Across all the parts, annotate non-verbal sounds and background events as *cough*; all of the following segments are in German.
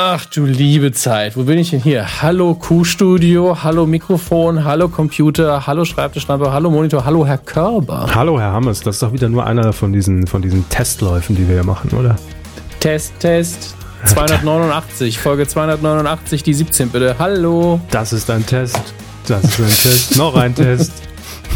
Ach du liebe Zeit, wo bin ich denn hier? Hallo Q-Studio, hallo Mikrofon, hallo Computer, hallo Schreibtischlampe, hallo Monitor, hallo Herr Körber. Hallo Herr Hammes, das ist doch wieder nur einer von diesen, von diesen Testläufen, die wir hier machen, oder? Test, Test. 289, Folge 289, die 17 bitte. Hallo. Das ist ein Test. Das ist ein Test. Noch ein Test.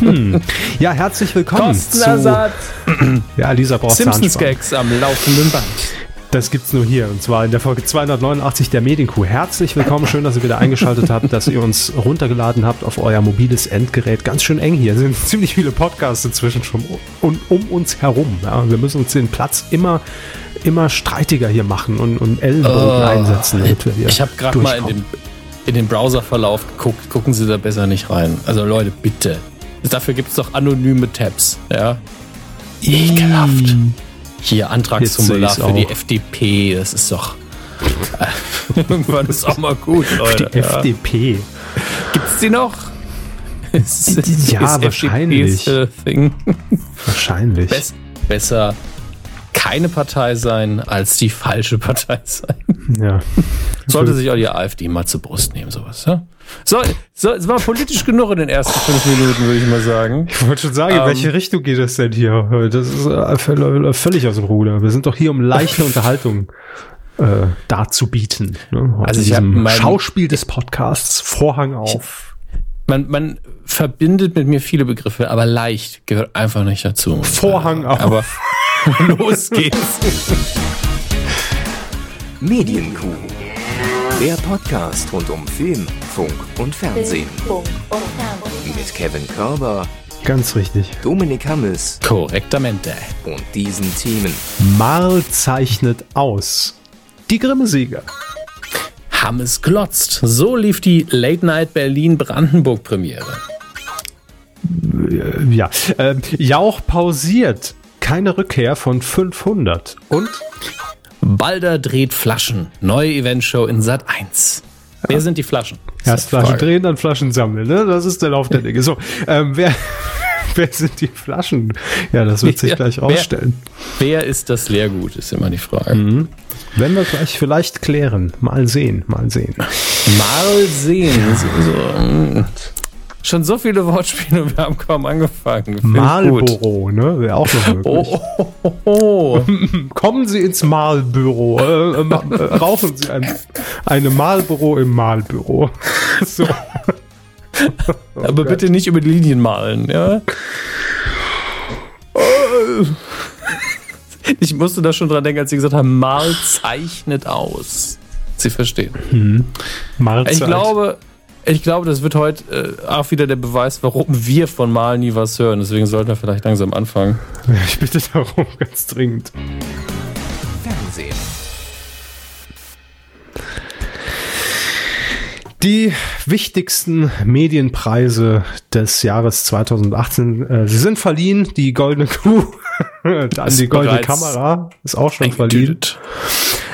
Hm. Ja, herzlich willkommen. Kostenersatz. Zu, *clears throat* ja, Lisa braucht Simpsons Gags am laufenden Band. Das gibt's nur hier und zwar in der Folge 289 der Medienkuh. Herzlich willkommen, schön, dass ihr wieder eingeschaltet habt, dass ihr uns runtergeladen habt auf euer mobiles Endgerät. Ganz schön eng hier, es sind ziemlich viele Podcasts inzwischen schon um, um uns herum. Ja, wir müssen uns den Platz immer immer streitiger hier machen und, und Ellenbogen uh, einsetzen, damit wir hier Ich habe gerade mal in den, in den Browserverlauf geguckt. Gucken Sie da besser nicht rein. Also Leute, bitte. Dafür gibt es doch anonyme Tabs. Ja. Ekelhaft. Hier Antragsformular für die FDP. Das ist doch. *laughs* Irgendwann ist auch mal gut, Leute. Die ja. FDP. Gibt's die noch? Ist, *laughs* ja, ist wahrscheinlich. Wahrscheinlich. Best, besser keine Partei sein, als die falsche Partei *laughs* sein. Ja. Sollte sich auch die AfD mal zur Brust nehmen, sowas. Ja? So, so, es war politisch genug in den ersten fünf Minuten, würde ich mal sagen. Ich wollte schon sagen, in um, welche ähm, Richtung geht das denn hier? Das ist äh, völlig aus dem Ruder. Wir sind doch hier, um leichte *laughs* Unterhaltung äh, darzubieten. Ne? Also ich habe Schauspiel des Podcasts Vorhang auf. man, man verbindet mit mir viele Begriffe, aber leicht gehört einfach nicht dazu. Vorhang auf. Aber *laughs* los geht's. Medienkuh. Der Podcast rund um Film, Funk und Fernsehen. Mit Kevin Körber. Ganz richtig. Dominik Hammes. Korrektamente. Und diesen Themen. Mal zeichnet aus. Die Grimme-Sieger. Hammes glotzt. So lief die Late Night Berlin Brandenburg Premiere. Ja, äh, Jauch pausiert. Keine Rückkehr von 500. Und Balder dreht Flaschen. Neue Eventshow in Sat 1. Wer sind die Flaschen? Erst Flaschen drehen, dann Flaschen sammeln. Ne? Das ist der Lauf der *laughs* Dinge. So, ähm, wer, *laughs* wer sind die Flaschen? Ja, das wird sich ja, gleich rausstellen. Wer, wer, ist das Leergut, ist immer die Frage. Mhm. Wenn wir gleich vielleicht klären. Mal sehen, mal sehen. Mal sehen. So, so. Schon so viele Wortspiele und *laughs* wir haben kaum angefangen. Malbüro, ne? Wäre auch noch möglich. Oh, oh, oh, oh. Kommen Sie ins Malbüro. Äh, äh, äh, rauchen Sie ein, eine Malbüro im Malbüro. *laughs* so. *laughs* Aber bitte nicht über die Linien malen, ja? Ich musste da schon dran denken, als Sie gesagt haben, mal zeichnet aus. Sie verstehen. Mhm. Malzeit. Ich glaube, ich glaube, das wird heute äh, auch wieder der Beweis, warum wir von Mal nie was hören. Deswegen sollten wir vielleicht langsam anfangen. Ich bitte darum, *laughs* ganz dringend. Fernsehen. Die wichtigsten Medienpreise des Jahres 2018, äh, sie sind verliehen. Die Goldene Kuh *laughs* an die Goldene Kamera ist auch schon verliehen.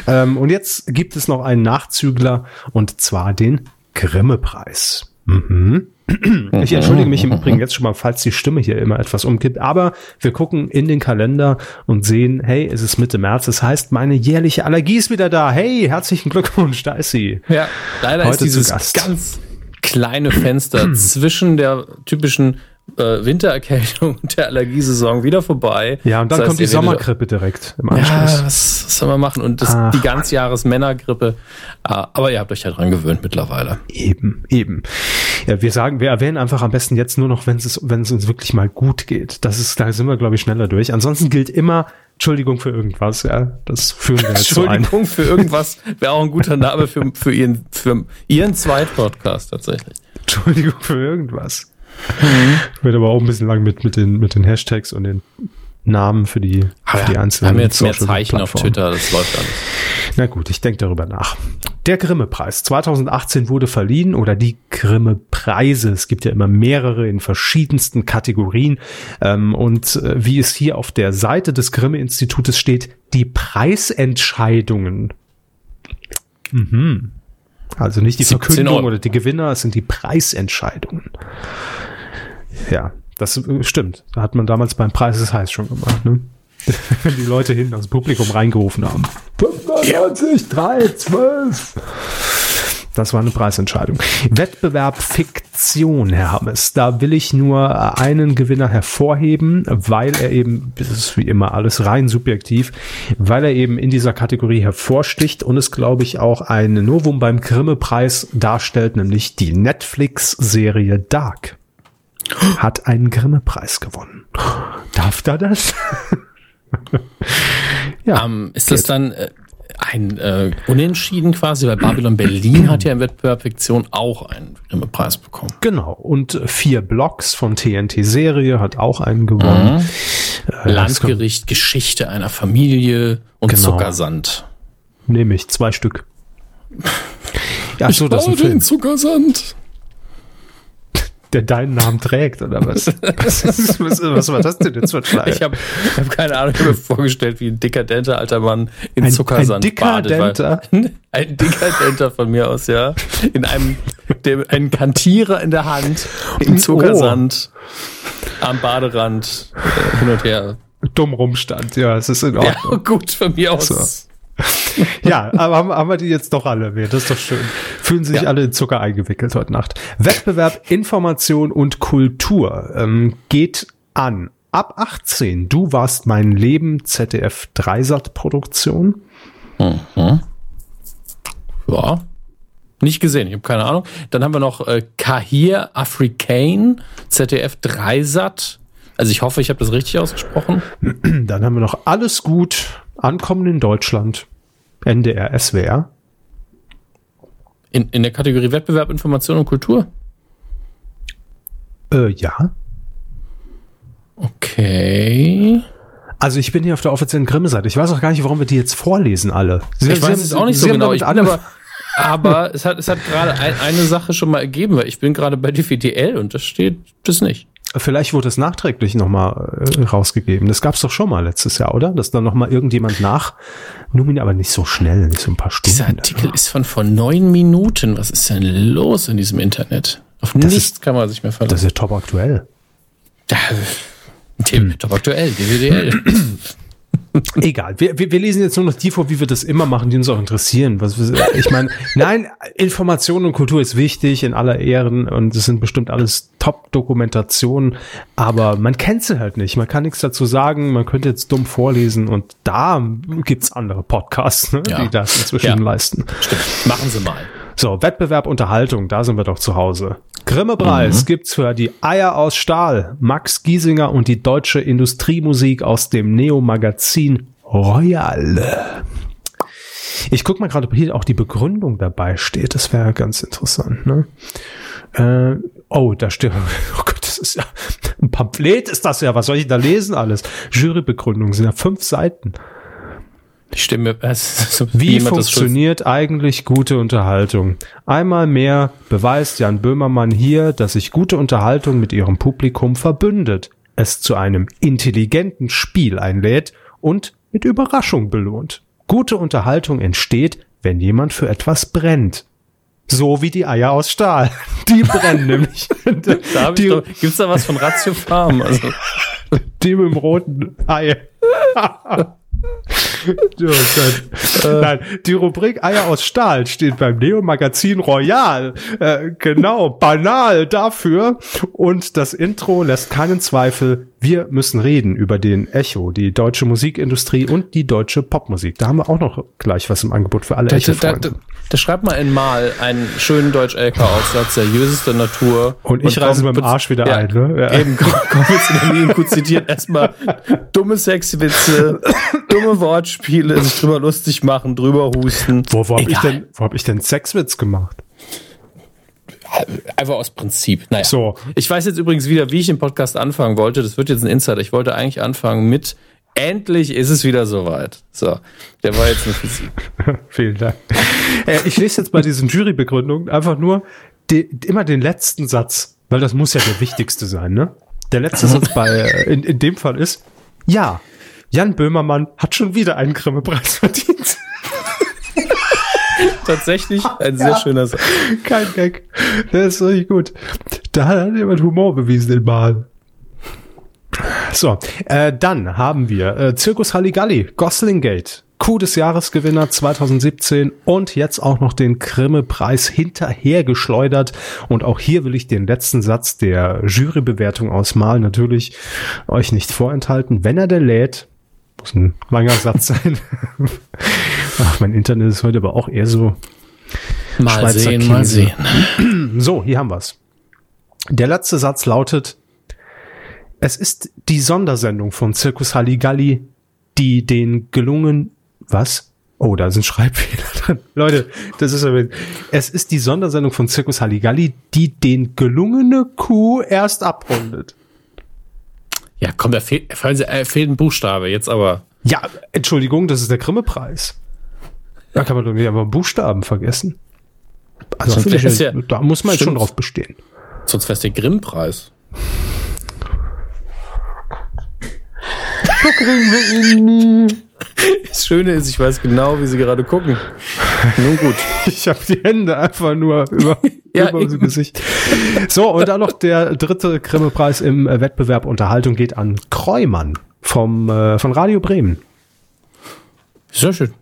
Ähm, und jetzt gibt es noch einen Nachzügler und zwar den Grimme-Preis. Mhm. *clears throat* Ich entschuldige mich im Übrigen jetzt schon mal, falls die Stimme hier immer etwas umkippt, aber wir gucken in den Kalender und sehen, hey, es ist Mitte März, das heißt, meine jährliche Allergie ist wieder da. Hey, herzlichen Glückwunsch, da ist sie. Ja, leider Heute ist dieses ganz kleine Fenster *clears throat* zwischen der typischen äh, Wintererkältung und der Allergiesaison wieder vorbei. Ja, und dann das heißt, kommt die Sommergrippe direkt im Anschluss. Ja, was, was soll man machen? Und das, die Ganzjahres-Männergrippe. Ah, aber ihr habt euch ja dran gewöhnt mittlerweile. Eben, eben. Ja, wir sagen, wir erwähnen einfach am besten jetzt nur noch, wenn es, wenn es uns wirklich mal gut geht. Das ist, da sind wir, glaube ich, schneller durch. Ansonsten gilt immer, Entschuldigung für irgendwas, ja. Das führen wir jetzt Entschuldigung so für irgendwas wäre auch ein guter Name für, für ihren, für ihren Zweitpodcast tatsächlich. Entschuldigung für irgendwas. Mhm. *laughs* Wird aber auch ein bisschen lang mit, mit, den, mit den Hashtags und den Namen für die, für die einzelnen. Wir haben jetzt mehr Zeichen auf Twitter, das läuft alles. Na gut, ich denke darüber nach. Der Grimme-Preis 2018 wurde verliehen oder die Grimme-Preise. Es gibt ja immer mehrere in verschiedensten Kategorien. Ähm, und äh, wie es hier auf der Seite des Grimme-Institutes steht, die Preisentscheidungen. Mhm. Also nicht die Verkündung oder die Gewinner, es sind die Preisentscheidungen. Ja, das stimmt. Da hat man damals beim Preis ist heiß schon gemacht. Ne? *laughs* Wenn die Leute hinten aus dem Publikum reingerufen haben. 95, 3, 12. Das war eine Preisentscheidung. Wettbewerb Fiktion, Herr Hammes. Da will ich nur einen Gewinner hervorheben, weil er eben, das ist wie immer alles rein subjektiv, weil er eben in dieser Kategorie hervorsticht und es, glaube ich, auch ein Novum beim Grimme-Preis darstellt, nämlich die Netflix-Serie Dark. Hat einen Grimme-Preis gewonnen. Darf da das? *laughs* ja. Um, ähm, ist das dann, äh, ein äh, Unentschieden quasi, weil Babylon Berlin hat ja im Wettbewerb Fiktion auch einen Grimme-Preis bekommen. Genau. Und vier Blocks von TNT-Serie hat auch einen gewonnen. Mhm. Äh, Landgericht, Geschichte einer Familie und genau. Zuckersand. Nehme ich zwei Stück. *laughs* Ja, ich so, das ist ein Film. Zuckersand der deinen Namen trägt, oder was? *laughs* was, was, was war das denn jetzt für ein Schleim? Ich habe hab keine Ahnung, ich habe mir vorgestellt, wie ein dekadenter alter Mann in ein, Zuckersand ein dekadenter? badet. *laughs* Ein dekadenter von mir aus, ja. In einem, dem, einen Kantierer in der Hand, im oh. Zuckersand, oh. am Baderand, äh, hin und her. Dumm rumstand, ja, es ist in Ordnung. Ja, gut, von mir aus. So ja, aber haben, haben wir die jetzt doch alle mehr. Das ist doch schön. Fühlen sich ja. alle in Zucker eingewickelt heute Nacht. Wettbewerb, Information und Kultur ähm, geht an. Ab 18. Du warst mein Leben, ZDF Dreisat-Produktion. Mhm. Ja. Nicht gesehen, ich habe keine Ahnung. Dann haben wir noch äh, Kahir African, ZDF Dreisat. Also ich hoffe, ich habe das richtig ausgesprochen. Dann haben wir noch Alles gut, Ankommen in Deutschland, NDR, SWR. In, in der Kategorie Wettbewerb, Information und Kultur? Äh, ja. Okay. Also ich bin hier auf der offiziellen Grimme-Seite. Ich weiß auch gar nicht, warum wir die jetzt vorlesen alle. Sie, ich weiß es auch nicht so genau. Ich bin aber, aber *laughs* es hat, es hat gerade ein, eine Sache schon mal ergeben, weil ich bin gerade bei DVDL und das steht das nicht. Vielleicht wurde es nachträglich nochmal äh, rausgegeben. Das gab es doch schon mal letztes Jahr, oder? Dass dann nochmal irgendjemand nach nominiert, aber nicht so schnell, nicht so ein paar Stunden. Dieser Artikel oder? ist von vor neun Minuten. Was ist denn los in diesem Internet? Auf das nichts ist, kann man sich mehr verlassen. Das ist ja top aktuell. Ja, *laughs* hm. top aktuell, DWDL. *clears throat* *laughs* Egal, wir, wir, wir lesen jetzt nur noch die vor, wie wir das immer machen, die uns auch interessieren. Was, ich meine, nein, Information und Kultur ist wichtig in aller Ehren und es sind bestimmt alles Top-Dokumentationen, aber man kennt sie halt nicht. Man kann nichts dazu sagen, man könnte jetzt dumm vorlesen und da gibt's andere Podcasts, ne, ja. die das inzwischen ja. leisten. Stimmt. Machen Sie mal. So, Wettbewerb Unterhaltung, da sind wir doch zu Hause. Grimme-Preis mhm. gibt's für die Eier aus Stahl, Max Giesinger und die deutsche Industriemusik aus dem Neo-Magazin Royal. Ich guck mal gerade, ob hier auch die Begründung dabei steht. Das wäre ganz interessant. Ne? Äh, oh, da steht. *laughs* Oh Gott, das ist ja ein Pamphlet. Ist das ja? Was soll ich da lesen alles? Jurybegründung sind ja fünf Seiten. Ich stimme. *laughs* So wie funktioniert eigentlich gute Unterhaltung? Einmal mehr beweist Jan Böhmermann hier, dass sich gute Unterhaltung mit ihrem Publikum verbündet, es zu einem intelligenten Spiel einlädt und mit Überraschung belohnt. Gute Unterhaltung entsteht, wenn jemand für etwas brennt. So wie die Eier aus Stahl. *laughs* Die brennen nämlich. *laughs* da die, doch, gibt's da was von Ratio Farm? Also. Die mit dem roten Ei. Oh *laughs* äh. Nein, die Rubrik Eier aus Stahl steht beim Neo Magazin Royal. Äh, genau, banal dafür. Und das Intro lässt keinen Zweifel. Wir müssen reden über den Echo, die deutsche Musikindustrie und die deutsche Popmusik. Da haben wir auch noch gleich was im Angebot für alle echo da, da, da, schreibt mal in Mal einen schönen Deutsch-LK-Aufsatz seriösester Natur. Und ich und reise mit dem Arsch wieder ja, ein, ne? Ja. Eben, komm, komm jetzt in der Medienkuh zitiert erstmal dumme Sexwitze, dumme Wortspiele, sich drüber lustig machen, drüber husten. Wo, wo habe ich denn, wo hab ich denn Sexwitz gemacht? Einfach aus Prinzip. Naja. So. Ich weiß jetzt übrigens wieder, wie ich den Podcast anfangen wollte. Das wird jetzt ein Insider. Ich wollte eigentlich anfangen mit Endlich ist es wieder soweit. So, der war jetzt eine Physik. *laughs* Vielen Dank. Äh, ich lese jetzt bei diesen Jurybegründungen einfach nur die, immer den letzten Satz, weil das muss ja der wichtigste sein, ne? Der letzte Satz bei, äh, in, in dem Fall ist, ja, Jan Böhmermann hat schon wieder einen Grimme-Preis verdient. Tatsächlich *laughs* ein sehr ja, schöner Satz. Kein Gag. Der ist richtig gut. Da hat jemand Humor bewiesen, den Mal. So, äh, dann haben wir äh, Zirkus Halligalli, Goslingate, Coup des Jahresgewinner 2017 und jetzt auch noch den Grimme-Preis hinterhergeschleudert. Und auch hier will ich den letzten Satz der Jurybewertung ausmalen. Natürlich euch nicht vorenthalten. Wenn er denn lädt, muss ein langer Satz sein. *laughs* Ach, mein Internet ist heute aber auch eher so. Mal Schweizer sehen, Käse. mal sehen. *clears throat* So, hier haben wir's. Der letzte Satz lautet, es ist die Sondersendung von Circus Halligalli, die den gelungen, was? Oh, da sind Schreibfehler *laughs* drin. Leute, das ist aber, es ist die Sondersendung von Circus Halligalli, die den gelungene Kuh erst abrundet. Ja, komm, da fehlt, äh, fehlt ein Buchstabe, jetzt aber. Ja, Entschuldigung, das ist der Grimme-Preis. Da kann man doch nicht einfach Buchstaben vergessen. Also, ich, ja, da muss man schon drauf bestehen. Sonst wäre es der Grimm-Preis. So *laughs* kriegen wir ihn nie. Das Schöne ist, ich weiß genau, wie sie gerade gucken. Nun gut. Ich habe die Hände einfach nur über, *laughs* ja, über unser Gesicht. So, und dann noch der dritte Grimme-Preis im Wettbewerb Unterhaltung geht an Kreumann vom, äh, von Radio Bremen. Sehr schön.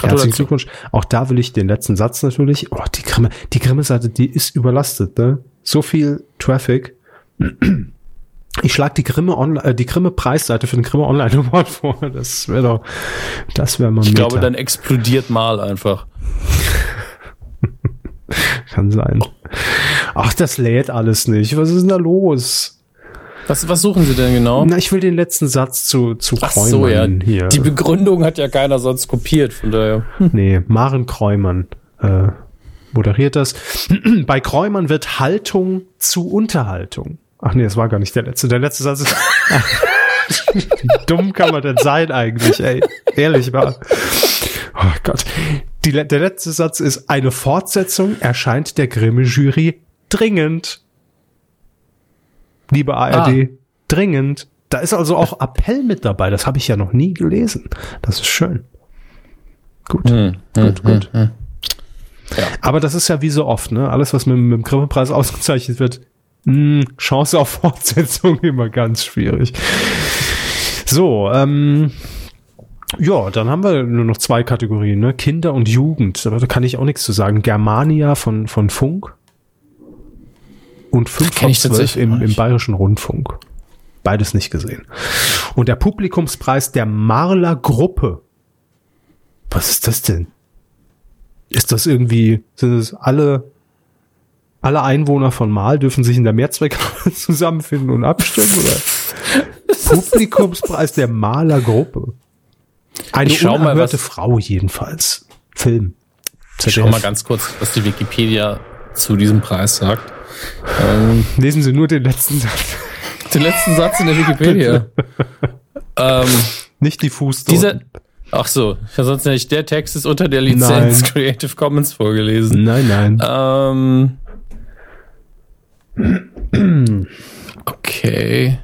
Herzlichen Glückwunsch. Auch da will ich den letzten Satz natürlich. Oh, die Grimme, die Grimme-Seite, die ist überlastet, ne? So viel Traffic. Ich schlage die Grimme Online, äh, die Grimme Preisseite für den Grimme Online Award vor. Das wäre doch, das wäre mal. Ich Meta. glaube, dann explodiert mal einfach. *laughs* Kann sein. Ach, das lädt alles nicht. Was ist denn da los? Was, was suchen Sie denn genau? Na, ich will den letzten Satz zu, zu Ach Kräumann so, ja. hier. Die Begründung hat ja keiner sonst kopiert, von daher. *laughs* Nee, Maren Kräumann äh, moderiert das. *clears throat* Bei Kräumann wird Haltung zu Unterhaltung. Ach nee, das war gar nicht der letzte. Der letzte Satz ist. Wie *laughs* dumm kann man denn sein eigentlich, ey? Ehrlich war. Oh Gott. Die, der letzte Satz ist, eine Fortsetzung erscheint der Grimme-Jury dringend. Liebe ARD, ah. dringend. Da ist also auch Appell mit dabei. Das habe ich ja noch nie gelesen. Das ist schön. Gut, hm, gut, hm, gut. Hm, hm. Ja. Aber das ist ja wie so oft, ne? Alles, was mit, mit dem Grimme-Preis ausgezeichnet wird, hm, Chance auf Fortsetzung *laughs* immer ganz schwierig. So, ähm, ja, dann haben wir nur noch zwei Kategorien, ne? Kinder und Jugend. Da kann ich auch nichts zu sagen. Germania von, von Funk und 5 von 12 im, im Bayerischen Rundfunk. Beides nicht gesehen. Und der Publikumspreis der Marler Gruppe. Was ist das denn? Ist das irgendwie, sind es alle alle Einwohner von Mal dürfen sich in der Mehrzweckhalle *laughs* zusammenfinden und abstimmen, oder? *laughs* Publikumspreis der Malergruppe. Eine ich schau mal, was, Frau jedenfalls. Film. ZDF. Ich schau mal ganz kurz, was die Wikipedia zu diesem Preis sagt. Ähm, Lesen Sie nur den letzten Satz. Den letzten Satz in der Wikipedia. *laughs* ähm, Nicht die. Dieser, ach so, sonst nicht. Der Text ist unter der Lizenz nein. Creative Commons vorgelesen. Nein, nein. Ähm, *clears throat* Okay.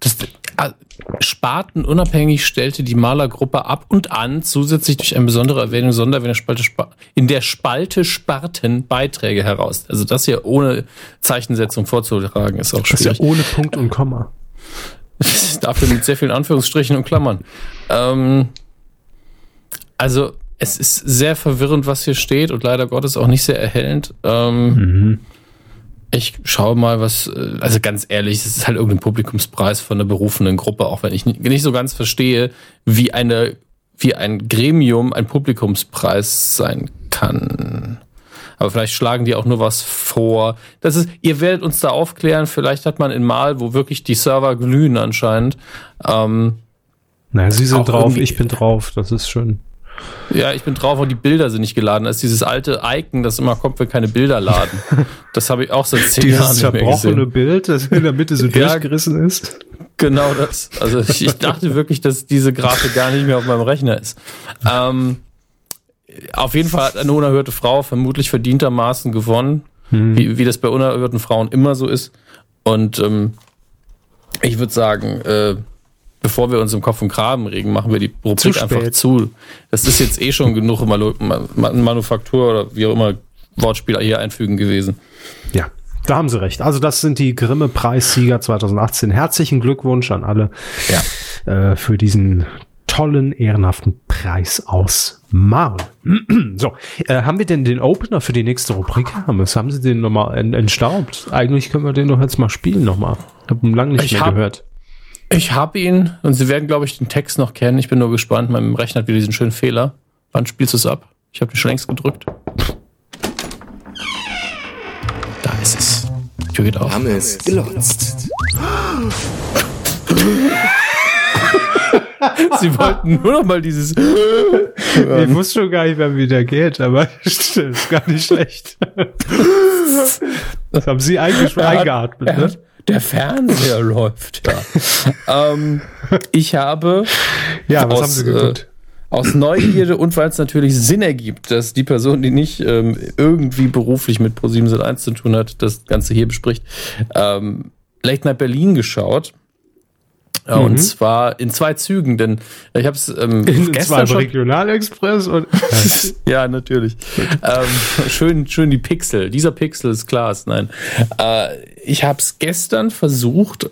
Das, Spartenunabhängig stellte die Malergruppe ab und an zusätzlich durch eine besondere Erwähnung Sondererwähnung Spalte, in der Spalte Sparten Beiträge heraus. Also das hier ohne Zeichensetzung vorzutragen ist auch schwierig. Das ist ja ohne Punkt und Komma. *laughs* Dafür mit sehr vielen Anführungsstrichen und Klammern. Ähm, also es ist sehr verwirrend, was hier steht und leider Gottes auch nicht sehr erhellend. Ähm, mhm. Ich schaue mal, was, äh, also ganz ehrlich, es ist halt irgendein Publikumspreis von einer berufenen Gruppe, auch wenn ich nicht so ganz verstehe, wie eine, wie ein Gremium ein Publikumspreis sein kann. Aber vielleicht schlagen die auch nur was vor. Das ist, ihr werdet uns da aufklären, vielleicht hat man in Mal, wo wirklich die Server glühen anscheinend. Ähm, naja, sie sind drauf, ich bin drauf, das ist schön. Ja, ich bin drauf und die Bilder sind nicht geladen. Das ist dieses alte Icon, das immer kommt, wenn keine Bilder laden. *laughs* Das habe ich auch seit zehn Jahren nicht mehr gesehen. Dieses Bild, das in der Mitte so *laughs* ja, durchgerissen ist. Genau das. Also ich, ich, *laughs* dachte wirklich, dass diese Grafik gar nicht mehr auf meinem Rechner ist. Ähm, auf jeden Fall hat eine unerhörte Frau vermutlich verdientermaßen gewonnen, hm. wie, wie das bei unerhörten Frauen immer so ist. Und ähm, ich würde sagen, äh, bevor wir uns im Kopf und Graben regen, machen wir die Rubrik einfach zu. Das ist jetzt eh schon genug Manu Manufaktur oder wie auch immer Wortspieler hier einfügen gewesen. Ja. da haben Sie recht. Also das sind die Grimme-Preissieger 2018. Herzlichen Glückwunsch an alle ja. äh, für diesen tollen, ehrenhaften Preis aus Marl. *clears throat* so, äh, haben wir denn den Opener für die nächste Rubrik? Haben Sie den nochmal entstaubt? Eigentlich können wir den doch jetzt mal spielen nochmal. Ich habe ihn lange nicht ich mehr hab, gehört. Ich habe ihn und Sie werden, glaube ich, den Text noch kennen. Ich bin nur gespannt. Mein Rechner hat wieder diesen schönen Fehler. Wann spielst du es ab? Ich habe den schon längst gedrückt. Da ist es. Die Tür geht auf. Hammes glotzt. *laughs* Sie wollten nur noch mal dieses. ich wusste schon gar nicht mehr, wie der geht, aber *laughs* das ist gar nicht schlecht. *laughs* Das haben Sie eigentlich schon eingeatmet, ne? Der Fernseher *laughs* läuft, ja. ähm, ich habe. Ja, was aus, haben Sie geguckt? Äh, aus Neugierde und weil es natürlich Sinn ergibt, dass die Person, die nicht ähm, irgendwie beruflich mit Pro7 1 zu tun hat, das Ganze hier bespricht, ähm, Late Night Berlin geschaut Mhm. Und zwar in zwei Zügen, denn ich habe es ähm, in gestern zwei Regionalexpress und *laughs* ja natürlich. ähm, schön, schön die Pixel. Dieser Pixel ist klar. Nein, äh, ich habe es gestern versucht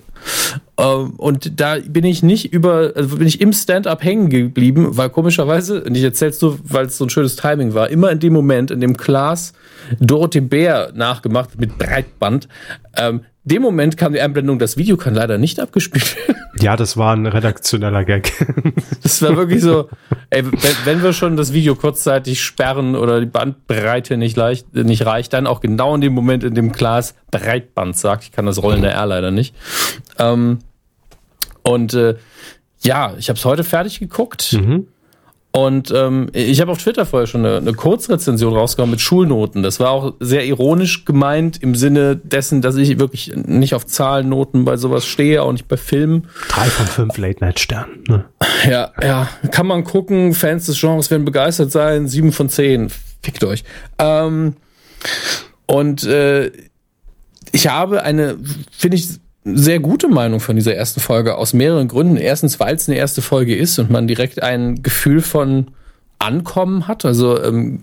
äh, und da bin ich nicht über, also bin ich im Stand-up hängen geblieben, weil komischerweise, und ich erzähl's nur, weil es so ein schönes Timing war, immer in dem Moment, in dem Klaas Dorothee Bär nachgemacht mit Breitband, ähm, dem Moment kam die Einblendung, das Video kann leider nicht abgespielt werden. *laughs* Ja, das war ein redaktioneller Gag. *laughs* Das war wirklich so, ey, wenn, wenn, wir schon das Video kurzzeitig sperren oder die Bandbreite nicht, leicht, nicht reicht, dann auch genau in dem Moment, in dem Klaas Breitband sagt. Ich kann das rollende R leider nicht. Ähm, und äh, ja, ich habe es heute fertig geguckt. Mhm. Und ähm, ich habe auf Twitter vorher schon eine, eine Kurzrezension rausgehauen mit Schulnoten. Das war auch sehr ironisch gemeint im Sinne dessen, dass ich wirklich nicht auf Zahlennoten bei sowas stehe, auch nicht bei Filmen. Drei von fünf Late-Night-Sternen. Ne? Ja, ja. Kann man gucken. Fans des Genres werden begeistert sein. Sieben von zehn. Fickt euch. Ähm, und äh, ich habe eine, finde ich, sehr gute Meinung von dieser ersten Folge aus mehreren Gründen. Erstens, weil es eine erste Folge ist und man direkt ein Gefühl von Ankommen hat. Also ähm,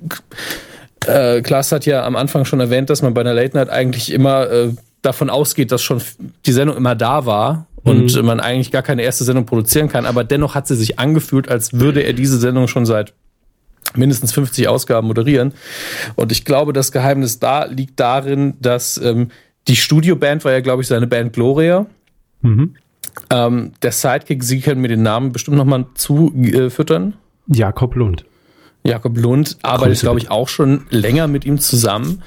äh, Klaas hat ja am Anfang schon erwähnt, dass man bei einer Late Night eigentlich immer äh, davon ausgeht, dass schon die Sendung immer da war und mhm. man eigentlich gar keine erste Sendung produzieren kann. Aber dennoch hat sie sich angefühlt, als würde er diese Sendung schon seit mindestens 50 Ausgaben moderieren. Und ich glaube, das Geheimnis da liegt darin, dass ähm, die Studioband war ja, glaube ich, seine Band Gloria. Mhm. Ähm, der Sidekick, Sie können mir den Namen bestimmt nochmal zufüttern. Äh, Jakob Lund. Jakob Lund arbeitet, glaube ich, auch schon länger mit ihm zusammen.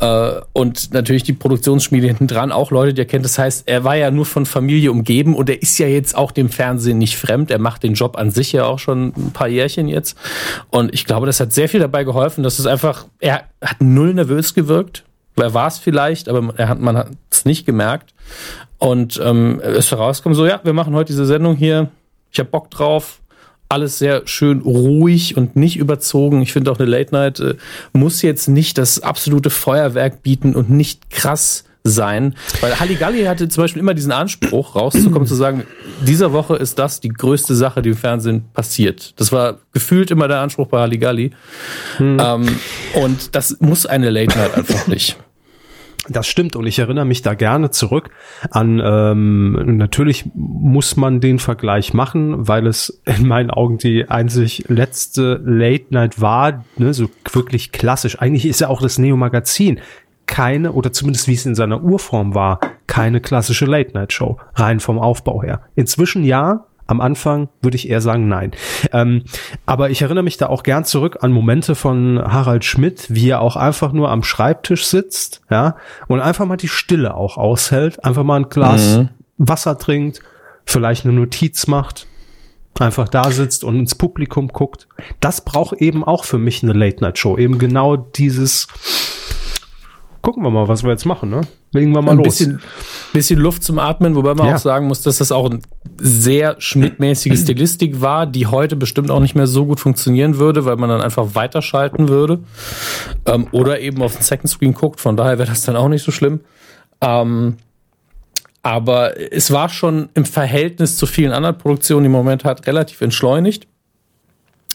Äh, und natürlich die Produktionsschmiede hinten dran, auch Leute, die er kennt. Das heißt, er war ja nur von Familie umgeben und er ist ja jetzt auch dem Fernsehen nicht fremd. Er macht den Job an sich ja auch schon ein paar Jährchen jetzt. Und ich glaube, das hat sehr viel dabei geholfen, dass es einfach, er hat null nervös gewirkt. Er war es vielleicht, aber er hat, man hat es nicht gemerkt. Und ähm, es ist herausgekommen, so, ja, wir machen heute diese Sendung hier. Ich habe Bock drauf. Alles sehr schön ruhig und nicht überzogen. Ich finde auch eine Late Night äh, muss jetzt nicht das absolute Feuerwerk bieten und nicht krass sein. Weil Halligalli hatte zum Beispiel immer diesen Anspruch, rauszukommen, zu sagen, dieser Woche ist das die größte Sache, die im Fernsehen passiert. Das war gefühlt immer der Anspruch bei Halligalli. Hm. Ähm, und das muss eine Late Night einfach nicht. Das stimmt und ich erinnere mich da gerne zurück an, ähm, natürlich muss man den Vergleich machen, weil es in meinen Augen die einzig letzte Late Night war, ne, so wirklich klassisch. Eigentlich ist ja auch das Neo-Magazin keine, oder zumindest wie es in seiner Urform war, keine klassische Late-Night-Show, rein vom Aufbau her. Inzwischen ja, am Anfang würde ich eher sagen nein. Ähm, aber ich erinnere mich da auch gern zurück an Momente von Harald Schmidt, wie er auch einfach nur am Schreibtisch sitzt, ja, und einfach mal die Stille auch aushält, einfach mal ein Glas mhm. Wasser trinkt, vielleicht eine Notiz macht, einfach da sitzt und ins Publikum guckt. Das braucht eben auch für mich eine Late-Night-Show. Eben genau dieses gucken wir mal, was wir jetzt machen, ne? Legen wir mal ein los. Bisschen, bisschen Luft zum Atmen, wobei man ja. auch sagen muss, dass das auch eine sehr schmidtmäßige *clears throat* Stilistik war, die heute bestimmt auch nicht mehr so gut funktionieren würde, weil man dann einfach weiterschalten würde. Ähm, oder eben auf den Second Screen guckt, von daher wäre das dann auch nicht so schlimm. Ähm, aber es war schon im Verhältnis zu vielen anderen Produktionen, die im Moment hat, relativ entschleunigt.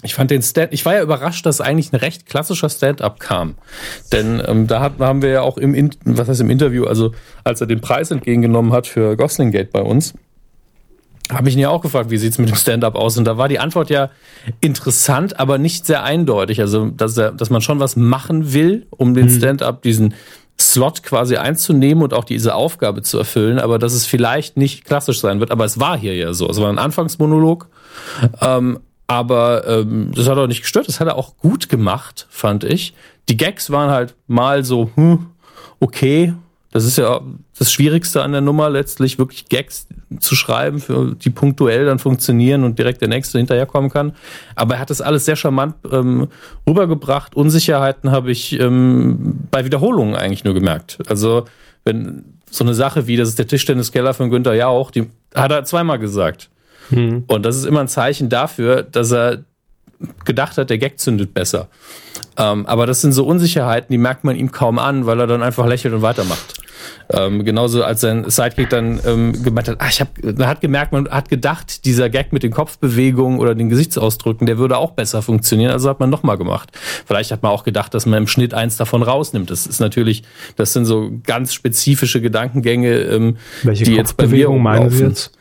Ich fand den Stand, ich war ja überrascht, dass eigentlich ein recht klassischer Stand-up kam. Denn ähm, da hat, haben wir ja auch im, was heißt im Interview, also als er den Preis entgegengenommen hat für Gosling Gate bei uns, habe ich ihn ja auch gefragt, wie sieht's mit dem Stand-up aus? Und da war die Antwort ja interessant, aber nicht sehr eindeutig. Also, dass, er, dass man schon was machen will, um den mhm. Stand-up, diesen Slot quasi einzunehmen und auch diese Aufgabe zu erfüllen, aber dass es vielleicht nicht klassisch sein wird. Aber es war hier ja so. Es war ein Anfangsmonolog. Ähm, aber ähm, das hat auch nicht gestört. Das hat er auch gut gemacht, fand ich. Die Gags waren halt mal so, hm, okay. Das ist ja das Schwierigste an der Nummer, letztlich wirklich Gags zu schreiben, für die punktuell dann funktionieren und direkt der nächste hinterherkommen kann. Aber er hat das alles sehr charmant ähm, rübergebracht. Unsicherheiten habe ich ähm, bei Wiederholungen eigentlich nur gemerkt. Also wenn so eine Sache wie, das ist der Tischtenniskeller von Günther Jauch, die hat er zweimal gesagt. Mhm. Und das ist immer ein Zeichen dafür, dass er gedacht hat, der Gag zündet besser. Ähm, aber das sind so Unsicherheiten, die merkt man ihm kaum an, weil er dann einfach lächelt und weitermacht. Ähm, genauso als sein Sidekick dann ähm, gemeint hat, ach, ich hab, man hat gemerkt, man hat gedacht, dieser Gag mit den Kopfbewegungen oder den Gesichtsausdrücken, der würde auch besser funktionieren, also hat man nochmal gemacht. Vielleicht hat man auch gedacht, dass man im Schnitt eins davon rausnimmt. Das ist natürlich, das sind so ganz spezifische Gedankengänge, ähm, Welche die jetzt bei mir meinen Sie jetzt?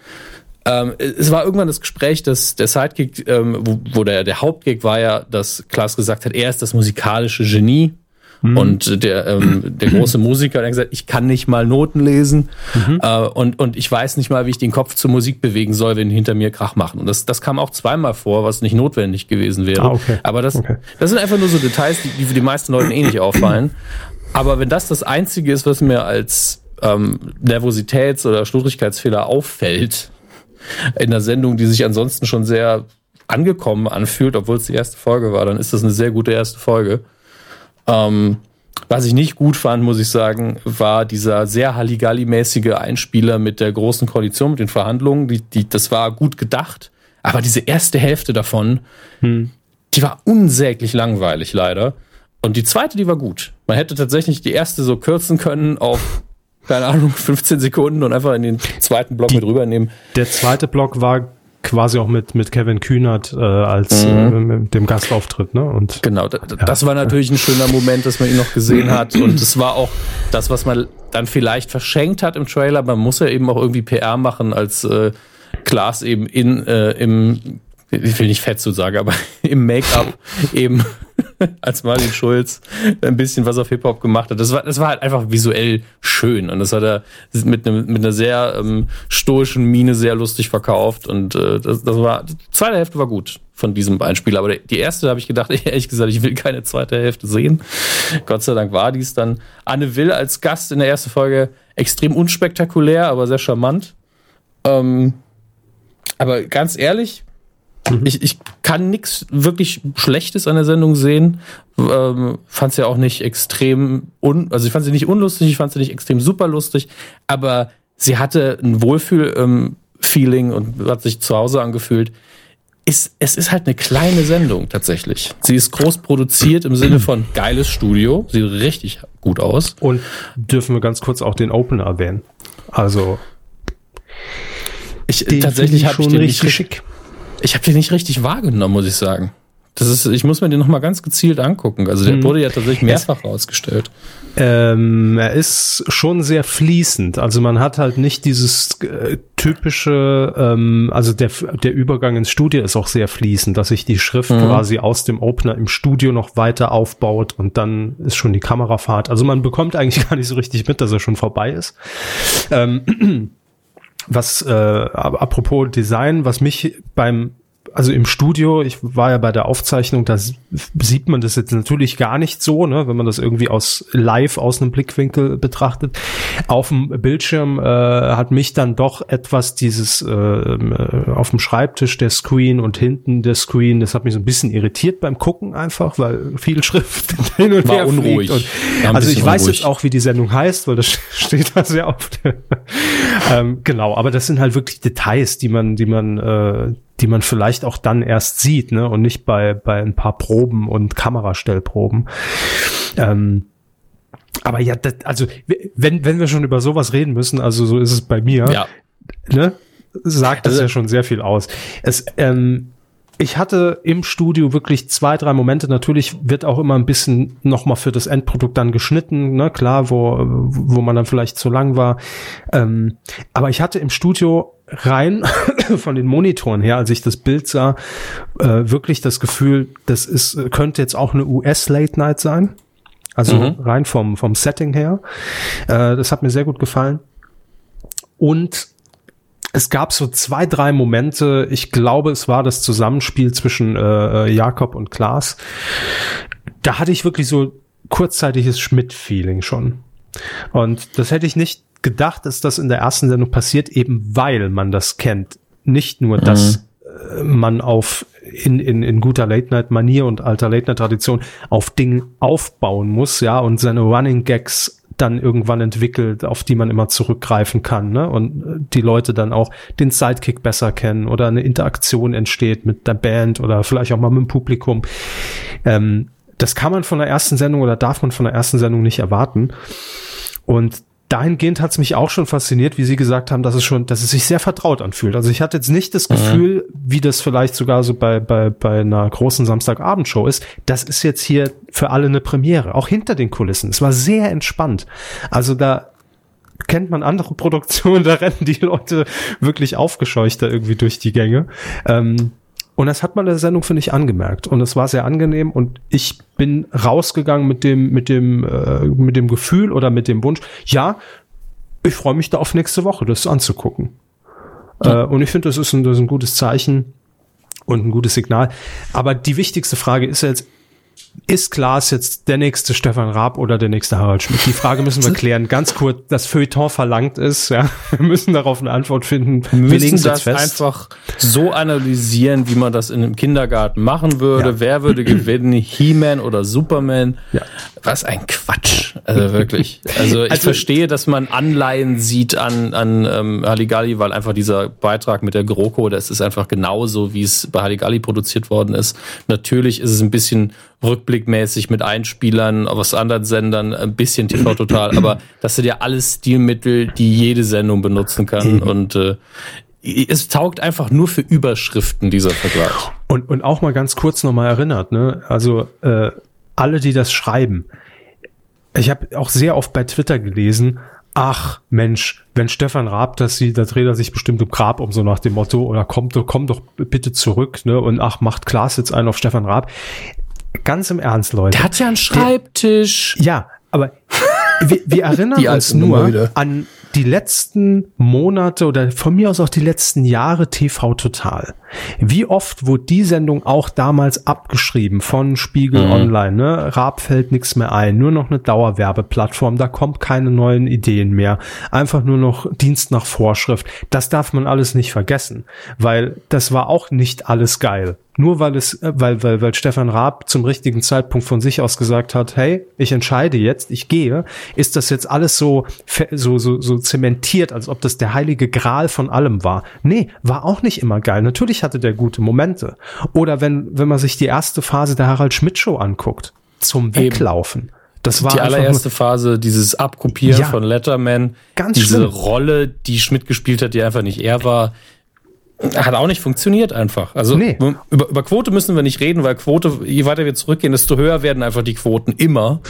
Ähm, es war irgendwann das Gespräch, dass der Sidekick, ähm, wo, wo der, der Hauptgig war ja, dass Klaas gesagt hat, er ist das musikalische Genie. Mhm. Und der, ähm, der große Musiker hat gesagt, ich kann nicht mal Noten lesen mhm. äh, und, und ich weiß nicht mal, wie ich den Kopf zur Musik bewegen soll, wenn hinter mir Krach machen. Und das, das kam auch zweimal vor, was nicht notwendig gewesen wäre. Ah, okay. Aber das, okay. das sind einfach nur so Details, die, die für die meisten Leuten eh nicht auffallen. Aber wenn das das Einzige ist, was mir als ähm, Nervositäts- oder Schludrigkeitsfehler auffällt, in einer Sendung, die sich ansonsten schon sehr angekommen anfühlt, obwohl es die erste Folge war, dann ist das eine sehr gute erste Folge. Ähm, was ich nicht gut fand, muss ich sagen, war dieser sehr Halligalli-mäßige Einspieler mit der großen Koalition, mit den Verhandlungen. Die, die, das war gut gedacht, aber diese erste Hälfte davon, hm. die war unsäglich langweilig leider. Und die zweite, die war gut. Man hätte tatsächlich die erste so kürzen können auf keine Ahnung, 15 Sekunden und einfach in den zweiten Block die, mit rübernehmen. Der zweite Block war quasi auch mit mit Kevin Kühnert äh, als mhm. äh, dem Gastauftritt, ne? Und genau, ja. das war natürlich ein schöner Moment, dass man ihn noch gesehen hat und es war auch das, was man dann vielleicht verschenkt hat im Trailer. Man muss ja eben auch irgendwie PR machen, als äh, Klaas eben in äh, im ich will nicht fett zu sagen, aber *laughs* im Make-up eben *laughs* als Martin Schulz ein bisschen was auf Hip-Hop gemacht hat. Das war, das war halt einfach visuell schön und das hat er mit, einem, mit einer sehr ähm, stoischen Mine sehr lustig verkauft und äh, das, das war, die zweite Hälfte war gut von diesem Beispiel, aber die erste habe ich gedacht, *laughs* ehrlich gesagt, ich will keine zweite Hälfte sehen. Gott sei Dank war dies dann. Anne Will als Gast in der ersten Folge extrem unspektakulär, aber sehr charmant. Ähm, aber ganz ehrlich, Mhm. Ich, ich kann nichts wirklich Schlechtes an der Sendung sehen. Ähm, fand sie ja auch nicht extrem un, also ich fand sie nicht unlustig, ich fand sie nicht extrem super lustig, aber sie hatte ein Wohlfühl-Feeling ähm, und hat sich zu Hause angefühlt. Ist, es ist halt eine kleine Sendung tatsächlich. Sie ist groß produziert im Sinne von geiles Studio, sieht richtig gut aus. Und dürfen wir ganz kurz auch den Opener erwähnen. Also ich tatsächlich habe ich den richtig nicht schick. Ich habe den nicht richtig wahrgenommen, muss ich sagen. Das ist, ich muss mir den nochmal ganz gezielt angucken. Also der hm. wurde ja tatsächlich mehrfach rausgestellt. Ähm, er ist schon sehr fließend. Also man hat halt nicht dieses äh, typische, ähm, also der, der Übergang ins Studio ist auch sehr fließend, dass sich die Schrift mhm. quasi aus dem Opener im Studio noch weiter aufbaut und dann ist schon die Kamerafahrt. Also man bekommt eigentlich *laughs* gar nicht so richtig mit, dass er schon vorbei ist. Ähm, was äh, apropos Design, was mich beim also im Studio, ich war ja bei der Aufzeichnung, da sieht man das jetzt natürlich gar nicht so, ne, wenn man das irgendwie aus live aus einem Blickwinkel betrachtet. Auf dem Bildschirm äh, hat mich dann doch etwas dieses äh, äh, auf dem Schreibtisch der Screen und hinten der Screen, das hat mich so ein bisschen irritiert beim Gucken einfach, weil viel *laughs* Schrift hin und war her unruhig. Und, also ich weiß jetzt auch, wie die Sendung heißt, weil das *laughs* steht da sehr oft. *laughs* ähm, genau, aber das sind halt wirklich Details, die man, die man äh, die man vielleicht auch dann erst sieht, ne? Und nicht bei, bei ein paar Proben und Kamerastellproben. Ähm, aber ja, das, also wenn, wenn wir schon über sowas reden müssen, also so ist es bei mir, ja. ne? Sagt das also, ja schon sehr viel aus. Es, ähm, ich hatte im Studio wirklich zwei, drei Momente. Natürlich wird auch immer ein bisschen nochmal für das Endprodukt dann geschnitten, ne, klar, wo, wo man dann vielleicht zu lang war. Ähm, aber ich hatte im Studio rein *coughs* von den Monitoren her, als ich das Bild sah, äh, wirklich das Gefühl, das ist, könnte jetzt auch eine US Late Night sein. Also mhm. rein vom, vom Setting her. Äh, das hat mir sehr gut gefallen. Und es gab so zwei, drei Momente, ich glaube, es war das Zusammenspiel zwischen äh, äh, Jakob und Klaas. Da hatte ich wirklich so kurzzeitiges Schmidt-Feeling schon. Und das hätte ich nicht gedacht, dass das in der ersten Sendung passiert, eben weil man das kennt. Nicht nur, mhm. dass äh, man auf in, in, in guter Late-Night-Manier und alter Late-Night-Tradition auf Dingen aufbauen muss, ja, und seine Running Gags dann irgendwann entwickelt, auf die man immer zurückgreifen kann, ne? Und äh, die Leute dann auch den Sidekick besser kennen oder eine Interaktion entsteht mit der Band oder vielleicht auch mal mit dem Publikum. Ähm, das kann man von der ersten Sendung oder darf man von der ersten Sendung nicht erwarten. Und dahingehend hat es mich auch schon fasziniert, wie Sie gesagt haben, dass es schon, dass es sich sehr vertraut anfühlt. Also ich hatte jetzt nicht das mhm. Gefühl, wie das vielleicht sogar so bei, bei, bei einer großen Samstagabendshow ist. Das ist jetzt hier für alle eine Premiere, auch hinter den Kulissen. Es war sehr entspannt. Also da kennt man andere *laughs* Produktionen, da rennen die Leute wirklich aufgescheuchter irgendwie durch die Gänge. Ähm, und das hat man in der Sendung, finde ich, angemerkt. Und es war sehr angenehm. Und ich bin rausgegangen mit dem, mit dem, äh, mit dem Gefühl oder mit dem Wunsch, ja, ich freue mich da auf nächste Woche, das anzugucken. Ja. Äh, und ich finde, das, ist ein, das ist ein gutes Zeichen und ein gutes Signal. Aber die wichtigste Frage ist jetzt, ist Klaas jetzt der nächste Stefan Raab oder der nächste Harald Schmidt? Die Frage müssen wir klären. Ganz kurz, das Feuilleton verlangt ist, ja. Wir müssen darauf eine Antwort finden. Wir müssen das einfach so analysieren, wie man das in einem Kindergarten machen würde. Ja. Wer würde gewinnen? He-Man oder Superman? Ja. Was ein Quatsch. Also wirklich. Also ich also, verstehe, dass man Anleihen sieht an, an ähm, Halligalli, weil einfach dieser Beitrag mit der GroKo, das ist einfach genauso, wie es bei Halligalli produziert worden ist. Natürlich ist es ein bisschen rückblickmäßig mit Einspielern aus anderen Sendern, ein bisschen TV total, aber das sind ja alles Stilmittel, die jede Sendung benutzen kann und äh, es taugt einfach nur für Überschriften dieser Vergleich. Und, und auch mal ganz kurz nochmal erinnert, ne? Also äh, alle, die das schreiben, ich habe auch sehr oft bei Twitter gelesen, ach Mensch, wenn Stefan Raab das sieht, da dreht er sich bestimmt im Grab um, so nach dem Motto, oder kommt doch, komm doch bitte zurück, ne? Und ach, macht Klaas jetzt einen auf Stefan Raab ganz im Ernst, Leute. Der hat ja einen Schreibtisch. Der, ja, aber wir, wir *laughs* erinnern uns nur an die letzten Monate oder von mir aus auch die letzten Jahre TV Total. Wie oft wurde die Sendung auch damals abgeschrieben von Spiegel mhm. Online? Ne? Raab fällt nichts mehr ein, nur noch eine Dauerwerbeplattform, da kommt keine neuen Ideen mehr. Einfach nur noch Dienst nach Vorschrift. Das darf man alles nicht vergessen, weil das war auch nicht alles geil nur weil es, äh, weil, weil, weil Stefan Raab zum richtigen Zeitpunkt von sich aus gesagt hat, hey, ich entscheide jetzt, ich gehe, ist das jetzt alles so, so, so, so zementiert, als ob das der heilige Gral von allem war. Nee, war auch nicht immer geil. Natürlich hatte der gute Momente. Oder wenn, wenn man sich die erste Phase der Harald Schmidt Show anguckt, zum Weglaufen. Eben. Das war die allererste Phase, dieses Abkopieren ja, von Letterman, ganz diese schlimm. Rolle, die Schmidt gespielt hat, die einfach nicht er war. Hat auch nicht funktioniert einfach. Also nee. über, über Quote müssen wir nicht reden, weil Quote, je weiter wir zurückgehen, desto höher werden einfach die Quoten immer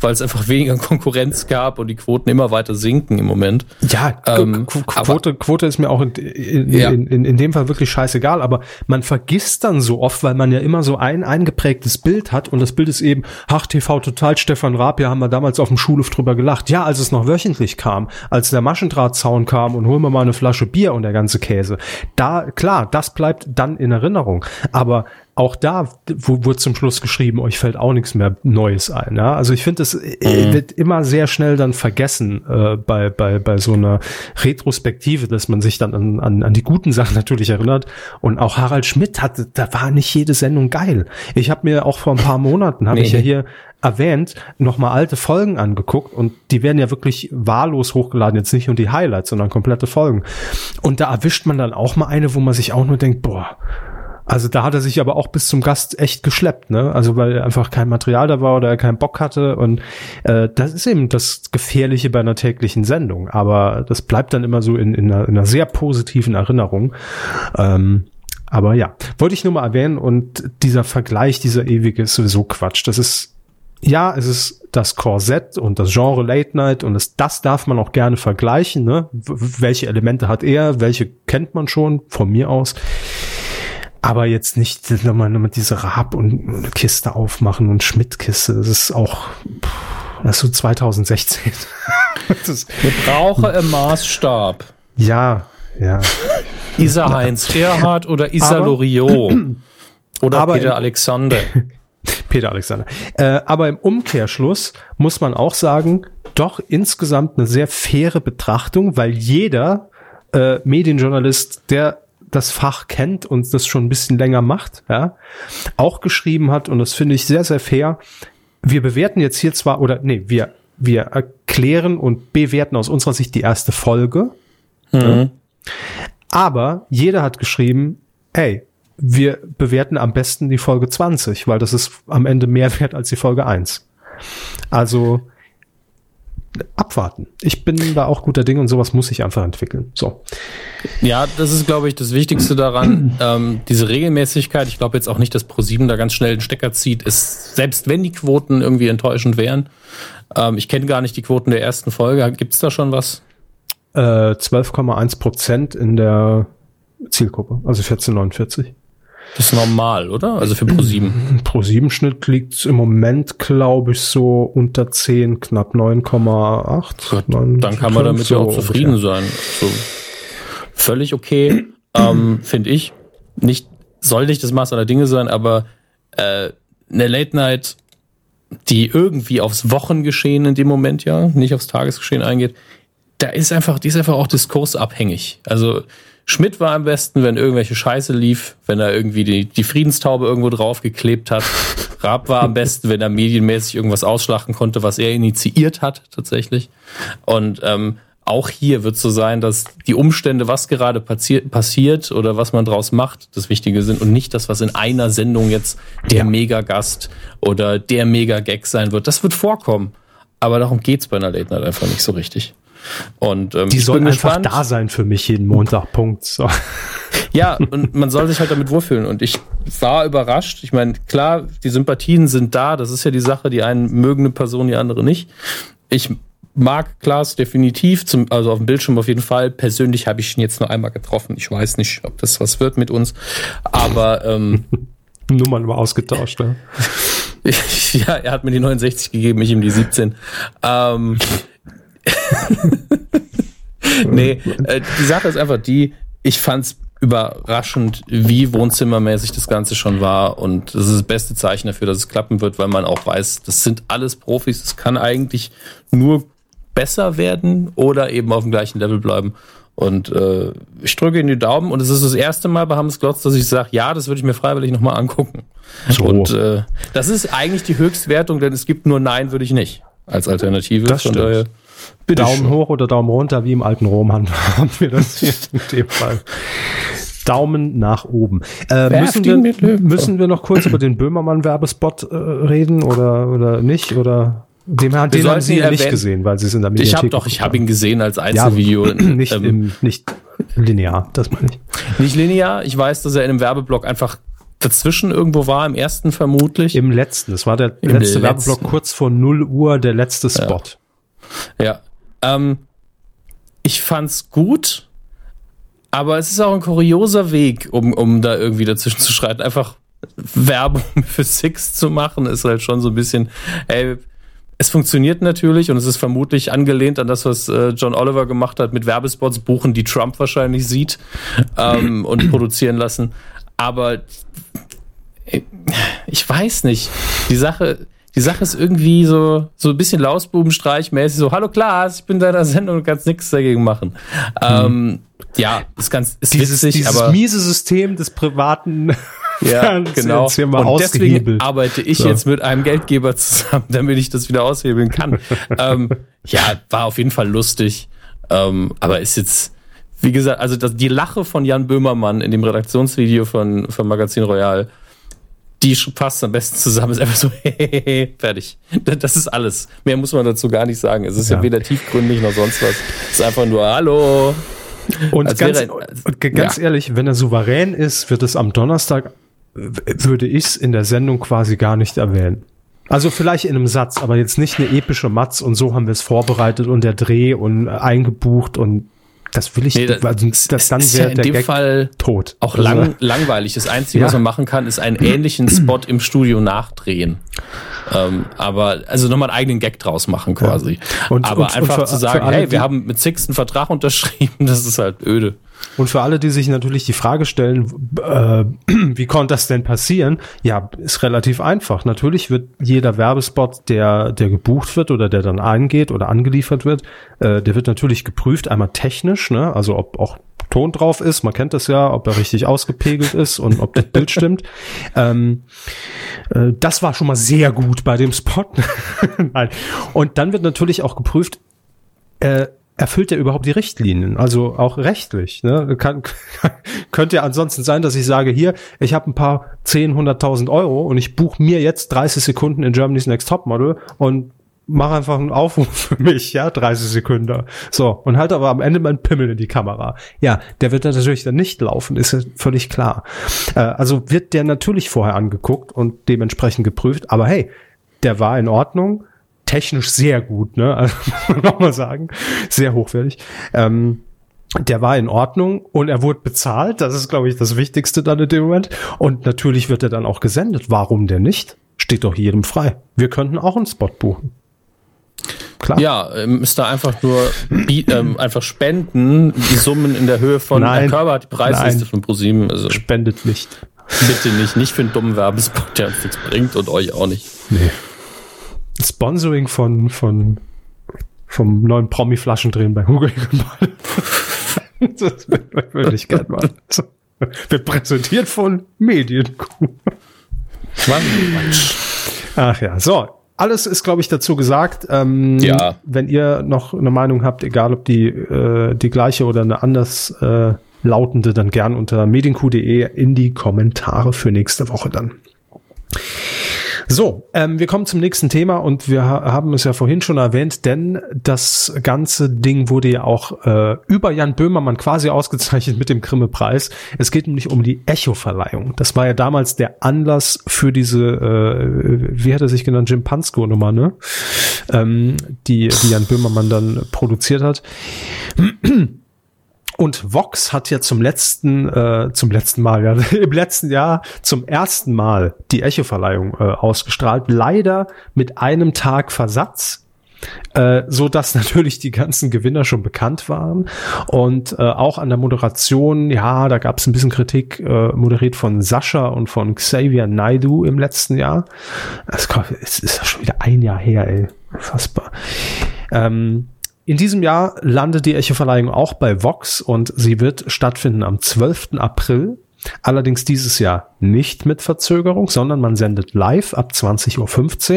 weil es einfach weniger *laughs* Konkurrenz gab und die Quoten immer weiter sinken im Moment. Ja, ähm, Quote, Quote ist mir auch in, in, ja. in, in, in, dem Fall wirklich scheißegal, aber man vergisst dann so oft, weil man ja immer so ein eingeprägtes Bild hat und das Bild ist eben, ach, TV total, Stefan Raab, ja, haben wir damals auf dem Schulhof drüber gelacht. Ja, als es noch wöchentlich kam, als der Maschendrahtzaun kam und holen wir mal eine Flasche Bier und der ganze Käse. Da, klar, das bleibt dann in Erinnerung. Aber auch da wurde zum Schluss geschrieben, euch fällt auch nichts mehr Neues ein. Ja? Also ich finde, es äh, mhm. wird immer sehr schnell dann vergessen äh, bei, bei, bei so einer Retrospektive, dass man sich dann an, an, an die guten Sachen natürlich erinnert. Und auch Harald Schmidt hatte, da war nicht jede Sendung geil. Ich habe mir auch vor ein paar Monaten, habe nee. ich ja hier erwähnt, nochmal alte Folgen angeguckt und die werden ja wirklich wahllos hochgeladen, jetzt nicht nur die Highlights, sondern komplette Folgen. Und da erwischt man dann auch mal eine, wo man sich auch nur denkt, boah, also da hat er sich aber auch bis zum Gast echt geschleppt, ne? Also weil einfach kein Material da war oder er keinen Bock hatte. Und äh, das ist eben das Gefährliche bei einer täglichen Sendung. Aber das bleibt dann immer so in, in, einer, in einer sehr positiven Erinnerung. Ähm, Aber ja, wollte ich nur mal erwähnen und dieser Vergleich, dieser ewige ist sowieso Quatsch. Das ist, ja, es ist das Korsett und das Genre Late Night und es, das darf man auch gerne vergleichen. Ne? Welche Elemente hat er, welche kennt man schon von mir aus. Aber jetzt nicht nochmal mit dieser Rab und Kiste aufmachen und Schmidt-Kiste. Das ist auch, das ist so 2016. *laughs* das Wir brauchen im Maßstab. Ja, ja. Isa Heinz Gerhard oder Isa Loriot. *clears throat* Oder Peter Alexander. *laughs* Peter Alexander. Äh, aber im Umkehrschluss muss man auch sagen, doch insgesamt eine sehr faire Betrachtung, weil jeder äh, Medienjournalist, der das Fach kennt und das schon ein bisschen länger macht, ja, auch geschrieben hat, und das finde ich sehr, sehr fair. Wir bewerten jetzt hier zwar, oder nee, wir, wir erklären und bewerten aus unserer Sicht die erste Folge. Mhm. Ja, aber jeder hat geschrieben, ey, wir bewerten am besten die Folge 20, weil das ist am Ende mehr *laughs* wert als die Folge 1. Also abwarten. Ich bin da auch guter Ding und sowas muss sich einfach entwickeln. So. Ja, das ist, glaube ich, das Wichtigste daran. *clears throat* ähm, diese Regelmäßigkeit. Ich glaube jetzt auch nicht, dass ProSieben da ganz schnell den Stecker zieht. Ist, selbst wenn die Quoten irgendwie enttäuschend wären. Ähm, ich kenne gar nicht die Quoten der ersten Folge. Gibt es da schon was? Äh, 12,1 Prozent in der Zielgruppe, also 1449. Das ist normal, oder? Also für Pro7. *clears throat* Pro7-Schnitt liegt im Moment, glaube ich, so unter 10, knapp 9,8. Dann kann man damit so ja auch zufrieden ungefähr. sein. So völlig okay, *clears throat* ähm, finde ich. Nicht, soll nicht das Maß aller Dinge sein, aber äh, eine Late Night, die irgendwie aufs Wochengeschehen in dem Moment ja, nicht aufs Tagesgeschehen eingeht, da ist einfach, die ist einfach auch diskursabhängig. Also Schmidt war am besten, wenn irgendwelche Scheiße lief, wenn er irgendwie die, die Friedenstaube irgendwo draufgeklebt hat. *laughs* Raab war am besten, wenn er medienmäßig irgendwas ausschlachten konnte, was er initiiert hat, tatsächlich. Und ähm, auch hier wird es so sein, dass die Umstände, was gerade passiert, passiert oder was man draus macht, das Wichtige sind und nicht das, was in einer Sendung jetzt der ja. Mega-Gast oder der Mega-Gag sein wird. Das wird vorkommen. Aber darum geht's bei einer Late Night einfach nicht so richtig. Und ähm, die sollen einfach da sein für mich jeden Montag. Punkt. So. Ja, und man soll sich halt damit wohlfühlen. Und ich war überrascht. Ich meine, klar, die Sympathien sind da. Das ist ja die Sache. Die einen mögen eine Person, die andere nicht. Ich mag Klaas definitiv, zum, also auf dem Bildschirm auf jeden Fall. Persönlich habe ich ihn jetzt nur einmal getroffen. Ich weiß nicht, ob das was wird mit uns. Aber ähm, *laughs* Nummern mal ausgetauscht, ja. *laughs* ja, er hat mir die 69 gegeben, ich ihm die 17. Ähm, *laughs* nee, äh, die Sache ist einfach die, ich fand's überraschend, wie wohnzimmermäßig das Ganze schon war. Und das ist das beste Zeichen dafür, dass es klappen wird, weil man auch weiß, das sind alles Profis. Es kann eigentlich nur besser werden oder eben auf dem gleichen Level bleiben. Und äh, ich drücke Ihnen die Daumen und es ist das erste Mal bei Hammes Glotz, dass ich sage, ja, das würde ich mir freiwillig nochmal angucken. So. Und äh, das ist eigentlich die Höchstwertung, denn es gibt nur Nein, würde ich nicht als Alternative. Das Von daher Bitte Daumen schön. hoch oder Daumen runter, wie im alten Rom *laughs* haben, wir das hier *laughs* in dem Fall. Daumen nach oben. Äh, müssen, wir, müssen wir noch kurz über den Böhmermann-Werbespot äh, reden oder, oder nicht? Oder den wir haben Sie ja nicht gesehen, weil Sie es in der Mediathek Ich habe doch, ich habe ihn gesehen als Einzelvideo. *clears throat* Ja, nicht, ähm, im, nicht linear, das meine ich. Nicht linear. Ich weiß, dass er in einem Werbeblock einfach dazwischen irgendwo war, im ersten vermutlich. Im letzten. Das war der Im letzte letzten. Werbeblock kurz vor 0 Uhr, der letzte Spot. Ja, ja. Ähm, ich fand's gut, aber es ist auch ein kurioser Weg, um, um da irgendwie dazwischen zu schreiten. Einfach Werbung *laughs* für Six zu machen, ist halt schon so ein bisschen, ey, es funktioniert natürlich und es ist vermutlich angelehnt an das, was äh, John Oliver gemacht hat mit Werbespots buchen, die Trump wahrscheinlich sieht ähm, *clears throat* und produzieren lassen. Aber ich weiß nicht. Die Sache, die Sache ist irgendwie so, so ein bisschen Lausbubenstreich-mäßig, so, hallo Klaas, ich bin deiner Sendung und kannst nichts dagegen machen. Mhm. Ähm, ja, ist ganz, ist dieses, witzig, dieses aber. miese System des privaten *laughs* ja, genau. Und deswegen arbeite ich so. jetzt mit einem Geldgeber zusammen, *laughs* damit ich das wieder aushebeln kann. ähm, ja, war auf jeden Fall lustig. Ähm, aber ist jetzt, wie gesagt, also das, die Lache von Jan Böhmermann in dem Redaktionsvideo von, von Magazin Royal die passt am besten zusammen. Ist einfach so, *laughs* fertig. Das ist alles. Mehr muss man dazu gar nicht sagen. Es ist ja, ja weder tiefgründig noch sonst was. Es ist einfach nur, hallo. Und Als ganz, ein, ganz ja. ehrlich, wenn er souverän ist, wird es am Donnerstag, würde ich es in der Sendung quasi gar nicht erwähnen. Also vielleicht in einem Satz, aber jetzt nicht eine epische Matz und so haben wir es vorbereitet und der Dreh und eingebucht und das will ich, nee, das, also, das dann wäre ja in dem Gag Fall tot. Auch also, lang, langweilig. Das Einzige, ja. was man machen kann, ist einen ähnlichen Spot im Studio nachdrehen. Ähm, aber also nochmal einen eigenen Gag draus machen quasi. Ja. Und, aber und, einfach und für, zu sagen, hey, wir haben mit Six einen Vertrag unterschrieben, *laughs* das ist halt öde. Und für alle, die sich natürlich die Frage stellen, äh, *clears throat* wie konnte das denn passieren? Ja, ist relativ einfach. Natürlich wird jeder Werbespot, der, der gebucht wird oder der dann eingeht oder angeliefert wird, äh, der wird natürlich geprüft, einmal technisch, ne? also ob auch Ton drauf ist, man kennt das ja, ob er richtig ausgepegelt ist und ob das Bild stimmt. *laughs* Ähm, äh, das war schon mal sehr gut bei dem Spot. *laughs* Nein. Und dann wird natürlich auch geprüft, äh, erfüllt er überhaupt die Richtlinien, also auch rechtlich. Ne? Kann, *laughs* könnte ja ansonsten sein, dass ich sage, hier, ich habe ein paar 10, 100.000 Euro und ich buche mir jetzt 30 Sekunden in Germany's Next Topmodel und mache einfach einen Aufruf für mich, ja, 30 Sekunden. So, und halt aber am Ende mein Pimmel in die Kamera. Ja, der wird natürlich dann nicht laufen, ist ja völlig klar. Äh, also wird der natürlich vorher angeguckt und dementsprechend geprüft, aber hey, der war in Ordnung, technisch sehr gut, ne? Also, *laughs* muss man auch mal sagen. Sehr hochwertig. Ähm, der war in Ordnung und er wurde bezahlt. Das ist, glaube ich, das Wichtigste dann in dem Moment. Und natürlich wird er dann auch gesendet. Warum denn nicht? Steht doch jedem frei. Wir könnten auch einen Spot buchen. Klar. Ja, ähm, müsste einfach nur ähm, einfach spenden, die Summen in der Höhe von nein, Herr Körber hat die Preisliste nein, von ProSieben. Also spendet nicht. Bitte nicht, nicht für einen dummen Werbespot, der uns nichts bringt und euch auch nicht. Nee. Sponsoring von, von, vom neuen Promi-Flaschendrehen bei Hugo *laughs* Das würde ich gerne mal. Wird präsentiert von Medienkuh. Ach ja, so. Alles ist, glaube ich, dazu gesagt. Ähm, ja. Wenn ihr noch eine Meinung habt, egal ob die, äh, die gleiche oder eine anders äh, lautende, dann gern unter medienkuh.de in die Kommentare für nächste Woche dann. So, ähm, wir kommen zum nächsten Thema und wir ha haben es ja vorhin schon erwähnt, denn das ganze Ding wurde ja auch äh, über Jan Böhmermann quasi ausgezeichnet mit dem Grimme-Preis. Es geht nämlich um die Echo-Verleihung. Das war ja damals der Anlass für diese, äh, wie hat er sich genannt, Jim Pansko-Nummer, ne? Ähm, die, die Jan Böhmermann dann produziert hat. Und Vox hat ja zum letzten, äh, zum letzten Mal, ja, *laughs* im letzten Jahr zum ersten Mal die Echo-Verleihung äh, ausgestrahlt. Leider mit einem Tag Versatz. Äh, so dass *laughs* natürlich die ganzen Gewinner schon bekannt waren und äh, auch an der Moderation, ja, da gab es ein bisschen Kritik, äh, moderiert von Sascha und von Xavier Naidu im letzten Jahr. Es ist ja schon wieder ein Jahr her, ey, unfassbar. Ähm, in diesem Jahr landet die Echo-Verleihung auch bei Vox und sie wird stattfinden am 12. April. Allerdings dieses Jahr nicht mit Verzögerung, sondern man sendet live ab 20.15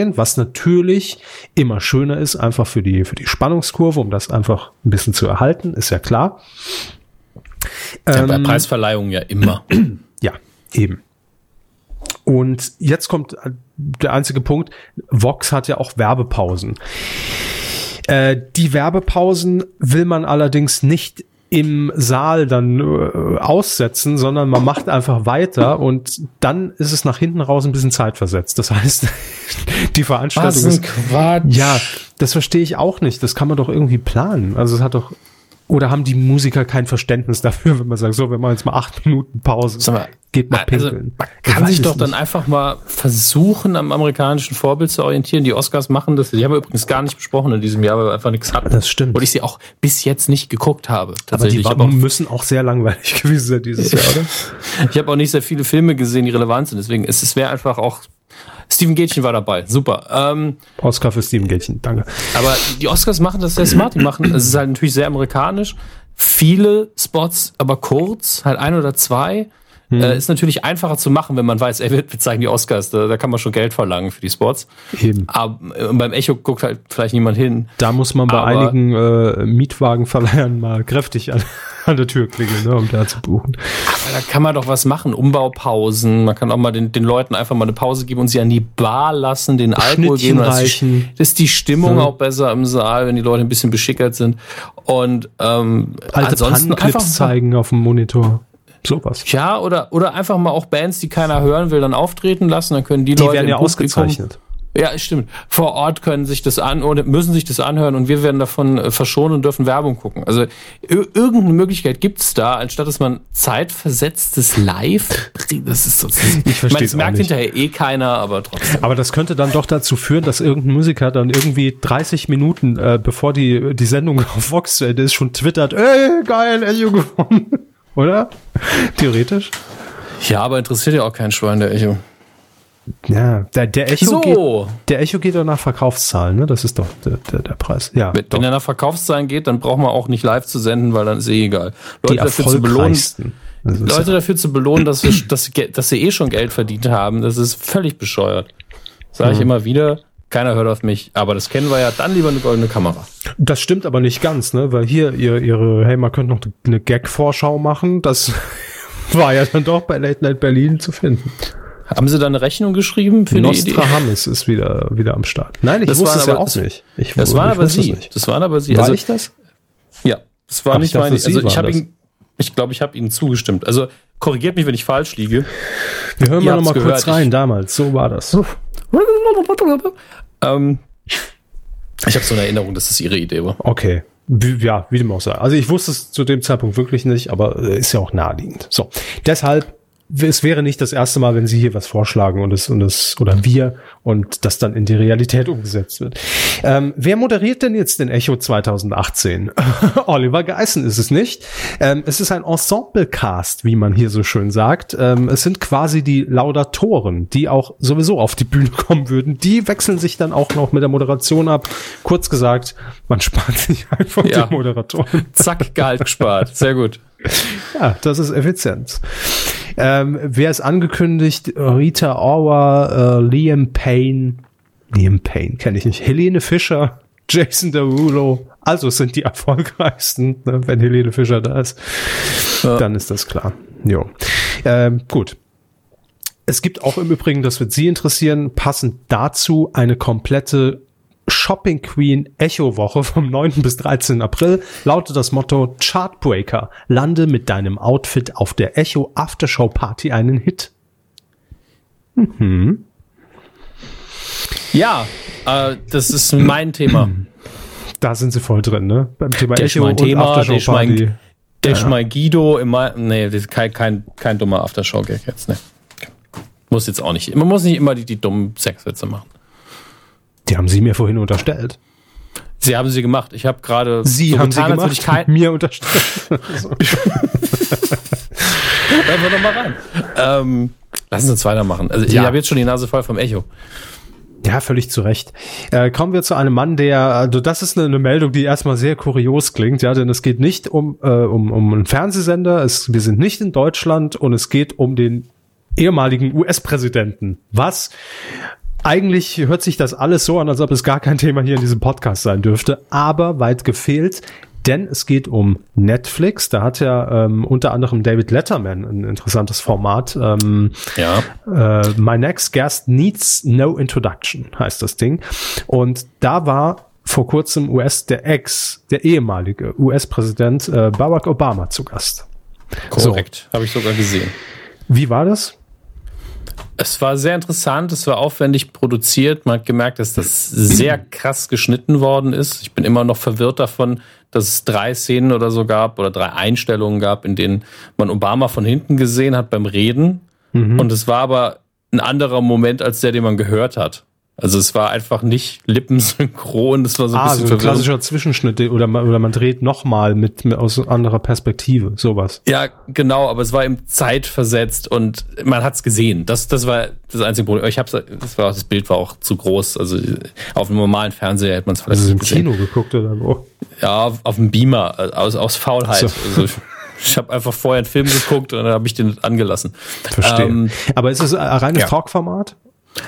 Uhr, was natürlich immer schöner ist, einfach für die, für die Spannungskurve, um das einfach ein bisschen zu erhalten, ist ja klar. Ja, bei ähm, Preisverleihungen ja immer. *clears throat* Ja, eben. Und jetzt kommt der einzige Punkt. Vox hat ja auch Werbepausen. Äh, die Werbepausen will man allerdings nicht im Saal dann äh, aussetzen, sondern man macht einfach weiter und dann ist es nach hinten raus ein bisschen zeitversetzt. Das heißt, *laughs* die Veranstaltung Was ein Quatsch. ja, das verstehe ich auch nicht. Das kann man doch irgendwie planen. Also es hat doch oder haben die Musiker kein Verständnis dafür, wenn man sagt, so, wir machen jetzt mal acht Minuten Pause, mal, geht mal also, pinkeln. man kann sich doch nicht. dann einfach mal versuchen, am amerikanischen Vorbild zu orientieren. Die Oscars machen das. Die haben wir übrigens gar nicht besprochen in diesem Jahr, weil wir einfach nichts hatten. Das stimmt. Und ich sie auch bis jetzt nicht geguckt habe. Aber die war, müssen auch sehr langweilig *laughs* gewesen sein dieses Jahr, oder? *laughs* ich habe auch nicht sehr viele Filme gesehen, die relevant sind. Deswegen ist es wäre einfach auch Steven Gätchen war dabei. Super. Ähm, Oscar für Steven Gätchen, danke. Aber die Oscars machen das sehr smart. Die machen, es ist halt natürlich sehr amerikanisch. Viele Spots, aber kurz, halt ein oder zwei. Hm. Äh, ist natürlich einfacher zu machen, wenn man weiß, ey, wir, wir zeigen die Oscars, da, da, kann man schon Geld verlangen für die Spots. Eben. Aber äh, beim Echo guckt halt vielleicht niemand hin. Da muss man bei Aber, einigen äh, Mietwagenverleihern mal kräftig an, *laughs* an der Tür klingeln, ne, um da zu buchen. Aber da kann man doch was machen, Umbaupausen. Man kann auch mal den, den Leuten einfach mal eine Pause geben und sie an die Bar lassen, den Alkohol geben. Das ist die Stimmung ja. auch besser im Saal, wenn die Leute ein bisschen beschickert sind. Und ähm, Alte ansonsten einfach zeigen auf dem Monitor. Sowas. Ja, oder, oder einfach mal auch Bands, die keiner hören will, dann auftreten lassen. Dann können die, die Leute. Die werden ja ausgezeichnet. Ja, stimmt. Vor Ort können sich das an oder müssen sich das anhören und wir werden davon äh, verschonen und dürfen Werbung gucken. Also irgendeine Möglichkeit gibt's da, anstatt dass man zeitversetztes Live. Das ist so. Ich verstehe. Das merkt hinterher eh keiner, aber trotzdem. Aber das könnte dann doch dazu führen, dass irgendein Musiker dann irgendwie 30 Minuten, äh, bevor die die Sendung *laughs* auf Vox zu Ende ist, schon twittert, ey, geil, Echo gewonnen. Oder? Theoretisch. Ja, aber interessiert ja auch kein Schwein, der Echo. Ja, der, der Echo so. geht, der Echo geht doch nach Verkaufszahlen, ne? Das ist doch der, der, der Preis. Ja, wenn, wenn er nach Verkaufszahlen geht, dann braucht man auch nicht live zu senden, weil dann ist eh egal. Leute Die dafür zu belohnen, Leute dafür zu belohnen, dass, wir, dass, dass sie eh schon Geld verdient haben, das ist völlig bescheuert. Sage ich mhm. immer wieder. Keiner hört auf mich, aber das kennen wir ja. Dann lieber eine goldene Kamera. Das stimmt aber nicht ganz, ne? Weil hier ihr, ihre, hey, man könnte noch eine Gag-Vorschau machen. Das *laughs* war ja dann doch bei Late Night Berlin zu finden. Haben Sie da eine Rechnung geschrieben für Nostradamus ist wieder, wieder am Start. Nein, ich das wusste es ja auch nicht. Ich, das waren aber Sie. Das waren aber Sie. War also, ich das? Ja, das war Ach, nicht meine. Also ich habe ihn, ich glaube, ich habe Ihnen zugestimmt. Also korrigiert mich, wenn ich falsch liege. Wir hören mal noch mal kurz rein. Ich, damals, so war das. ähm, ich habe so eine Erinnerung, dass das Ihre Idee war. Okay. Ja, wie dem auch sei. Also ich wusste es zu dem Zeitpunkt wirklich nicht, aber äh, ist ja auch naheliegend. So, deshalb es wäre nicht das erste Mal, wenn Sie hier was vorschlagen und es, und es, oder wir und das dann in die Realität umgesetzt wird. Ähm, wer moderiert denn jetzt den Echo 2018? *laughs* Oliver Geissen ist es nicht. Ähm, es ist ein Ensemble-Cast, wie man hier so schön sagt. Ähm, es sind quasi die Laudatoren, die auch sowieso auf die Bühne kommen würden. Die wechseln sich dann auch noch mit der Moderation ab. Kurz gesagt, man spart *laughs* sich einfach ja. die Moderatoren. Zack, Gehalt gespart. Sehr gut. Ja, das ist Effizienz. Ähm, wer ist angekündigt? Rita Ora, äh, Liam Payne. Liam Payne kenne ich nicht. Helene Fischer, *laughs* Jason Derulo. Also es sind die *laughs* erfolgreichsten, ne? wenn Helene Fischer da ist. Ja. Dann ist das klar. Jo. Ähm, gut. Es gibt auch im Übrigen, das wird Sie interessieren, passend dazu eine komplette Shopping Queen Echo Woche vom 9. bis 13. April lautet das Motto Chartbreaker. Lande mit deinem Outfit auf der Echo Aftershow Party einen Hit. Mhm. Ja, äh, das ist mein Thema. Da sind sie voll drin, ne? Beim Thema der Echo mein Thema, Aftershow der Party. Der ja. mein Guido immer, nee, das ist kein, kein, kein dummer Aftershow-Gag jetzt, ne? Muss jetzt auch nicht. Man muss nicht immer die, die dummen Sexwitze machen. Die haben Sie mir vorhin unterstellt. Sie haben sie gemacht. Ich habe gerade. Sie so haben getan, sie gemacht. Kein mir unterstellt. *laughs* Hören wir doch mal rein. Ähm, lassen Sie uns weitermachen. Also ja. ich habe jetzt schon die Nase voll vom Echo. Ja, völlig zu Recht. Äh, kommen wir zu einem Mann, der, also das ist eine, eine, Meldung, die erstmal sehr kurios klingt, ja, denn es geht nicht um, äh, um, um einen Fernsehsender, es, wir sind nicht in Deutschland und es geht um den ehemaligen US-Präsidenten. Was? Eigentlich hört sich das alles so an, als ob es gar kein Thema hier in diesem Podcast sein dürfte, aber weit gefehlt, denn es geht um Netflix. Da hat ja ähm, unter anderem David Letterman ein interessantes Format. Ähm, ja. Äh, My Next Guest Needs No Introduction heißt das Ding. Und da war vor kurzem US der Ex, der ehemalige US-Präsident äh, Barack Obama zu Gast. Korrekt, so. habe ich sogar gesehen. Wie war das? Es war sehr interessant, es war aufwendig produziert. Man hat gemerkt, dass das sehr krass geschnitten worden ist. Ich bin immer noch verwirrt davon, dass es drei Szenen oder so gab oder drei Einstellungen gab, in denen man Obama von hinten gesehen hat beim Reden. Mhm. Und es war aber ein anderer Moment als der, den man gehört hat. Also es war einfach nicht lippensynchron, das war so ein ah, bisschen so ein klassischer Zwischenschnitt oder man, oder man dreht nochmal mit, mit aus anderer Perspektive, sowas. Ja, genau, aber es war im zeitversetzt und man hat's gesehen. Das, das war das einzige Problem. Ich hab's, das war das Bild war auch zu groß. Also auf einem normalen Fernseher hätte man es vielleicht also im gesehen. Kino geguckt oder wo? Ja, auf, auf dem Beamer aus aus Faulheit. So. Also, Ich habe einfach vorher einen Film geguckt und dann habe ich den angelassen. Verstehe. Ähm, Aber ist es ein reines ja. Talkformat?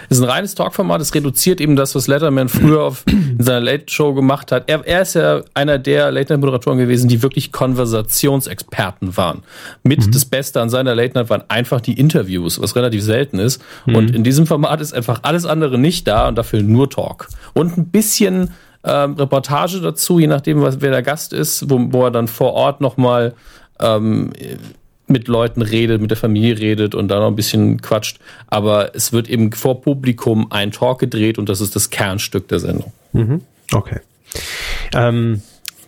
Es ist ein reines Talkformat, es reduziert eben das, was Letterman früher auf, in *clears throat* seiner Late-Show gemacht hat. Er, er ist ja einer der Late-Night-Moderatoren gewesen, die wirklich Konversationsexperten waren. Mit mhm. das Beste an seiner Late-Night waren einfach die Interviews, was relativ selten ist. Mhm. Und in diesem Format ist einfach alles andere nicht da und dafür nur Talk. Und ein bisschen ähm, Reportage dazu, je nachdem, was, wer der Gast ist, wo, wo er dann vor Ort nochmal ähm, mit Leuten redet, mit der Familie redet und da noch ein bisschen quatscht. Aber es wird eben vor Publikum ein Talk gedreht und das ist das Kernstück der Sendung. Mhm. Okay. Ähm,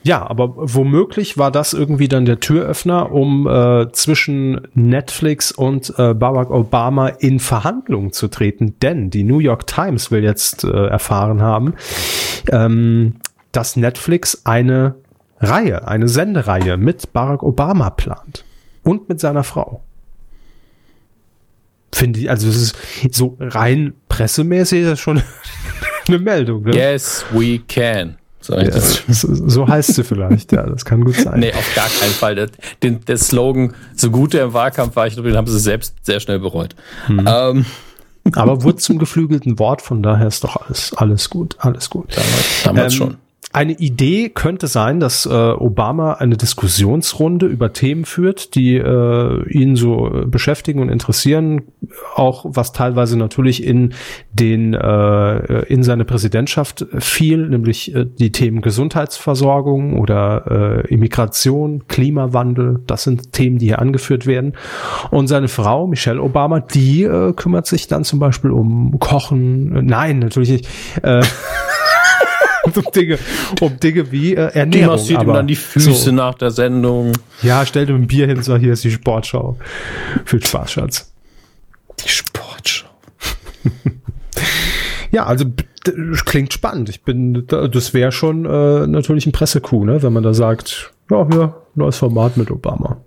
ja, aber womöglich war das irgendwie dann der Türöffner, um äh, zwischen Netflix und äh, Barack Obama in Verhandlungen zu treten. Denn die New York Times will jetzt äh, erfahren haben, ähm, dass Netflix eine Reihe, eine Sendereihe mit Barack Obama plant und mit seiner Frau. Finde ich, also es ist so rein pressemäßig ist das schon *laughs* eine Meldung. Ne? Yes, we can. So, ja, so heißt sie vielleicht, ja, das kann gut sein. Nee, auf gar keinen Fall. Der, den, der Slogan, so gut er im Wahlkampf war, ich glaube, den haben sie selbst sehr schnell bereut. Hm. Ähm. Aber wurde zum geflügelten Wort, von daher ist doch alles, alles gut, alles gut. Damals, damals ähm, schon. Eine Idee könnte sein, dass äh, Obama eine Diskussionsrunde über Themen führt, die äh, ihn so äh, beschäftigen und interessieren, auch was teilweise natürlich in den äh, in seine Präsidentschaft fiel, nämlich äh, die Themen Gesundheitsversorgung oder äh, Immigration, Klimawandel. Das sind Themen, die hier angeführt werden. Und seine Frau Michelle Obama, die äh, kümmert sich dann zum Beispiel um Kochen. Nein, natürlich nicht. Äh, *laughs* *laughs* um Dinge, um Dinge wie äh, Ernährung. Die massiert ihm dann die Füße so. nach der Sendung. Ja, stell dir ein Bier hin, sag, hier ist die Sportschau. Viel Spaß, Schatz. Die Sportschau. *laughs* ja, also klingt spannend. Ich bin, das wäre schon äh, natürlich ein Pressecoup, ne, wenn man da sagt, ja, hier, neues Format mit Obama.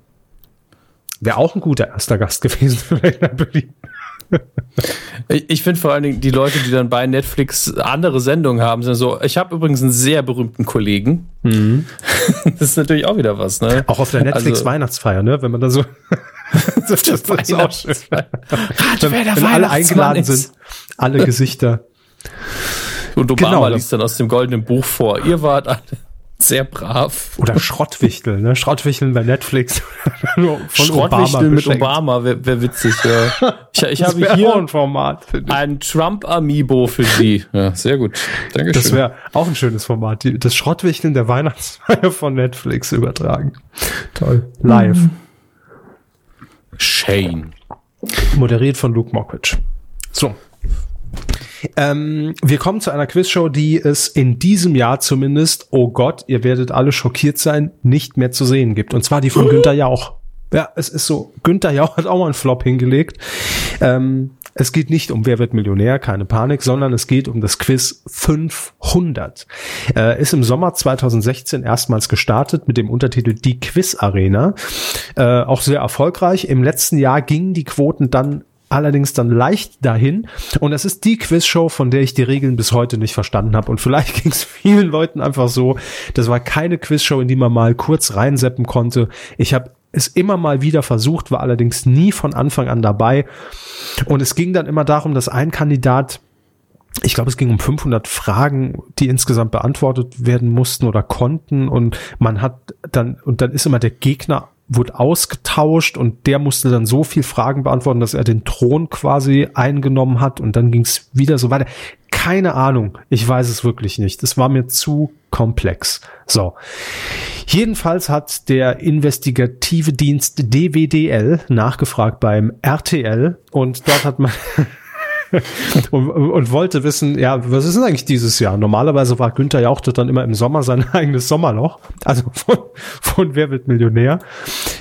Wäre auch ein guter erster Gast gewesen *laughs* vielleicht in Berlin. Ich finde vor allen Dingen die Leute, die dann bei Netflix andere Sendungen haben, sind so, ich habe übrigens einen sehr berühmten Kollegen. Mhm. *laughs* Das ist natürlich auch wieder was, ne? Auch auf der Netflix also, Weihnachtsfeier, ne? Wenn man da so das, *laughs* das, ist auch schön. Der wenn alle eingeladen ist. sind, alle Gesichter. Und Obama genau, liest dann aus dem goldenen Buch vor. Ihr wart alle sehr brav. Oder Schrottwichtel, ne? Schrottwichteln bei Netflix. *laughs* Schrottwichteln mit Obama wäre wär witzig. Ja. Ich, ich habe hier ein Format. Ein Trump-Amiibo für Sie. Ja, sehr gut. Dankeschön. Das wäre auch ein schönes Format. Das Schrottwichteln der Weihnachtsfeier von Netflix übertragen. Toll. Live. Mhm. Shane. Moderiert von Luke Mockridge. So. Ähm, wir kommen zu einer Quizshow, die es in diesem Jahr zumindest, oh Gott, ihr werdet alle schockiert sein, nicht mehr zu sehen gibt. Und zwar die von Günther Jauch. Ja, es ist so. Günther Jauch *laughs* hat auch mal einen Flop hingelegt. Ähm, es geht nicht um Wer wird Millionär, keine Panik, sondern es geht um das Quiz 500. Äh, ist im Sommer 2016 erstmals gestartet mit dem Untertitel Die Quiz Arena. Äh, auch sehr erfolgreich. Im letzten Jahr gingen die Quoten dann allerdings dann leicht dahin. Und es ist die Quizshow, von der ich die Regeln bis heute nicht verstanden habe. Und vielleicht *laughs* ging es vielen Leuten einfach so, das war keine Quizshow, in die man mal kurz reinseppen konnte. Ich habe es immer mal wieder versucht, war allerdings nie von Anfang an dabei. Und es ging dann immer darum, dass ein Kandidat ich glaube, es ging um 500 Fragen, die insgesamt beantwortet werden mussten oder konnten und man hat dann und dann ist immer der Gegner wurde ausgetauscht und der musste dann so viel Fragen beantworten, dass er den Thron quasi eingenommen hat und dann ging es wieder so weiter. Keine Ahnung, ich weiß es wirklich nicht. Das war mir zu komplex. So. Jedenfalls hat der investigative Dienst DWDL nachgefragt beim RTL und dort hat man *laughs* *laughs* und, und, wollte wissen, ja, was ist denn eigentlich dieses Jahr? Normalerweise war Günther Jauch dann immer im Sommer sein *laughs* eigenes Sommerloch, also von, von Wer wird Millionär.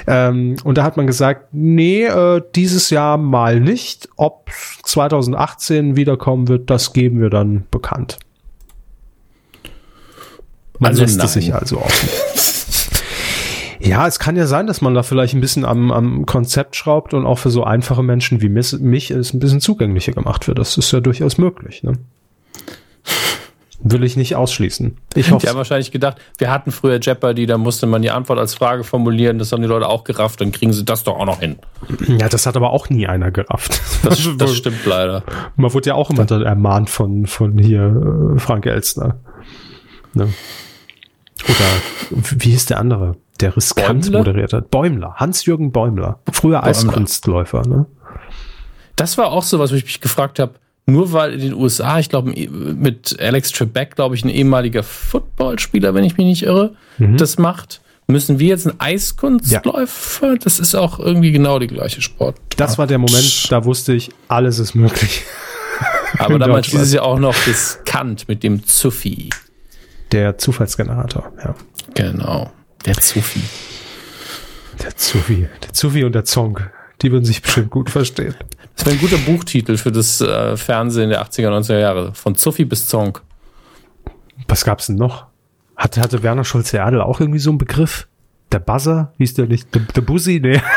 Ähm, und da hat man gesagt, nee, äh, dieses Jahr mal nicht. Ob 2018 wiederkommen wird, das geben wir dann bekannt. Man also lässt nein. es sich also offen. Ja, es kann ja sein, dass man da vielleicht ein bisschen am, am Konzept schraubt und auch für so einfache Menschen wie mich, mich es ein bisschen zugänglicher gemacht wird. Das ist ja durchaus möglich. Ne? Will ich nicht ausschließen. Ich hoffe. Die haben wahrscheinlich gedacht, wir hatten früher Jeopardy, da musste man die Antwort als Frage formulieren. Das haben die Leute auch gerafft, dann kriegen sie das doch auch noch hin. Ja, das hat aber auch nie einer gerafft. Das, das *laughs* stimmt leider. Man wurde ja auch immer dann ermahnt von, von hier äh, Frank Elstner. Ne? Oder wie hieß der andere, der riskant Bäumler? moderiert hat? Bäumler, Hans-Jürgen Bäumler. Früher. Eiskunstläufer, ne? Das war auch so was, wo ich mich gefragt habe, nur weil in den USA, ich glaube, mit Alex Trebek, glaube ich, ein ehemaliger Footballspieler, wenn ich mich nicht irre, mhm. das macht, müssen wir jetzt ein Eiskunstläufer? Ja. Das ist auch irgendwie genau die gleiche Sport. Das war der Moment, da wusste ich, alles ist möglich. *laughs* Aber damals hieß es ja auch noch riskant mit dem Zuffi. Der Zufallsgenerator, ja. Genau. Der Zuffi. Der Zuffi. Der Zuffi und der Zong. Die würden sich bestimmt gut verstehen. Das wäre ein guter Buchtitel für das äh, Fernsehen der 80er, 90er Jahre. Von Zuffi bis Zong. Was gab's denn noch? Hatte, hatte Werner Schulze-Erdel auch irgendwie so einen Begriff? Der Buzzer? Hieß der nicht? Der, der Bussi? Nee. *laughs*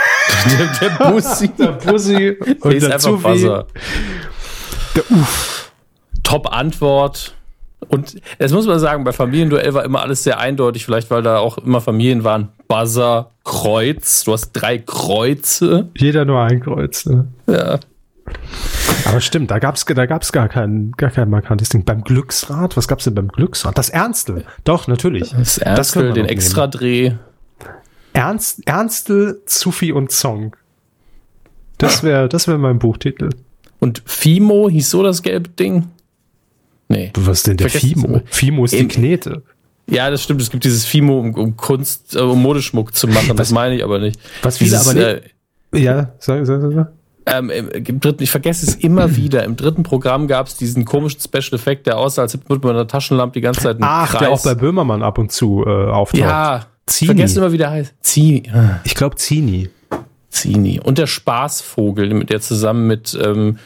Der, der Bussi. *laughs* der Bussi. Und der, der. Buzzer. Der Uff. Top-Antwort. Und das muss man sagen, bei Familienduell war immer alles sehr eindeutig, vielleicht weil da auch immer Familien waren. Buzzer, Kreuz, du hast drei Kreuze. Jeder nur ein Kreuz, ne? Ja. Aber stimmt, da gab's da gab's gar kein gar kein markantes Ding. Beim Glücksrad, was gab's denn beim Glücksrad? Das Ernstel. Doch, natürlich. Das Ernstel, den Extradreh. Ernst, Ernstel, Zufi und Song. Das wäre das wäre mein Buchtitel. Und Fimo hieß so das gelbe Ding? Nee. Was denn der Fimo? Fimo ist die Knete. Ja, das stimmt. Es gibt dieses Fimo, um, um Kunst, äh, um Modeschmuck zu machen. Was, das meine ich aber nicht. Was viele aber nicht. Äh, ja, sag, sag, sag. Ähm, im dritten, ich vergesse es immer *clears throat* wieder. Im dritten Programm gab es diesen komischen Special Effekt, der aussah, als würde man eine Taschenlampe die ganze Zeit einen Ach, Kreis. der auch bei Böhmermann ab und zu äh, auftaucht. Ja, Zini. vergesse immer, wie der heißt. Zini. Ich glaube Zini. Zini. Und der Spaßvogel, der zusammen mit ähm,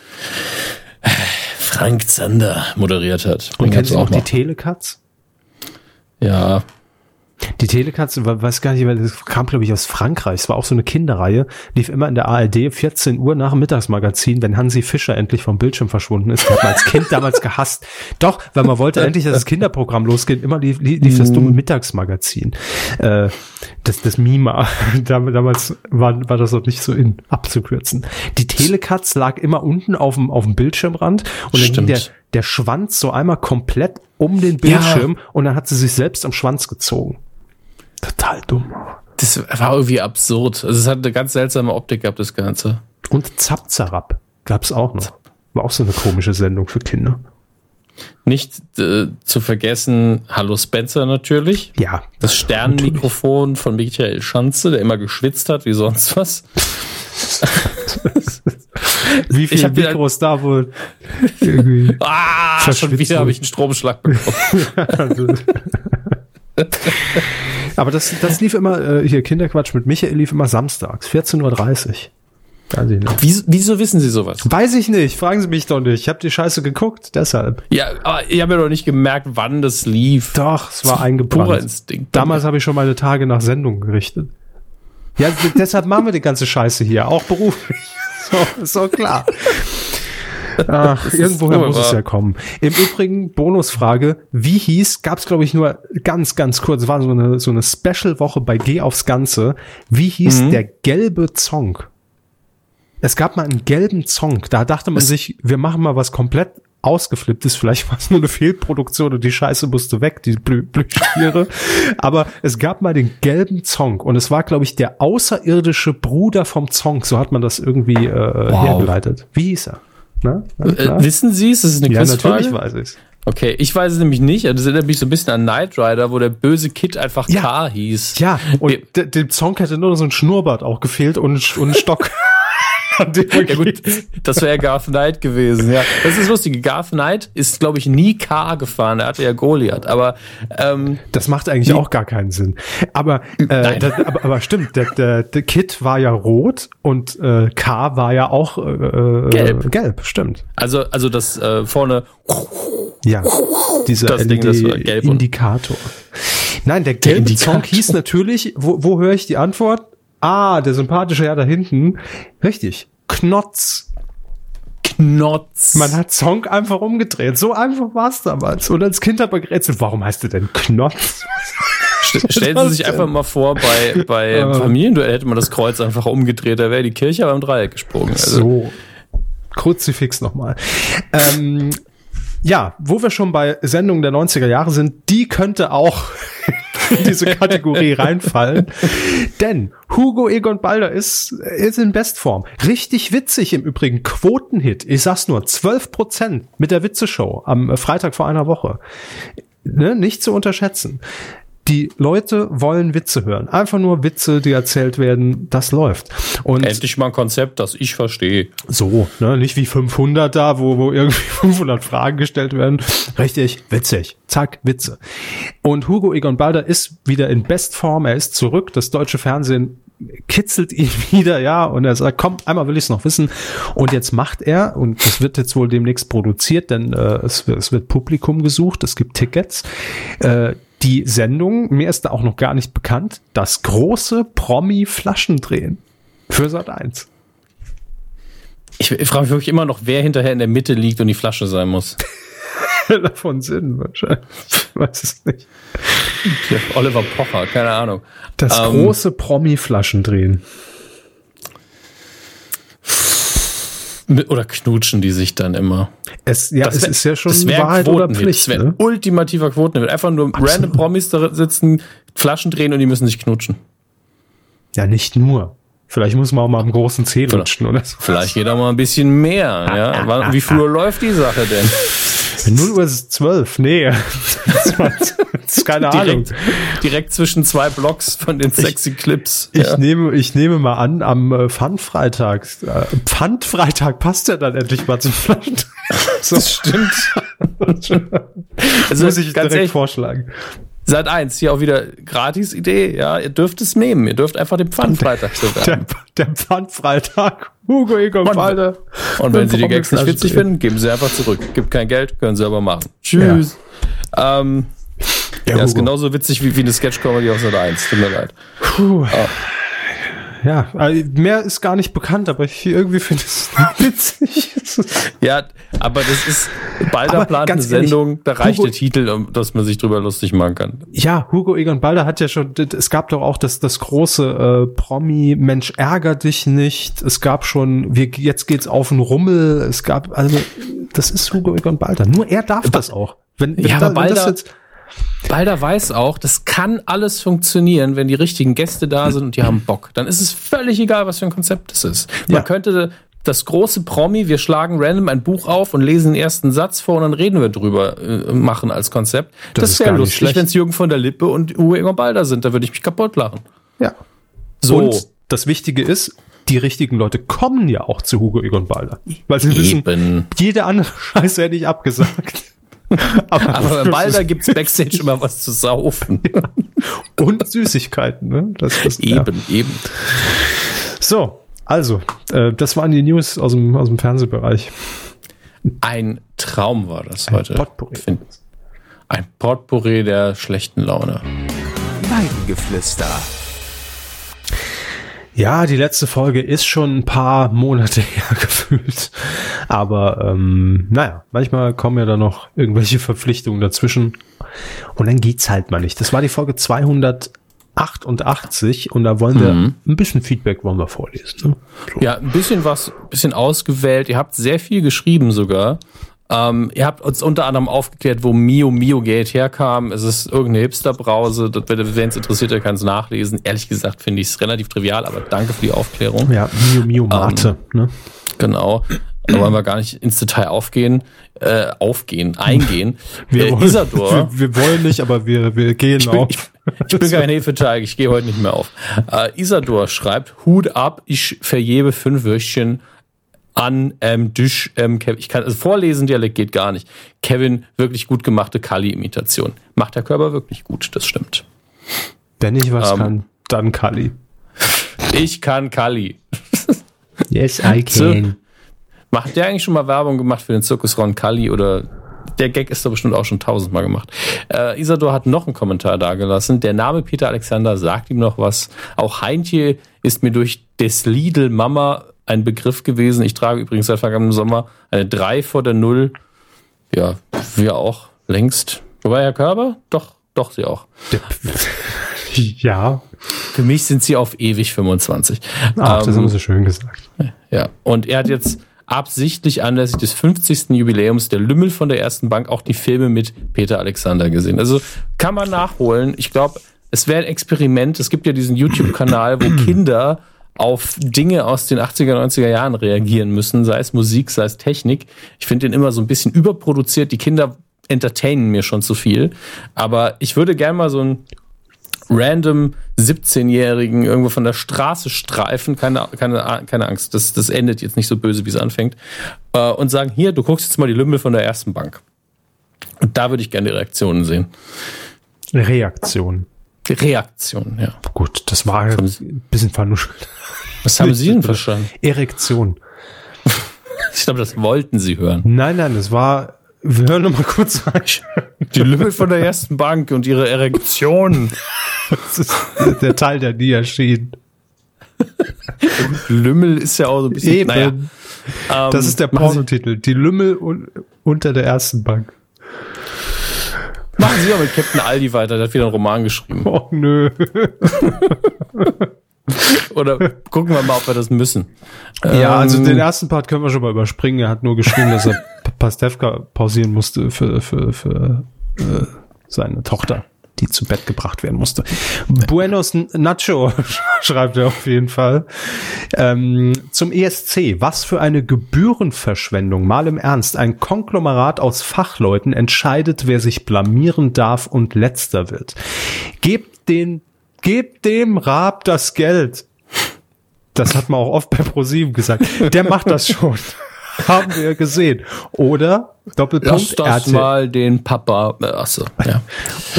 Frank Zander moderiert hat. Und kennst du auch, auch die Telekatz? Ja, die Telekatze, weiß gar nicht, weil das kam, glaube ich, aus Frankreich. Es war auch so eine Kinderreihe, lief immer in der ARD, 14 Uhr nach dem Mittagsmagazin, wenn Hansi Fischer endlich vom Bildschirm verschwunden ist. hat man als Kind damals gehasst. Doch, weil man wollte endlich, dass das Kinderprogramm losgeht, immer lief, lief das dumme mhm. Mittagsmagazin. Äh, das, das Mima. *laughs* damals war, war das noch nicht so in, abzukürzen. Die Telekatz lag immer unten auf dem, auf dem Bildschirmrand und dann ging der, der Schwanz so einmal komplett um den Bildschirm ja. und dann hat sie sich selbst am Schwanz gezogen. Total dumm. Das war irgendwie absurd. Also es hat eine ganz seltsame Optik gehabt, das Ganze. Und Zapzarab gab's auch noch. War auch so eine komische Sendung für Kinder. Nicht äh, zu vergessen, Hallo Spencer natürlich. Ja. Das Sternenmikrofon von Michael Schanze, der immer geschwitzt hat, wie sonst was. *laughs* wie viele Mikros da wohl *laughs* ah, schon wieder habe ich einen Stromschlag bekommen. *laughs* *laughs* Aber das, das lief immer, äh, hier Kinderquatsch mit Michael lief immer samstags, 14.30 Uhr. Weiß ich nicht. Wieso, wieso wissen Sie sowas? Weiß ich nicht, fragen Sie mich doch nicht. Ich habe die Scheiße geguckt, deshalb. Ja, aber ich habe ja doch nicht gemerkt, wann das lief. Doch, es war eingebrannt. Instinkt. Damals habe ich schon meine Tage nach Sendung gerichtet. Ja, deshalb machen wir die ganze Scheiße hier, auch beruflich. *laughs* So, doch klar. Ach, irgendwoher muss es ja kommen. Im Übrigen, Bonusfrage, wie hieß, gab es glaube ich nur ganz, ganz kurz, war so eine, so eine Special-Woche bei Geh aufs Ganze. Wie hieß mhm. der gelbe Zong? Es gab mal einen gelben Zong. Da dachte man es sich, wir machen mal was komplett ausgeflippt ist. Vielleicht war es nur eine Fehlproduktion und die Scheiße musste weg, die Blü Blüschtiere. Aber es gab mal den gelben Zong und es war, glaube ich, der außerirdische Bruder vom Zong. So hat man das irgendwie äh, wow. hergeleitet. Wie hieß er? Na, äh, wissen Sie es? Das ist eine ja, natürlich weiß ich es. Okay, ich weiß es nämlich nicht. Das erinnert mich so ein bisschen an Knight Rider, wo der böse Kid einfach ja. K hieß. Ja, und dem Song hätte nur so ein Schnurrbart auch gefehlt und, und ein Stock. *laughs* *laughs* ja gut, das wäre Garth Knight gewesen, ja. Das ist lustig. Garth Knight ist, glaube ich, nie K gefahren. Er hatte ja Goliath. Aber ähm, das macht eigentlich auch gar keinen Sinn. Aber, äh, das, aber, aber stimmt, der, der, der Kit war ja rot und äh, K war ja auch äh, gelb. Gelb, stimmt. Also, also das äh, vorne. Ja, dieser das LED Ding, das war gelb Indikator. Nein, der gelbe der Song hieß natürlich, wo, wo höre ich die Antwort? Ah, der sympathische Herr da hinten. Richtig. Knotz. Knotz. Man hat Song einfach umgedreht. So einfach war es damals. Und als Kind hat man gerätselt, warum heißt du denn Knotz? Stellen Sie sich einfach mal vor, bei, bei uh. Familienduell hätte man das Kreuz einfach umgedreht, da wäre die Kirche beim Dreieck gesprungen. Also. So. Kruzifix nochmal. Ähm, ja, wo wir schon bei Sendungen der 90er Jahre sind, die könnte auch in diese Kategorie *laughs* reinfallen. Denn Hugo Egon Balder ist, ist in Bestform. Richtig witzig im Übrigen. Quotenhit. Ich sag's nur, 12 Prozent mit der Witzeshow am Freitag vor einer Woche. Ne, nicht zu unterschätzen. Die Leute wollen Witze hören. Einfach nur Witze, die erzählt werden, das läuft. Und Endlich mal ein Konzept, das ich verstehe. So, ne, nicht wie 500 da, wo, wo irgendwie *laughs* 500 Fragen gestellt werden. Richtig, witzig. Zack, Witze. Und Hugo Egon Balder ist wieder in Bestform. Er ist zurück. Das deutsche Fernsehen kitzelt ihn *laughs* wieder, ja, und er sagt, komm, einmal will ich es noch wissen. Und jetzt macht er, und das wird jetzt wohl demnächst produziert, denn äh, es, es wird Publikum gesucht, es gibt Tickets. Äh, die Sendung, mir ist da auch noch gar nicht bekannt, das große Promi-Flaschendrehen für Sat 1. Ich, ich frage mich wirklich immer noch, wer hinterher in der Mitte liegt und die Flasche sein muss. *laughs* Davon Sinn wahrscheinlich. Ich weiß es nicht. Oliver Pocher, keine Ahnung. Das ähm, große Promi-Flaschendrehen. Oder knutschen die sich dann immer? Es, ja, das es wär, ist ja schon das Wahrheit oder Pflicht. Das ne? ultimativer Quotenhit. Einfach nur Absolut. random Promis da sitzen, Flaschen drehen und die müssen sich knutschen. Ja, nicht nur. Vielleicht muss man auch mal am großen Zeh lutschen oder so. Vielleicht geht auch mal ein bisschen mehr. Ja? *laughs* Wie früher läuft die Sache denn? 0 Uhr ist 12, nee. *laughs* Das, ist keine direkt, Ahnung. Direkt zwischen zwei Blocks von den sexy Clips. Ich, ja. nehme, ich nehme mal an, am äh, Pfandfreitag. Äh, Pfandfreitag passt ja dann endlich mal zum Flaschen. Das stimmt. *laughs* also, muss ich direkt ehrlich, vorschlagen. Seit eins, hier auch wieder Gratis-Idee, ja, ihr dürft es nehmen, ihr dürft einfach den Pfandfreitag bewerben. Der, der Pfandfreitag, Hugo Egon Falde. Und wenn Sie die Gags nicht witzig finden, geben Sie einfach zurück. Gibt kein Geld, können Sie aber machen. Tschüss. Ja. Ähm, ja ist genauso witzig wie, wie eine Sketch-Comedy aus Sat 1, tut mir leid. Puh. Oh ja, also mehr ist gar nicht bekannt, aber ich irgendwie finde es *laughs* witzig. ja, aber das ist Balder plant eine Sendung, ehrlich, da reicht Hugo, der Titel, um, dass man sich drüber lustig machen kann. Ja, Hugo Egon Balder hat ja schon, es gab doch auch das, das große äh, Promi, Mensch, ärger dich nicht. Es gab schon, wir, jetzt geht's auf den Rummel. Es gab, also, das ist Hugo Egon Balder. Nur er darf das auch. Wenn, wenn ja, da, aber Balder, das jetzt, Balder weiß auch, das kann alles funktionieren, wenn die richtigen Gäste da sind und die haben Bock. Dann ist es völlig egal, was für ein Konzept es ist. Man ja. könnte das große Promi, wir schlagen random ein Buch auf und lesen den ersten Satz vor und dann reden wir drüber äh, machen als Konzept. Das, das wäre lustig, wenn es Jürgen von der Lippe und Uwe Egon Balder sind. Da würde ich mich kaputt lachen. Ja. So. Und das Wichtige ist, die richtigen Leute kommen ja auch zu Hugo Egon Balder. Weil sie Eben. wissen, jede andere *laughs* Scheiße hätte ich abgesagt. *laughs* aber, aber bei Balder gibt's Backstage immer was zu saufen. Und Süßigkeiten, ne? Das, das, eben, ja. eben. So, also, äh, das waren die News aus dem, aus dem Fernsehbereich. Ein Traum war das Ein heute. Potpourri. Ein Potpourri der schlechten Laune. Weidengeflüster. Ja, die letzte Folge ist schon ein paar Monate *laughs* her gefühlt. Aber ähm, naja, manchmal kommen ja da noch irgendwelche Verpflichtungen dazwischen. Und dann geht's halt mal nicht. Das war die Folge 288 und da wollen wir mhm. ein bisschen Feedback wollen wir vorlesen. Ne? So. Ja, ein bisschen was, bisschen ausgewählt. Ihr habt sehr viel geschrieben sogar. Ähm, ihr habt uns unter anderem aufgeklärt, wo Mio Mio Gate herkam. Es ist irgendeine Hipsterbrause. Wenn es interessiert, ihr kann es nachlesen. Ehrlich gesagt finde ich es relativ trivial, aber danke für die Aufklärung. Ja, Mio Mio Mate. Ähm, ne? Genau. Da wollen wir gar nicht ins Detail aufgehen, äh, aufgehen, eingehen. *laughs* Wir, äh, wollen, Isador, wir, wir, wollen nicht, aber wir, wir gehen ich bin, auf. Ich, *laughs* ich bin kein Hefeteig, ich gehe heute nicht mehr auf. Äh, Isador schreibt, Hut ab, ich verjebe fünf Würstchen an ähm, Düsch, ähm, ich kann also vorlesen, Dialekt geht gar nicht. Kevin, wirklich gut gemachte Kali-Imitation. Macht der Körper wirklich gut, das stimmt. Wenn ich was ähm, kann, dann Kali. Ich kann Kali. Yes, I *laughs* can. So, macht der eigentlich schon mal Werbung gemacht für den Zirkus Ron Kali oder der Gag ist da bestimmt auch schon tausendmal gemacht. Äh, Isador hat noch einen Kommentar dagelassen. Der Name Peter Alexander sagt ihm noch was. Auch Heintje ist mir durch des Lidl Mama ein Begriff gewesen. Ich trage übrigens seit vergangenem Sommer eine 3 vor der Null. Ja, wir auch längst. Wobei Herr Körber? Doch, doch, sie auch. *laughs* Ja. Für mich sind sie auf ewig 25. Ach, ähm, das haben sie schön gesagt. Ja, und er hat jetzt absichtlich anlässlich des 50. Jubiläums der Lümmel von der ersten Bank auch die Filme mit Peter Alexander gesehen. Also kann man nachholen. Ich glaube, es wäre ein Experiment. Es gibt ja diesen YouTube-Kanal, wo *clears throat* Kinder auf Dinge aus den 80er, 90er Jahren reagieren müssen, sei es Musik, sei es Technik. Ich finde den immer so ein bisschen überproduziert. Die Kinder entertainen mir schon zu viel. Aber ich würde gerne mal so ein random 17-Jährigen irgendwo von der Straße streifen, keine, keine, keine Angst, das, das endet jetzt nicht so böse, wie es anfängt, äh, und sagen, hier, du guckst jetzt mal die Lümmel von der ersten Bank. Und da würde ich gerne die Reaktionen sehen. Reaktion. Reaktion, ja. Gut, das war ein bisschen vernuschelt. Was haben *laughs* Sie denn verstanden? Erektion. Ich glaube, das wollten Sie hören. Nein, nein, das war wir hören noch mal kurz rein. Die Lümmel von der ersten Bank und ihre Erektion. Das ist der Teil, der nie erschien. Lümmel ist ja auch so ein bisschen. Eben. Naja. Das ähm, ist der Pornotitel. Die Lümmel un unter der ersten Bank. Machen Sie doch mit Captain Aldi weiter, der hat wieder einen Roman geschrieben. Oh nö. *laughs* Oder gucken wir mal, ob wir das müssen. Ja, also ähm, den ersten Part können wir schon mal überspringen. Er hat nur geschrieben, dass er *laughs* Pastewka pausieren musste für, für, für äh, seine Tochter, die zu Bett gebracht werden musste. *laughs* Buenos Nacho *laughs* schreibt er auf jeden Fall. Ähm, zum ESC. Was für eine Gebührenverschwendung. Mal im Ernst. Ein Konglomerat aus Fachleuten entscheidet, wer sich blamieren darf und letzter wird. Gebt den gebt dem Raab das Geld. Das hat man auch oft bei ProSieben gesagt. Der macht das schon. *laughs* Haben wir gesehen. Oder Doppelpunkt Lass das RTL. mal den Papa. Äh, achso, ja.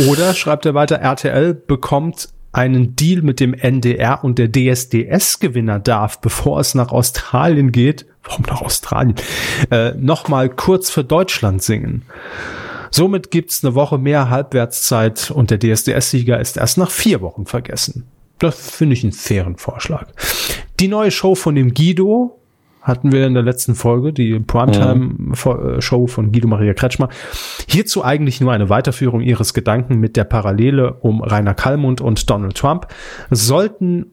Oder schreibt er weiter, RTL bekommt einen Deal mit dem NDR und der DSDS-Gewinner darf, bevor es nach Australien geht, warum nach Australien, äh, nochmal kurz für Deutschland singen. Somit gibt's eine Woche mehr Halbwertszeit und der DSDS-Sieger ist erst nach vier Wochen vergessen. Das finde ich einen fairen Vorschlag. Die neue Show von dem Guido hatten wir in der letzten Folge, die Primetime-Show mhm. von Guido Maria Kretschmer. Hierzu eigentlich nur eine Weiterführung ihres Gedanken mit der Parallele um Rainer Kallmund und Donald Trump. Sollten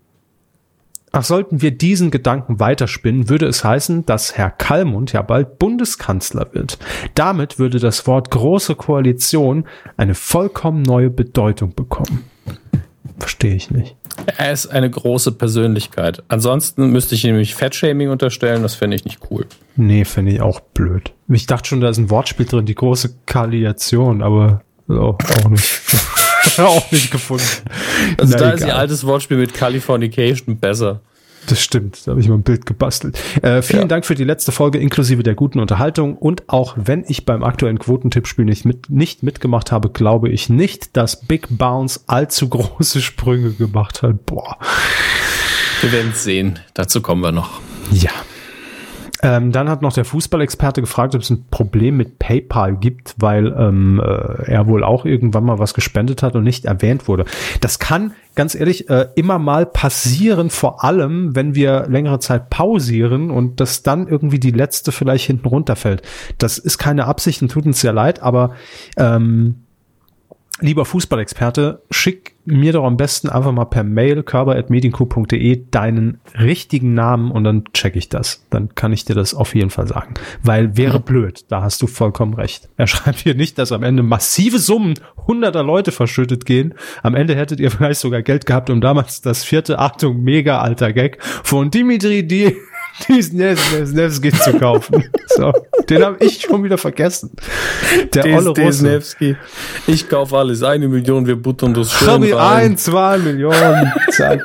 Ach, sollten wir diesen Gedanken weiterspinnen, würde es heißen, dass Herr Kallmund ja bald Bundeskanzler wird. Damit würde das Wort große Koalition eine vollkommen neue Bedeutung bekommen. Verstehe ich nicht. Er ist eine große Persönlichkeit. Ansonsten müsste ich nämlich Fettshaming unterstellen, das fände ich nicht cool. Nee, fände ich auch blöd. Ich dachte schon, da ist ein Wortspiel drin, die große Koalition, aber oh, auch nicht. *laughs* auch nicht gefunden. Also Na, da egal. ist ihr altes Wortspiel mit Californication besser. Das stimmt, da habe ich mal ein Bild gebastelt. Äh, vielen ja. Dank für die letzte Folge inklusive der guten Unterhaltung und auch wenn ich beim aktuellen Quotentippspiel nicht, mit, nicht mitgemacht habe, glaube ich nicht, dass Big Bounce allzu *laughs* große Sprünge gemacht hat. Boah. Wir werden sehen. Dazu kommen wir noch. Ja. Ähm, dann hat noch der Fußballexperte gefragt, ob es ein Problem mit PayPal gibt, weil ähm, äh, er wohl auch irgendwann mal was gespendet hat und nicht erwähnt wurde. Das kann, ganz ehrlich, äh, immer mal passieren, vor allem, wenn wir längere Zeit pausieren und das dann irgendwie die letzte vielleicht hinten runterfällt. Das ist keine Absicht und tut uns sehr leid, aber ähm, lieber Fußballexperte, schick mir doch am besten einfach mal per Mail körper.medienco.de deinen richtigen Namen und dann check ich das. Dann kann ich dir das auf jeden Fall sagen. Weil wäre mhm. blöd, da hast du vollkommen recht. Er *laughs* schreibt hier nicht, dass am Ende massive Summen hunderter Leute verschüttet gehen. Am Ende hättet ihr vielleicht sogar Geld gehabt, um damals das vierte, Achtung, mega alter Gag von Dimitri D *laughs* diesen Nesnevski zu kaufen. *laughs* So, den habe ich schon wieder vergessen. Der Des, olle Russe. Ich kaufe alles. Eine Million, wir buttern das schön Hab ich ein, zwei Millionen. Zack.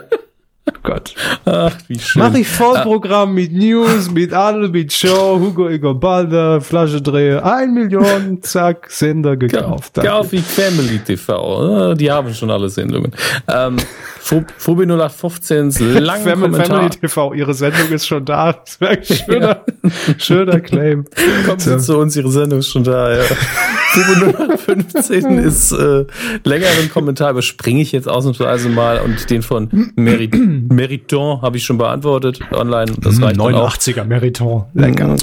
Gott. Ach, wie schön. Mach ich Vollprogramm ah. mit News, mit Adel, mit Show, Hugo Egon Balder, Flasche Drehe, ein Million, zack, Sender gekauft. Kauf ich Family TV, die haben schon alle Sendungen. Ähm, Fubi 0815 *laughs* lang Family, Family TV, ihre Sendung ist schon da. Das wäre ein schöner, *laughs* ja. schöner Claim. Sie so. zu uns, Ihre Sendung ist schon da, ja. 15 ist äh, längeren Kommentar, überspringe ich jetzt ausnahmsweise mal und den von Merit Meriton habe ich schon beantwortet online. Das reicht 89er Meriton. Lecker.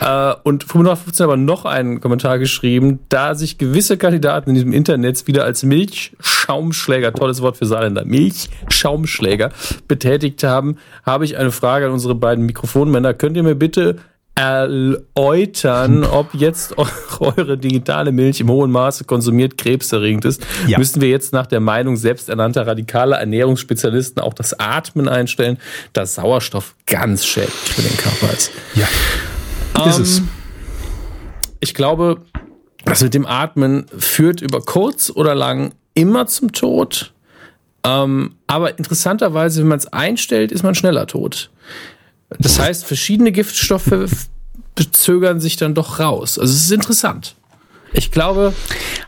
äh, und 15 aber noch einen Kommentar geschrieben, da sich gewisse Kandidaten in diesem Internet wieder als Milchschaumschläger, tolles Wort für Saarländer, Milchschaumschläger betätigt haben, habe ich eine Frage an unsere beiden Mikrofonmänner. Könnt ihr mir bitte erläutern, ob jetzt *laughs* eure digitale Milch im hohen Maße konsumiert krebserregend ist, ja. müssen wir jetzt nach der Meinung selbsternannter radikaler Ernährungsspezialisten auch das Atmen einstellen, da Sauerstoff ganz schädlich für den Körper ist. Ja, ähm, ist es. Ich glaube, das mit dem Atmen führt über kurz oder lang immer zum Tod. Ähm, aber interessanterweise, wenn man es einstellt, ist man schneller tot. Das heißt, verschiedene Giftstoffe zögern sich dann doch raus. Also es ist interessant. Ich glaube,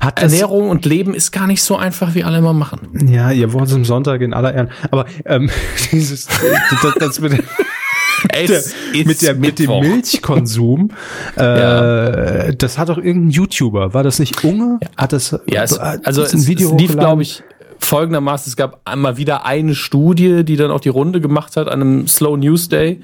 Hat Ernährung und Leben ist gar nicht so einfach, wie alle immer machen. Ja, ihr Wort zum Sonntag in aller Ehren. Aber ähm, *laughs* dieses, das, das mit, der, *laughs* mit, der, mit dem Milchkonsum, äh, ja. das hat doch irgendein YouTuber, war das nicht Unge? Ja. Hat das, ja, es, also es, es lief, glaube ich, folgendermaßen, es gab einmal wieder eine Studie, die dann auch die Runde gemacht hat an einem Slow News Day,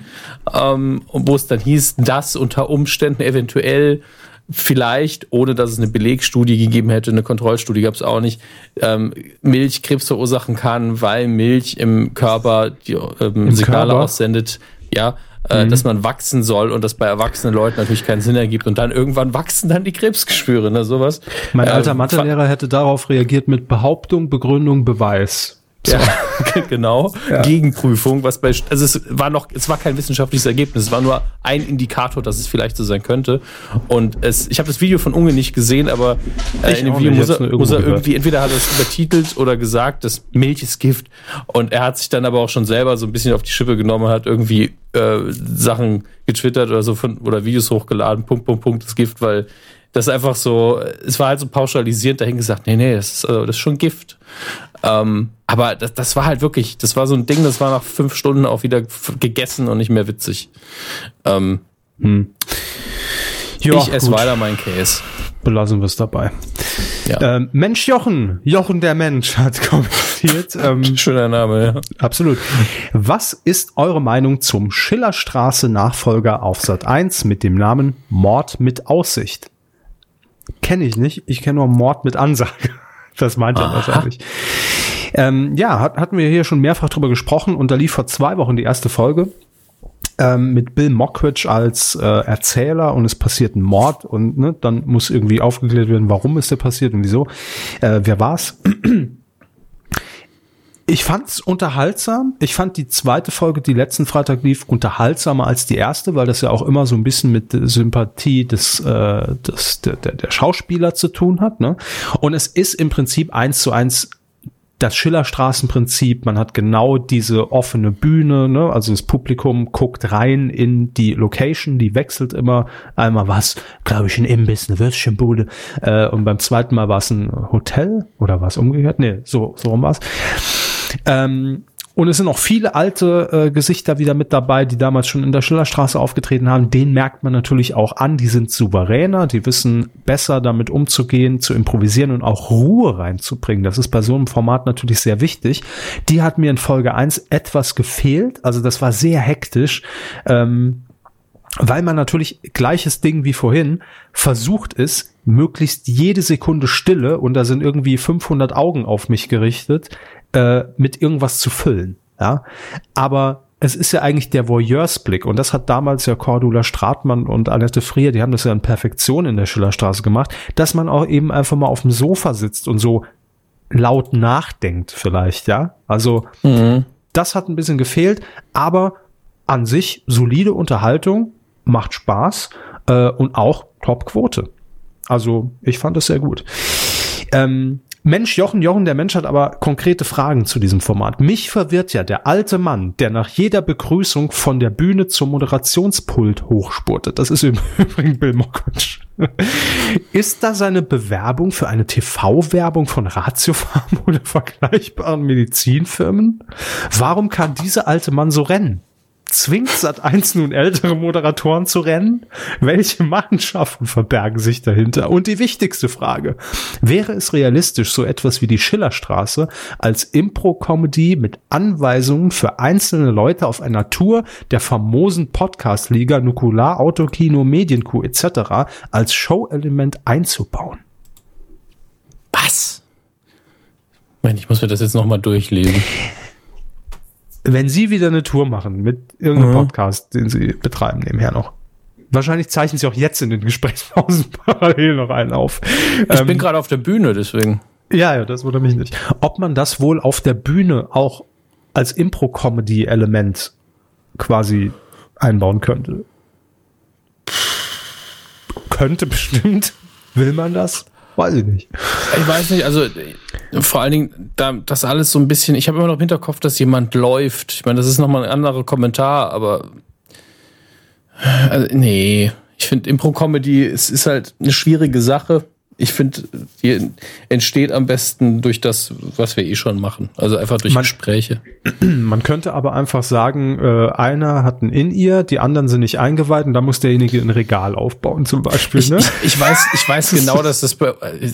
ähm, wo es dann hieß, dass unter Umständen eventuell vielleicht, ohne dass es eine Belegstudie gegeben hätte, eine Kontrollstudie gab es auch nicht, ähm, Milch Krebs verursachen kann, weil Milch im Körper die ähm, Signale Körper? aussendet, ja, äh, mhm. dass man wachsen soll und das bei erwachsenen Leuten natürlich keinen Sinn ergibt und dann irgendwann wachsen dann die Krebsgeschwüre, ne, sowas. Mein alter ähm, Mathelehrer hätte darauf reagiert mit Behauptung, Begründung, Beweis. Ja, *laughs* genau. Ja. Gegenprüfung, was bei, also es war noch, es war kein wissenschaftliches Ergebnis, es war nur ein Indikator, dass es vielleicht so sein könnte. Und es, ich habe das Video von Unge nicht gesehen, aber äh, in dem Video muss er, muss er irgendwie, entweder hat er es übertitelt oder gesagt, dass Milch ist Gift. Und er hat sich dann aber auch schon selber so ein bisschen auf die Schippe genommen, hat irgendwie äh, Sachen getwittert oder so von, oder Videos hochgeladen, Punkt, Punkt, Punkt, das Gift, weil das einfach so, es war halt so pauschalisierend dahin gesagt, nee, nee, das ist, äh, das ist schon Gift. Ähm, aber das, das war halt wirklich, das war so ein Ding, das war nach fünf Stunden auch wieder gegessen und nicht mehr witzig. Ähm, hm. ja, ich esse weiter mein Case. Belassen wir es dabei. Ja. Ähm, Mensch Jochen, Jochen der Mensch hat *laughs* kommentiert. Ähm, *laughs* Schöner Name, ja. Absolut. Was ist eure Meinung zum Schillerstraße Nachfolger auf Sat 1 mit dem Namen Mord mit Aussicht? Kenne ich nicht. Ich kenne nur Mord mit Ansage. *laughs* Das meint er wahrscheinlich. Ähm, ja, hat, hatten wir hier schon mehrfach drüber gesprochen und da lief vor zwei Wochen die erste Folge ähm, mit Bill Mockridge als äh, Erzähler und es passiert ein Mord und ne, dann muss irgendwie aufgeklärt werden, warum ist der passiert und wieso. Äh, wer war's? *clears throat* Ich fand's unterhaltsam. Ich fand die zweite Folge, die letzten Freitag lief, unterhaltsamer als die erste, weil das ja auch immer so ein bisschen mit Sympathie des, äh, des der, der Schauspieler zu tun hat. Ne? Und es ist im Prinzip eins zu eins das Schillerstraßenprinzip, man hat genau diese offene Bühne, ne? also das Publikum guckt rein in die Location, die wechselt immer. Einmal war es, glaube ich, ein Imbiss, eine Würstchenbude äh, und beim zweiten Mal war es ein Hotel oder was umgekehrt? Nee, so, so rum war es. Ähm, und es sind auch viele alte äh, Gesichter wieder mit dabei, die damals schon in der Schillerstraße aufgetreten haben. Den merkt man natürlich auch an. Die sind souveräner, die wissen besser damit umzugehen, zu improvisieren und auch Ruhe reinzubringen. Das ist bei so einem Format natürlich sehr wichtig. Die hat mir in Folge eins etwas gefehlt. Also das war sehr hektisch. Ähm, weil man natürlich gleiches Ding wie vorhin versucht ist, möglichst jede Sekunde Stille und da sind irgendwie 500 Augen auf mich gerichtet, äh, mit irgendwas zu füllen. Ja, aber es ist ja eigentlich der Voyeursblick und das hat damals ja Cordula Stratmann und Annette Frier, die haben das ja in Perfektion in der Schillerstraße gemacht, dass man auch eben einfach mal auf dem Sofa sitzt und so laut nachdenkt vielleicht, ja. Also mhm. das hat ein bisschen gefehlt, aber an sich solide Unterhaltung, macht Spaß äh, und auch Top-Quote. Also ich fand es sehr gut. Ähm, Mensch, Jochen, Jochen, der Mensch hat aber konkrete Fragen zu diesem Format. Mich verwirrt ja der alte Mann, der nach jeder Begrüßung von der Bühne zum Moderationspult hochspurtet. Das ist im *laughs* Übrigen Bill Mockridge. Ist da seine Bewerbung für eine TV-Werbung von Ratiofarm *laughs* oder vergleichbaren Medizinfirmen? Warum kann dieser alte Mann so rennen? Zwingt Sat1 nun ältere Moderatoren zu rennen? Welche Machenschaften verbergen sich dahinter? Und die wichtigste Frage. Wäre es realistisch, so etwas wie die Schillerstraße als Impro-Comedy mit Anweisungen für einzelne Leute auf einer Tour der famosen Podcast-Liga Nukular, Autokino, Medienkuh etc. als Show-Element einzubauen? Was? Ich muss mir das jetzt nochmal durchlesen wenn Sie wieder eine Tour machen mit irgendeinem mhm. Podcast, den Sie betreiben nebenher noch. Wahrscheinlich zeichnen Sie auch jetzt in den Gesprächspausen *laughs* parallel noch einen auf. Ich ähm, bin gerade auf der Bühne, deswegen. Ja, ja, das wurde mich nicht. Ob man das wohl auf der Bühne auch als Impro-Comedy-Element quasi einbauen könnte? Könnte bestimmt. Will man das? Weiß ich nicht. Ich weiß nicht, also vor allen Dingen, da, das alles so ein bisschen, ich habe immer noch im Hinterkopf, dass jemand läuft. Ich meine, das ist nochmal ein anderer Kommentar, aber also, nee, ich finde Impro-Comedy, es ist halt eine schwierige Sache ich finde, die entsteht am besten durch das, was wir eh schon machen. Also einfach durch man, Gespräche. *clears throat* Man könnte aber einfach sagen, äh, einer hat ein In-Ear, die anderen sind nicht eingeweiht und da muss derjenige ein Regal aufbauen zum Beispiel. Ich, ne? ich, ich weiß, ich weiß *laughs* genau, dass das bei,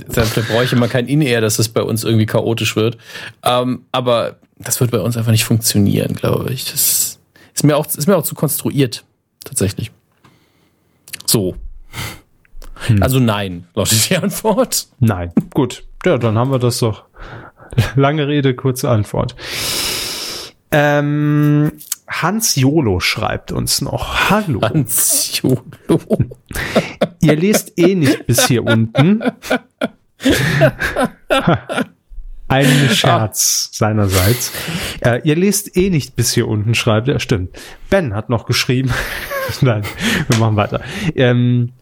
da, da bräuchte man kein In-Ear, dass das bei uns irgendwie chaotisch wird. Ähm, aber das wird bei uns einfach nicht funktionieren, glaube ich. Das ist mir auch, ist mir auch zu konstruiert, tatsächlich. So. Hm. Also nein, lautet *laughs* die Antwort. Nein. Gut. Ja, dann haben wir das doch. Lange Rede, kurze Antwort. Ähm, Hans Jolo schreibt uns noch. Hallo. *laughs* Hans Jolo. *laughs* Ihr lest eh nicht bis hier unten. Ein Scherz seinerseits. Äh, ihr lest eh nicht bis hier unten, schreibt er. Stimmt. Ben hat noch geschrieben. Nein, wir machen weiter. Ähm,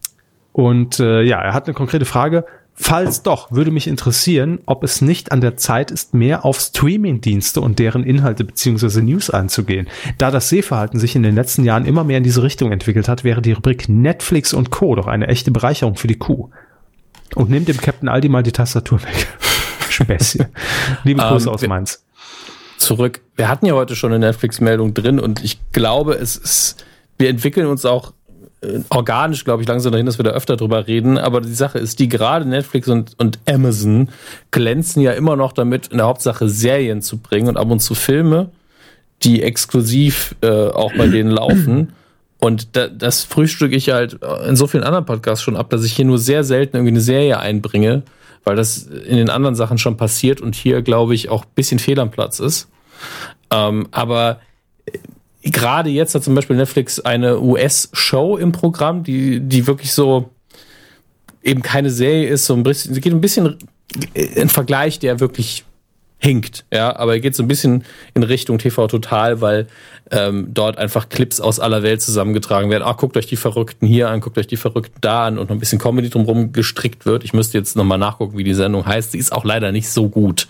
und äh, ja, er hat eine konkrete Frage. Falls doch, würde mich interessieren, ob es nicht an der Zeit ist, mehr auf Streaming-Dienste und deren Inhalte beziehungsweise News einzugehen. Da das Sehverhalten sich in den letzten Jahren immer mehr in diese Richtung entwickelt hat, wäre die Rubrik Netflix und Co. doch eine echte Bereicherung für die Kuh. Und nehmt dem Captain Aldi mal die Tastatur weg. *laughs* Späßchen. Liebe *laughs* Grüße um, ähm, aus Mainz. Zurück. Wir hatten ja heute schon eine Netflix-Meldung drin und ich glaube, es ist, wir entwickeln uns auch organisch, glaube ich, langsam dahin, dass wir da öfter drüber reden. Aber die Sache ist, die gerade Netflix und, und Amazon glänzen ja immer noch damit, in der Hauptsache Serien zu bringen und ab und zu Filme, die exklusiv äh, auch bei denen laufen. Und da, das frühstücke ich halt in so vielen anderen Podcasts schon ab, dass ich hier nur sehr selten irgendwie eine Serie einbringe, weil das in den anderen Sachen schon passiert und hier, glaube ich, auch bisschen fehl am Platz ist. Ähm, aber gerade jetzt hat zum Beispiel Netflix eine US-Show im Programm, die, die wirklich so eben keine Serie ist, so ein bisschen, geht ein bisschen in Vergleich, der wirklich hinkt, ja, aber er geht so ein bisschen in Richtung TV Total, weil ähm, dort einfach Clips aus aller Welt zusammengetragen werden. Ah, guckt euch die Verrückten hier an, guckt euch die Verrückten da an und noch ein bisschen Comedy drumherum gestrickt wird. Ich müsste jetzt nochmal nachgucken, wie die Sendung heißt. Sie ist auch leider nicht so gut.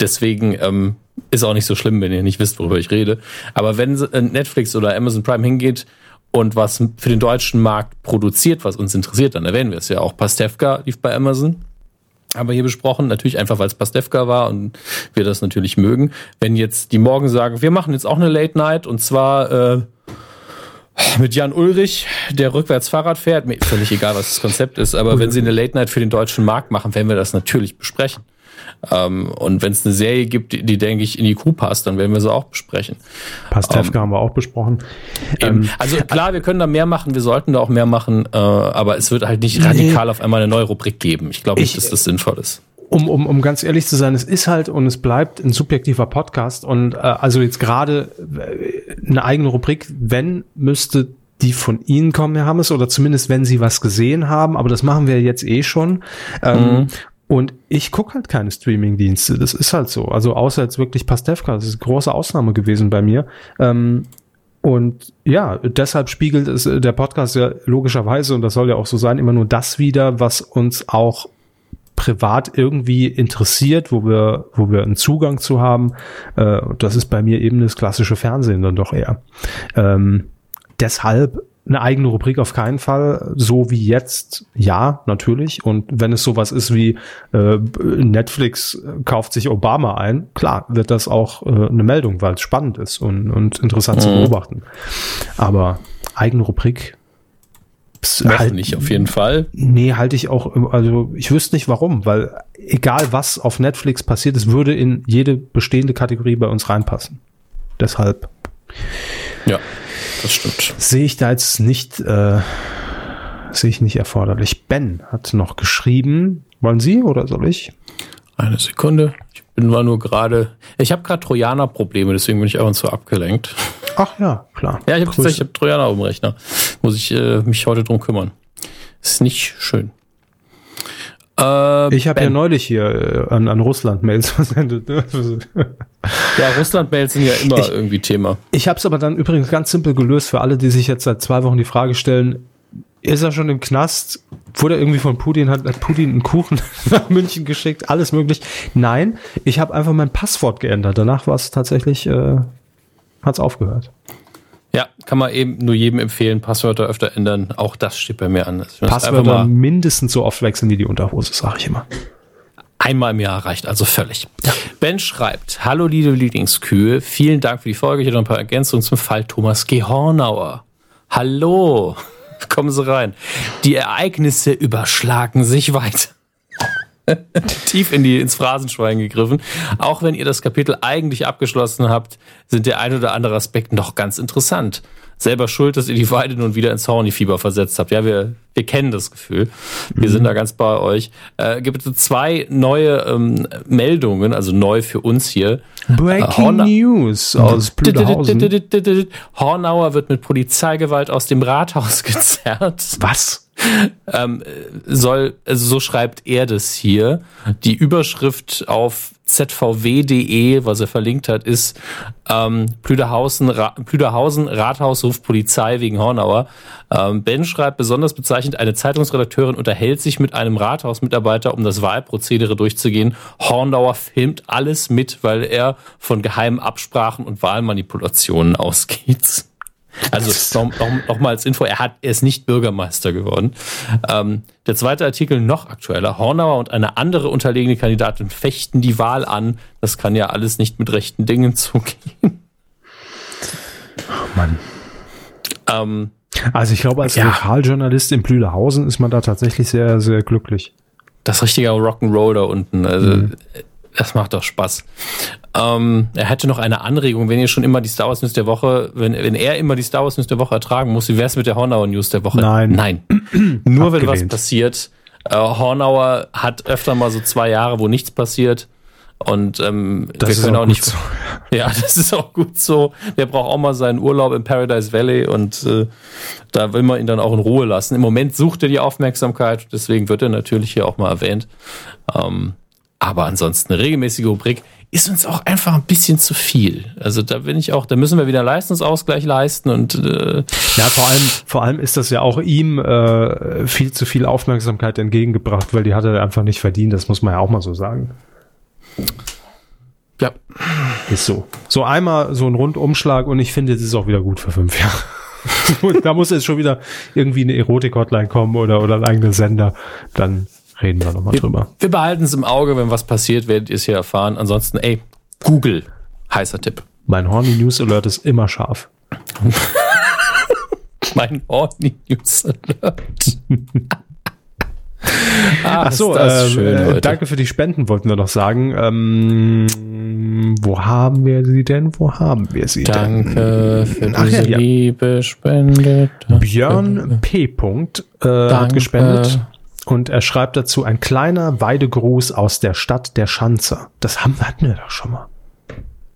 Deswegen ähm, ist auch nicht so schlimm, wenn ihr nicht wisst, worüber ich rede. Aber wenn äh, Netflix oder Amazon Prime hingeht und was für den deutschen Markt produziert, was uns interessiert, dann erwähnen wir es ja auch. Pastewka lief bei Amazon. Aber hier besprochen, natürlich einfach, weil es Pastewka war und wir das natürlich mögen. Wenn jetzt die Morgen sagen, wir machen jetzt auch eine Late Night und zwar äh, mit Jan Ulrich, der rückwärts Fahrrad fährt, mir völlig egal, was das Konzept ist, aber wenn sie eine Late Night für den deutschen Markt machen, werden wir das natürlich besprechen. Ähm, und wenn es eine Serie gibt, die, die, denke ich, in die Kuh passt, dann werden wir sie auch besprechen. Pastewka ähm, haben wir auch besprochen. Ähm, also klar, wir können da mehr machen, wir sollten da auch mehr machen, äh, aber es wird halt nicht radikal nee. auf einmal eine neue Rubrik geben. Ich glaube nicht, dass das sinnvoll ist um, um, um ganz ehrlich zu sein, es ist halt und es bleibt ein subjektiver Podcast und äh, also jetzt gerade äh, eine eigene Rubrik, wenn müsste die von Ihnen kommen, Herr Hammes, oder zumindest wenn Sie was gesehen haben, aber das machen wir jetzt eh schon. Ähm, mhm. Und ich gucke halt keine Streaming-Dienste. Das ist halt so. Also außer jetzt wirklich Pastewka. Das ist eine große Ausnahme gewesen bei mir. Ähm, und ja, deshalb spiegelt es äh, der Podcast ja logischerweise, und das soll ja auch so sein, immer nur das wieder, was uns auch privat irgendwie interessiert, wo wir, wo wir einen Zugang zu haben. Äh, das ist bei mir eben das klassische Fernsehen dann doch eher. Ähm, deshalb eine eigene Rubrik auf keinen Fall. So wie jetzt, ja, natürlich. Und wenn es sowas ist wie äh, Netflix kauft sich Obama ein, klar, wird das auch äh, eine Meldung, weil es spannend ist und, und interessant mhm. zu beobachten. Aber eigene Rubrik. Halt, nicht auf jeden Fall. Nee, halte ich auch, also ich wüsste nicht warum, weil egal was auf Netflix passiert, es würde in jede bestehende Kategorie bei uns reinpassen. Deshalb. Ja, das stimmt. Sehe ich da jetzt nicht, äh, sehe ich nicht erforderlich. Ben hat noch geschrieben. Wollen Sie oder soll ich? Eine Sekunde. Ich bin mal nur gerade. Ich habe gerade Trojaner-Probleme, deswegen bin ich ab und zu abgelenkt. Ach ja, klar. Ja, ich habe hab Trojaner auf dem Rechner. Muss ich äh, mich heute drum kümmern. Ist nicht schön. Äh, ich habe ja neulich hier äh, an, an Russland Mails *laughs* versendet. ja, Russland Mails sind ja immer ich, irgendwie Thema. Ich habe es aber dann übrigens ganz simpel gelöst für alle, die sich jetzt seit zwei Wochen die Frage stellen: Ist er schon im Knast? Wurde er irgendwie von Putin hat, hat Putin einen Kuchen *laughs* nach München geschickt? Alles möglich? Nein, ich habe einfach mein Passwort geändert. Danach war es tatsächlich, äh, hat es aufgehört. Ja, kann man eben nur jedem empfehlen, Passwörter öfter ändern. Auch das steht bei mir an. Passwörter mindestens so oft wechseln wie die Unterhose, sage ich immer. Einmal im Jahr reicht also völlig. Ja. Ben schreibt, Hallo liebe Lieblingskühe, vielen Dank für die Folge. Ich habe noch ein paar Ergänzungen zum Fall Thomas G. Hornauer. Hallo, *laughs* kommen Sie rein. Die Ereignisse überschlagen sich weiter. *laughs* tief in die, ins Phrasenschwein gegriffen. Auch wenn ihr das Kapitel eigentlich abgeschlossen habt, sind der ein oder andere Aspekt noch ganz interessant. Selber schuld, dass ihr die Weide nun wieder ins Horny-Fieber versetzt habt. Ja, wir, wir kennen das Gefühl. Wir mhm. sind da ganz bei euch. Äh, gibt es zwei neue ähm, Meldungen, also neu für uns hier. Breaking äh, News aus Blüderhausen. Hornauer wird mit Polizeigewalt aus dem Rathaus *laughs* gezerrt. Was? ähm, soll, also so schreibt er das hier. Die Überschrift auf zvw.de, was er verlinkt hat, ist ähm, Plüderhausen, Ra Plüderhausen, Rathaus ruft Polizei wegen Hornauer. Ähm, ben schreibt besonders bezeichnend, eine Zeitungsredakteurin unterhält sich mit einem Rathausmitarbeiter, um das Wahlprozedere durchzugehen. Hornauer filmt alles mit, weil er von geheimen Absprachen und Wahlmanipulationen *laughs* ausgeht. Also noch, noch, noch, mal als Info, er, hat, er ist nicht Bürgermeister geworden. Ähm, der zweite Artikel noch aktueller. Hornauer und eine andere unterlegene Kandidatin fechten die Wahl an. Das kann ja alles nicht mit rechten Dingen *laughs* zugehen. Oh Mann. Ähm, also ich glaube, als ja. Lokaljournalist in Blühlehausen ist man da tatsächlich sehr, sehr glücklich. Das richtige Rock'n'Roll da unten. Also mhm. Das macht doch Spaß. Ähm, er hätte noch eine Anregung, wenn ihr schon immer die Star Wars News der Woche, wenn, wenn er immer die Star Wars News der Woche ertragen muss, wie wäre es mit der Hornauer News der Woche? Nein. Nein. *clears throat* Nur wenn was passiert. Äh, Hornauer hat öfter mal so zwei Jahre, wo nichts passiert. Und ähm, das wir können auch, auch nicht. So. *laughs* Ja, das ist auch gut so. Der braucht auch mal seinen Urlaub im Paradise Valley und äh, da will man ihn dann auch in Ruhe lassen. Im Moment sucht er die Aufmerksamkeit, deswegen wird er natürlich hier auch mal erwähnt. Ähm, aber ansonsten eine regelmäßige Rubrik ist uns auch einfach ein bisschen zu viel. Also da bin ich auch, da müssen wir wieder Leistungsausgleich leisten und äh ja, vor allem, vor allem ist das ja auch ihm äh, viel zu viel Aufmerksamkeit entgegengebracht, weil die hat er einfach nicht verdient. Das muss man ja auch mal so sagen. Ja. Ist so. So einmal so ein Rundumschlag und ich finde, es ist auch wieder gut für fünf Jahre. *laughs* da muss jetzt schon wieder irgendwie eine Erotik-Hotline kommen oder, oder ein eigener Sender. Dann reden wir nochmal drüber. Wir behalten es im Auge, wenn was passiert, werdet ihr es hier erfahren. Ansonsten, ey, Google, heißer Tipp. Mein Horny News Alert ist immer scharf. *laughs* mein Horny News Alert. *laughs* ah, Ach so, äh, schön, äh, danke für die Spenden, wollten wir noch sagen. Ähm, wo haben wir sie denn? Wo haben wir sie danke denn? für Ach, diese ja, liebe Spende. Björn P. Äh, hat gespendet. Und er schreibt dazu ein kleiner Weidegruß aus der Stadt der Schanze. Das haben, hatten wir doch schon mal.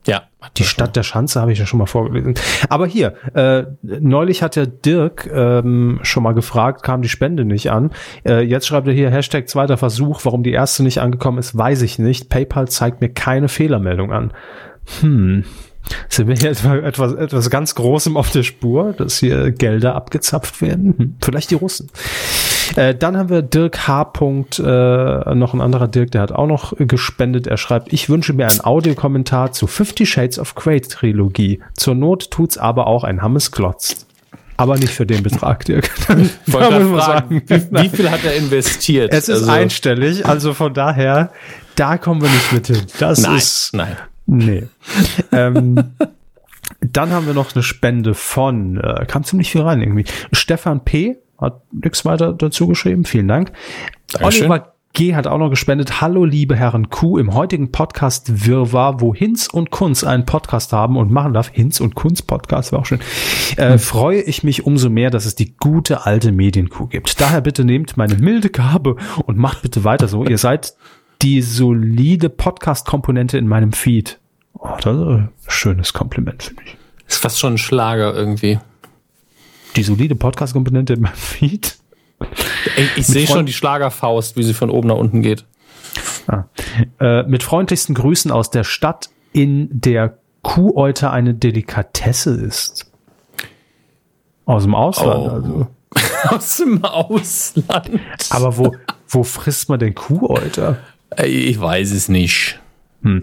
Ja. Die Stadt der Schanze habe ich ja schon mal vorgelesen. Aber hier, äh, neulich hat der Dirk ähm, schon mal gefragt, kam die Spende nicht an. Äh, jetzt schreibt er hier Hashtag zweiter Versuch. Warum die erste nicht angekommen ist, weiß ich nicht. PayPal zeigt mir keine Fehlermeldung an. Hm, sind wir hier etwas, etwas ganz Großem auf der Spur, dass hier Gelder abgezapft werden? Hm, vielleicht die Russen. Äh, dann haben wir Dirk H. äh, noch ein anderer Dirk, der hat auch noch gespendet. Er schreibt, ich wünsche mir einen Audiokommentar zu Fifty Shades of Grey Trilogie. Zur Not tut's aber auch ein Hammes Klotz. Aber nicht für den Betrag, Dirk. *laughs* Wollte fragen, wie, wie, viel hat er investiert? Es ist also, einstellig, also von daher, da kommen wir nicht mit hin. Das nein, ist. Nein. Nee. ähm, dann haben wir noch eine Spende von, äh, kam ziemlich viel rein irgendwie. Stefan P. hat nichts weiter dazu geschrieben. Vielen Dank. Dankeschön. Oliver G hat auch noch gespendet. Hallo, liebe Herren Q. Im heutigen Podcast Wirrwarr, wo Hinz und Kunz einen Podcast haben und machen darf. Hinz und Kunz Podcast war auch schön. Äh, hm. freue ich mich umso mehr, dass es die gute alte Medienkuh gibt. Daher bitte nehmt meine milde Gabe und macht bitte weiter so. Ihr seid die solide Podcast-Komponente in meinem Feed. Oh, das ist ein schönes Kompliment, finde ich. Ist fast schon ein Schlager irgendwie. Die solide Podcast-Komponente in meinem Feed? Ich, ich sehe schon die Schlagerfaust, wie sie von oben nach unten geht. Ah. Äh, mit freundlichsten Grüßen aus der Stadt, in der Kuhäuter eine Delikatesse ist. Aus dem Ausland, oh. also. *laughs* aus dem Ausland. Aber wo, wo frisst man denn Kuhäuter? Ich weiß es nicht. Hm.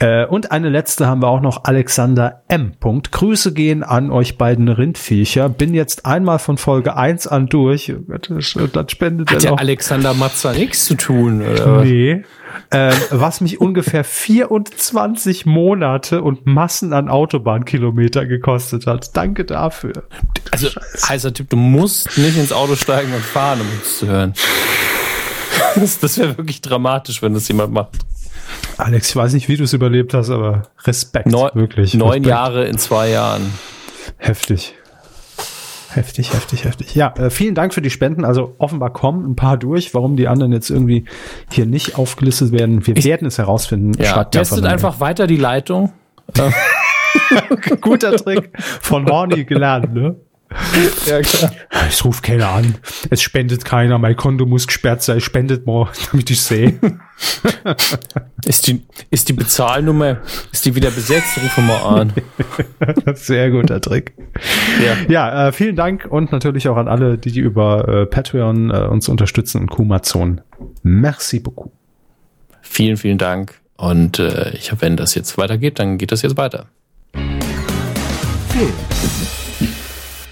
Äh, und eine letzte haben wir auch noch, Alexander M. Punkt. Grüße gehen an euch beiden Rindviecher. Bin jetzt einmal von Folge 1 an durch. Das, spendet Hat der Alexander Matzer nichts zu tun? Oder? Nee. Äh, was mich *laughs* ungefähr 24 Monate und Massen an Autobahnkilometer gekostet hat. Danke dafür. Also, heißer Tipp, du musst nicht ins Auto steigen und fahren, um uns zu hören. *laughs* Das, das wäre wirklich dramatisch, wenn das jemand macht. Alex, ich weiß nicht, wie du es überlebt hast, aber Respekt, Neu wirklich. Neun Respekt. Jahre in zwei Jahren. Heftig. Heftig, heftig, heftig. Ja, äh, vielen Dank für die Spenden. Also offenbar kommen ein paar durch. Warum die anderen jetzt irgendwie hier nicht aufgelistet werden, wir ich, werden es herausfinden. Ja, testet einfach weiter die Leitung. *laughs* Guter Trick von Horny gelernt, ne? *laughs* ja, klar. Ich rufe keiner an. Es spendet keiner. Mein Konto muss gesperrt sein. Spendet mal, *laughs* damit ich sehe. *laughs* ist, die, ist die Bezahlnummer, ist die wieder besetzt? Rufe mal an. Sehr guter Trick. Ja, ja äh, vielen Dank und natürlich auch an alle, die, die über äh, Patreon äh, uns unterstützen und Kumazon. Merci beaucoup. Vielen, vielen Dank. Und äh, ich hoffe, wenn das jetzt weitergeht, dann geht das jetzt weiter. Film.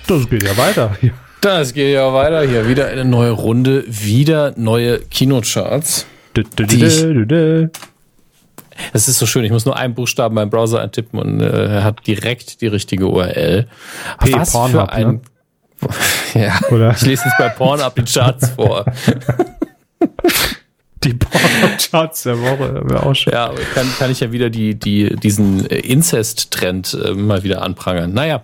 Das geht ja weiter. Hier. Das geht ja weiter hier. Wieder eine neue Runde, wieder neue Kinocharts. Es ist so schön, ich muss nur einen Buchstaben beim Browser eintippen und äh, er hat direkt die richtige URL. P Was Pornhub, für ein. Ne? *laughs* ja, Oder? ich lese jetzt bei Pornhub die Charts vor. *laughs* Die Porno-Charts der Woche wäre auch schön. Ja, kann, kann ich ja wieder die, die, diesen Inzest-Trend äh, mal wieder anprangern. Naja,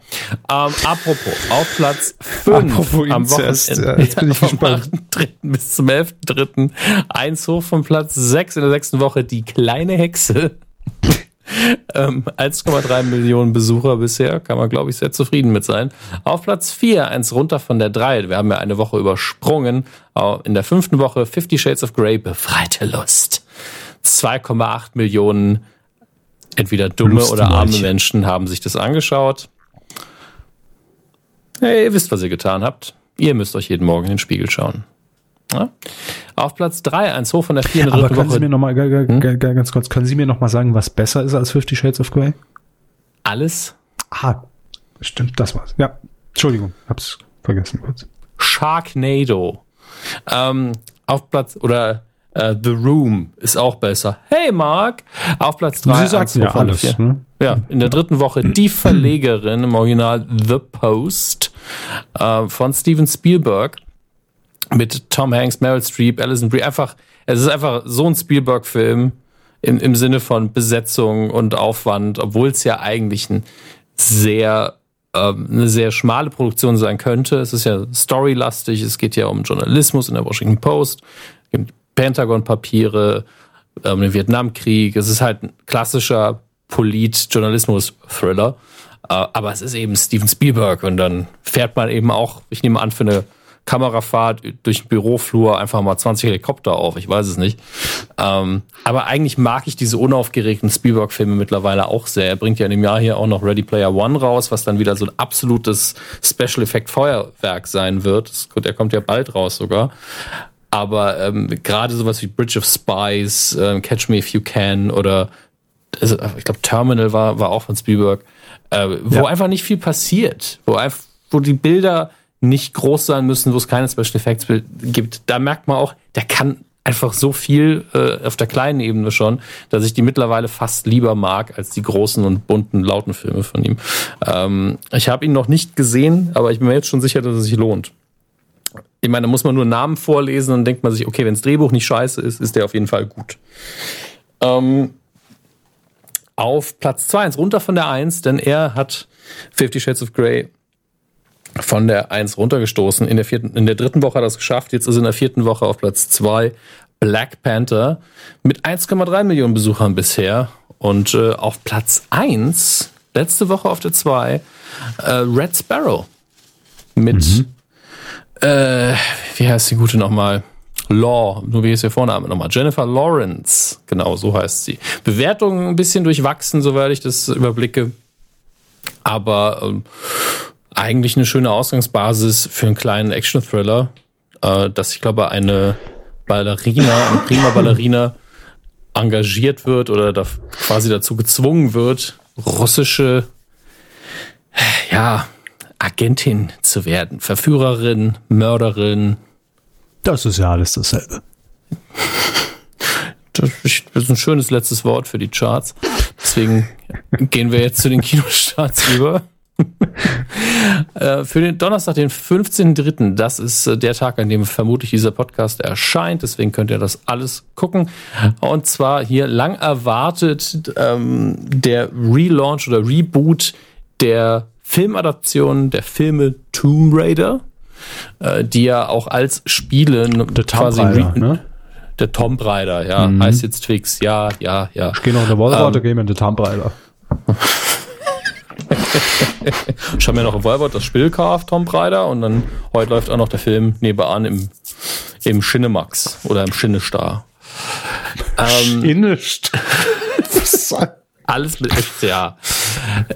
ähm, apropos, auf Platz 5 apropos am Inzest, Wochenende, ja, jetzt bin ich *laughs* gespannt. Vom 8. bis zum 11.3. Eins hoch von Platz 6 in der sechsten Woche, die kleine Hexe. *laughs* Ähm, 1,3 Millionen Besucher bisher, kann man glaube ich sehr zufrieden mit sein. Auf Platz 4, eins runter von der 3. Wir haben ja eine Woche übersprungen. In der fünften Woche Fifty Shades of Grey, befreite Lust. 2,8 Millionen entweder dumme Lust oder arme Menschen haben sich das angeschaut. Hey, ihr wisst, was ihr getan habt. Ihr müsst euch jeden Morgen in den Spiegel schauen. Ja? Auf Platz 3, eins hoch von der 4 Aber können Woche. Sie mir noch mal, hm? ganz kurz, können Sie mir noch mal sagen, was besser ist als Fifty Shades of Grey? Alles. Ah, stimmt, das war's. Ja, Entschuldigung, hab's vergessen kurz. Sharknado. Ähm, auf Platz, oder uh, The Room ist auch besser. Hey Mark! Auf Platz 3. Sie sagten ja alles. Ne? Ja, in der dritten Woche Die Verlegerin im Original The Post äh, von Steven Spielberg mit Tom Hanks, Meryl Streep, Alison Brie. Einfach, es ist einfach so ein Spielberg-Film im, im Sinne von Besetzung und Aufwand, obwohl es ja eigentlich ein sehr ähm, eine sehr schmale Produktion sein könnte. Es ist ja storylastig, es geht ja um Journalismus in der Washington Post, Pentagon-Papiere, ähm, den Vietnamkrieg. Es ist halt ein klassischer Polit-Journalismus-Thriller. Äh, aber es ist eben Steven Spielberg und dann fährt man eben auch, ich nehme an, für eine Kamerafahrt durch den Büroflur einfach mal 20 Helikopter auf, ich weiß es nicht. Ähm, aber eigentlich mag ich diese unaufgeregten Spielberg-Filme mittlerweile auch sehr. Er bringt ja in dem Jahr hier auch noch Ready Player One raus, was dann wieder so ein absolutes Special Effect Feuerwerk sein wird. Der kommt ja bald raus sogar. Aber ähm, gerade sowas wie Bridge of Spies, äh, Catch Me If You Can oder also, ich glaube Terminal war, war auch von Spielberg, äh, wo ja. einfach nicht viel passiert, wo einfach wo die Bilder nicht groß sein müssen, wo es keine Special Effects gibt, da merkt man auch, der kann einfach so viel äh, auf der kleinen Ebene schon, dass ich die mittlerweile fast lieber mag als die großen und bunten, lauten Filme von ihm. Ähm, ich habe ihn noch nicht gesehen, aber ich bin mir jetzt schon sicher, dass es sich lohnt. Ich meine, da muss man nur Namen vorlesen und denkt man sich, okay, wenn das Drehbuch nicht scheiße ist, ist der auf jeden Fall gut. Ähm, auf Platz 2, eins runter von der 1, denn er hat Fifty Shades of Grey von der 1 runtergestoßen. In der, vierten, in der dritten Woche hat er es geschafft. Jetzt ist er in der vierten Woche auf Platz 2 Black Panther mit 1,3 Millionen Besuchern bisher. Und äh, auf Platz 1, letzte Woche auf der 2, äh, Red Sparrow mit, mhm. äh, wie heißt die gute nochmal? Law, nur wie ist ihr Vorname nochmal? Jennifer Lawrence, genau so heißt sie. Bewertung ein bisschen durchwachsen, soweit ich das überblicke. Aber ähm, eigentlich eine schöne Ausgangsbasis für einen kleinen Action-Thriller, äh, dass ich glaube, eine Ballerina, eine prima *laughs* Ballerina engagiert wird oder da quasi dazu gezwungen wird, russische, ja, Agentin zu werden. Verführerin, Mörderin. Das ist ja alles dasselbe. *laughs* Das ist ein schönes letztes Wort für die Charts. Deswegen gehen wir jetzt zu den Kinostarts über. *laughs* Äh, für den Donnerstag, den 15.03., das ist äh, der Tag, an dem vermutlich dieser Podcast erscheint. Deswegen könnt ihr das alles gucken. Und zwar hier lang erwartet ähm, der Relaunch oder Reboot der Filmadaption der Filme Tomb Raider, äh, die ja auch als Spiele der quasi Raider, ne? Der Tomb Raider, ja, mhm. heißt jetzt fix, ja, ja, ja. Ich gehe noch in der Volvo, ähm, gehe in der Tomb Raider. *laughs* ich habe mir noch im Volvo das Spiel gekauft, Tom Raider, und dann heute läuft auch noch der Film nebenan im, im Schinnemax oder im Schinestar. Ähm, Schinestar. *laughs* alles mit FCA.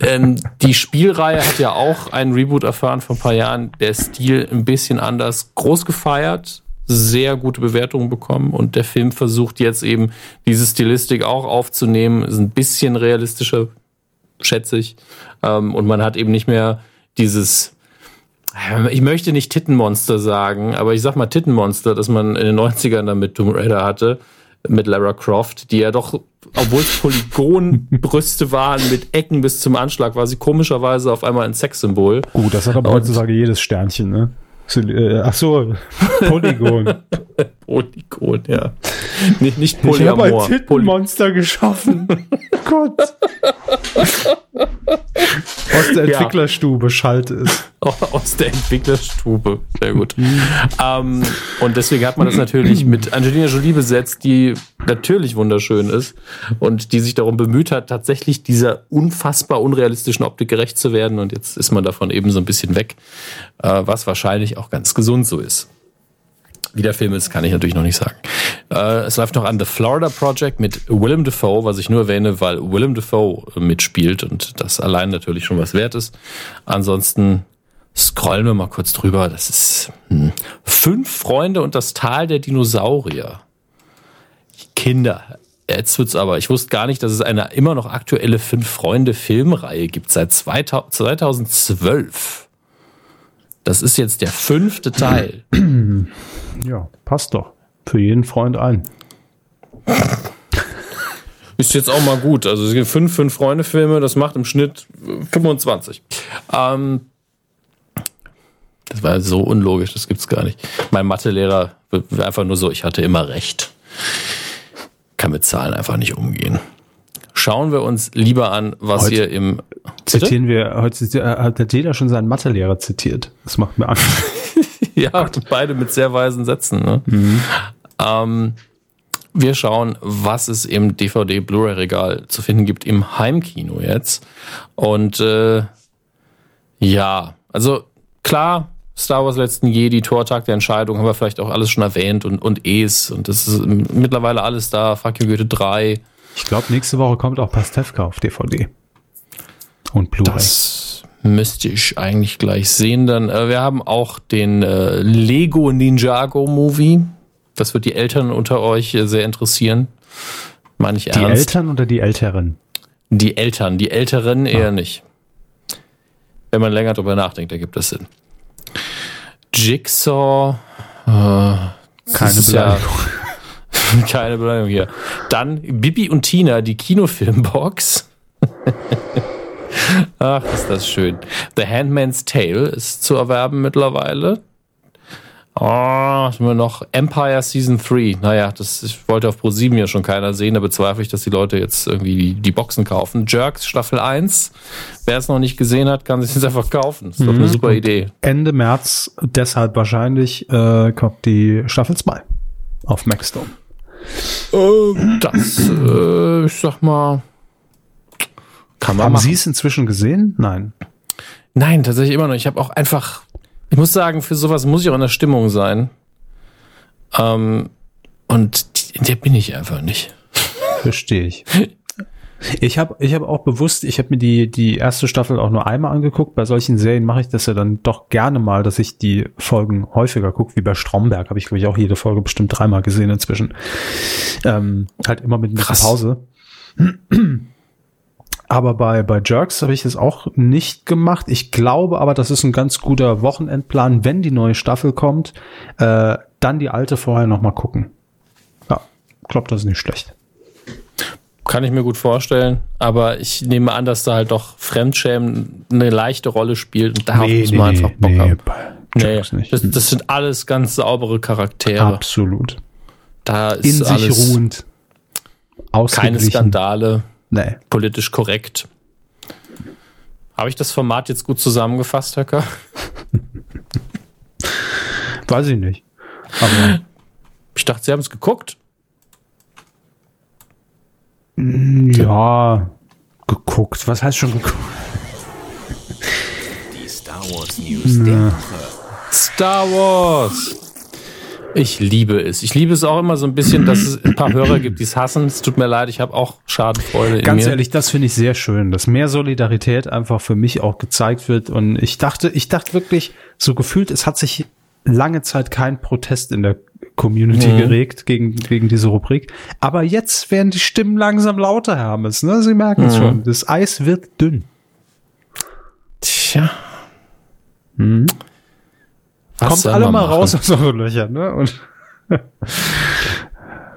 Ähm, die Spielreihe hat ja auch einen Reboot erfahren vor ein paar Jahren. Der Stil ein bisschen anders, groß gefeiert, sehr gute Bewertungen bekommen und der Film versucht jetzt eben diese Stilistik auch aufzunehmen, ist ein bisschen realistischer schätze ich. Ähm, und man hat eben nicht mehr dieses, ich möchte nicht Tittenmonster sagen, aber ich sag mal Tittenmonster, das man in den 90ern dann mit Tomb Raider hatte, mit Lara Croft, die ja doch, obwohl es Polygonbrüste *laughs* waren mit Ecken bis zum Anschlag, war sie komischerweise auf einmal ein Sexsymbol. Gut, das hat aber heutzutage jedes Sternchen, ne? Äh, ach so, *laughs* Polygon. Polygon, ja. Nicht, nicht Polyamor. Ich habe ein Tittenmonster geschaffen. *laughs* Gott. Aus der *laughs* Entwicklerstube ja. schallt es. *laughs* Aus der Entwicklerstube. Sehr gut. ähm, und deswegen hat man das natürlich mit Angelina Jolie besetzt, die natürlich wunderschön ist und die sich darum bemüht hat, tatsächlich dieser unfassbar unrealistischen Optik gerecht zu werden. Und jetzt ist man davon eben so ein bisschen weg, äh, was wahrscheinlich auch ganz gesund so ist. Wie der Film ist, kann ich natürlich noch nicht sagen. Äh, es läuft noch an The Florida Project mit Willem Dafoe, was ich nur erwähne, weil Willem Dafoe mitspielt und das allein natürlich schon was wert ist. Ansonsten scrollen wir mal kurz drüber. Das ist hm, Fünf Freunde und das Tal der Dinosaurier. Kinder. Jetzt wird's aber. Ich wusste gar nicht, dass es eine immer noch aktuelle Fünf Freunde Filmreihe gibt seit 2012. Das ist jetzt der fünfte Teil. *clears throat* Ja, passt doch. Für jeden Freund ein. Ist jetzt auch mal gut. Also es gibt fünf, fünf Freunde-Filme, das macht im Schnitt 25. Ähm, das war so unlogisch, das gibt's gar nicht. Mein Mathelehrer war einfach nur so, ich hatte immer recht. Kann mit Zahlen einfach nicht umgehen. Schauen wir uns lieber an, was heute hier im. Zitieren wir, heute hat jeder schon seinen Mathelehrer zitiert. Das macht mir Angst. *laughs* ja, beide mit sehr weisen Sätzen. Ne? Mhm. Ähm, wir schauen, was es im DVD-Blu-ray-Regal zu finden gibt im Heimkino jetzt. Und äh, ja, also klar, Star Wars letzten Jedi, Tortag der Entscheidung, haben wir vielleicht auch alles schon erwähnt und, und Es und das ist mittlerweile alles da, Fuck You Goethe 3. Ich glaube, nächste Woche kommt auch Pastewka auf DVD. Und Blu-ray. Das müsste ich eigentlich gleich sehen. Dann, äh, wir haben auch den äh, Lego Ninjago Movie. Das wird die Eltern unter euch äh, sehr interessieren. Meine ich die ernst. Die Eltern oder die Älteren? Die Eltern, die Älteren eher ah. nicht. wenn man länger drüber nachdenkt, ergibt das Sinn. Jigsaw. Äh, keine Beleidigung. Ja, *laughs* keine Beleidigung hier. Dann Bibi und Tina, die Kinofilmbox. *laughs* Ach, ist das schön. The Handmaid's Tale ist zu erwerben mittlerweile. Oh, haben wir noch Empire Season 3. Naja, das ich wollte auf Pro7 ja schon keiner sehen. Da bezweifle ich, dass die Leute jetzt irgendwie die, Boxen kaufen. Jerks Staffel 1. Wer es noch nicht gesehen hat, kann sich das einfach kaufen. Ist mhm. doch eine mhm. super Idee. Ende März, deshalb wahrscheinlich, äh, kommt die Staffel 2 auf Maxdome. Äh, das, äh, ich sag mal, kann man Haben Sie es inzwischen gesehen? Nein. Nein, tatsächlich immer noch. Ich habe auch einfach ich muss sagen, für sowas muss ich auch in der Stimmung sein. Ähm, und in der bin ich einfach nicht. Verstehe ich. *laughs* Ich habe ich hab auch bewusst, ich habe mir die, die erste Staffel auch nur einmal angeguckt. Bei solchen Serien mache ich das ja dann doch gerne mal, dass ich die Folgen häufiger gucke, wie bei Stromberg habe ich, glaube ich, auch jede Folge bestimmt dreimal gesehen inzwischen. Ähm, halt immer mit einer Pause. Aber bei, bei Jerks habe ich das auch nicht gemacht. Ich glaube aber, das ist ein ganz guter Wochenendplan, wenn die neue Staffel kommt, äh, dann die alte vorher nochmal gucken. Ja, glaube, das ist nicht schlecht. Kann ich mir gut vorstellen, aber ich nehme an, dass da halt doch Fremdschämen eine leichte Rolle spielt und darauf nee, muss man nee, einfach Bock nee, haben. Nee, das, das, sind alles ganz saubere Charaktere. Absolut. Da ist In sich alles ruhend. Keine Skandale. Nee. Politisch korrekt. Habe ich das Format jetzt gut zusammengefasst, Höcker? *laughs* Weiß ich nicht. Aber ich dachte, Sie haben es geguckt. Mm, ja, geguckt. Was heißt schon geguckt? Die Star Wars News der Woche. Star Wars! Ich liebe es. Ich liebe es auch immer so ein bisschen, dass es ein paar Hörer gibt, die es hassen. Es tut mir leid, ich habe auch Schadenfreude. Ganz ehrlich, das finde ich sehr schön, dass mehr Solidarität einfach für mich auch gezeigt wird. Und ich dachte, ich dachte wirklich, so gefühlt, es hat sich lange Zeit kein Protest in der Community mhm. geregt gegen, gegen diese Rubrik. Aber jetzt werden die Stimmen langsam lauter, Hermes. Ne? Sie merken es mhm. schon. Das Eis wird dünn. Tja. Mhm. Kommt alle mal machen? raus aus euren Löchern, ne? Und *laughs*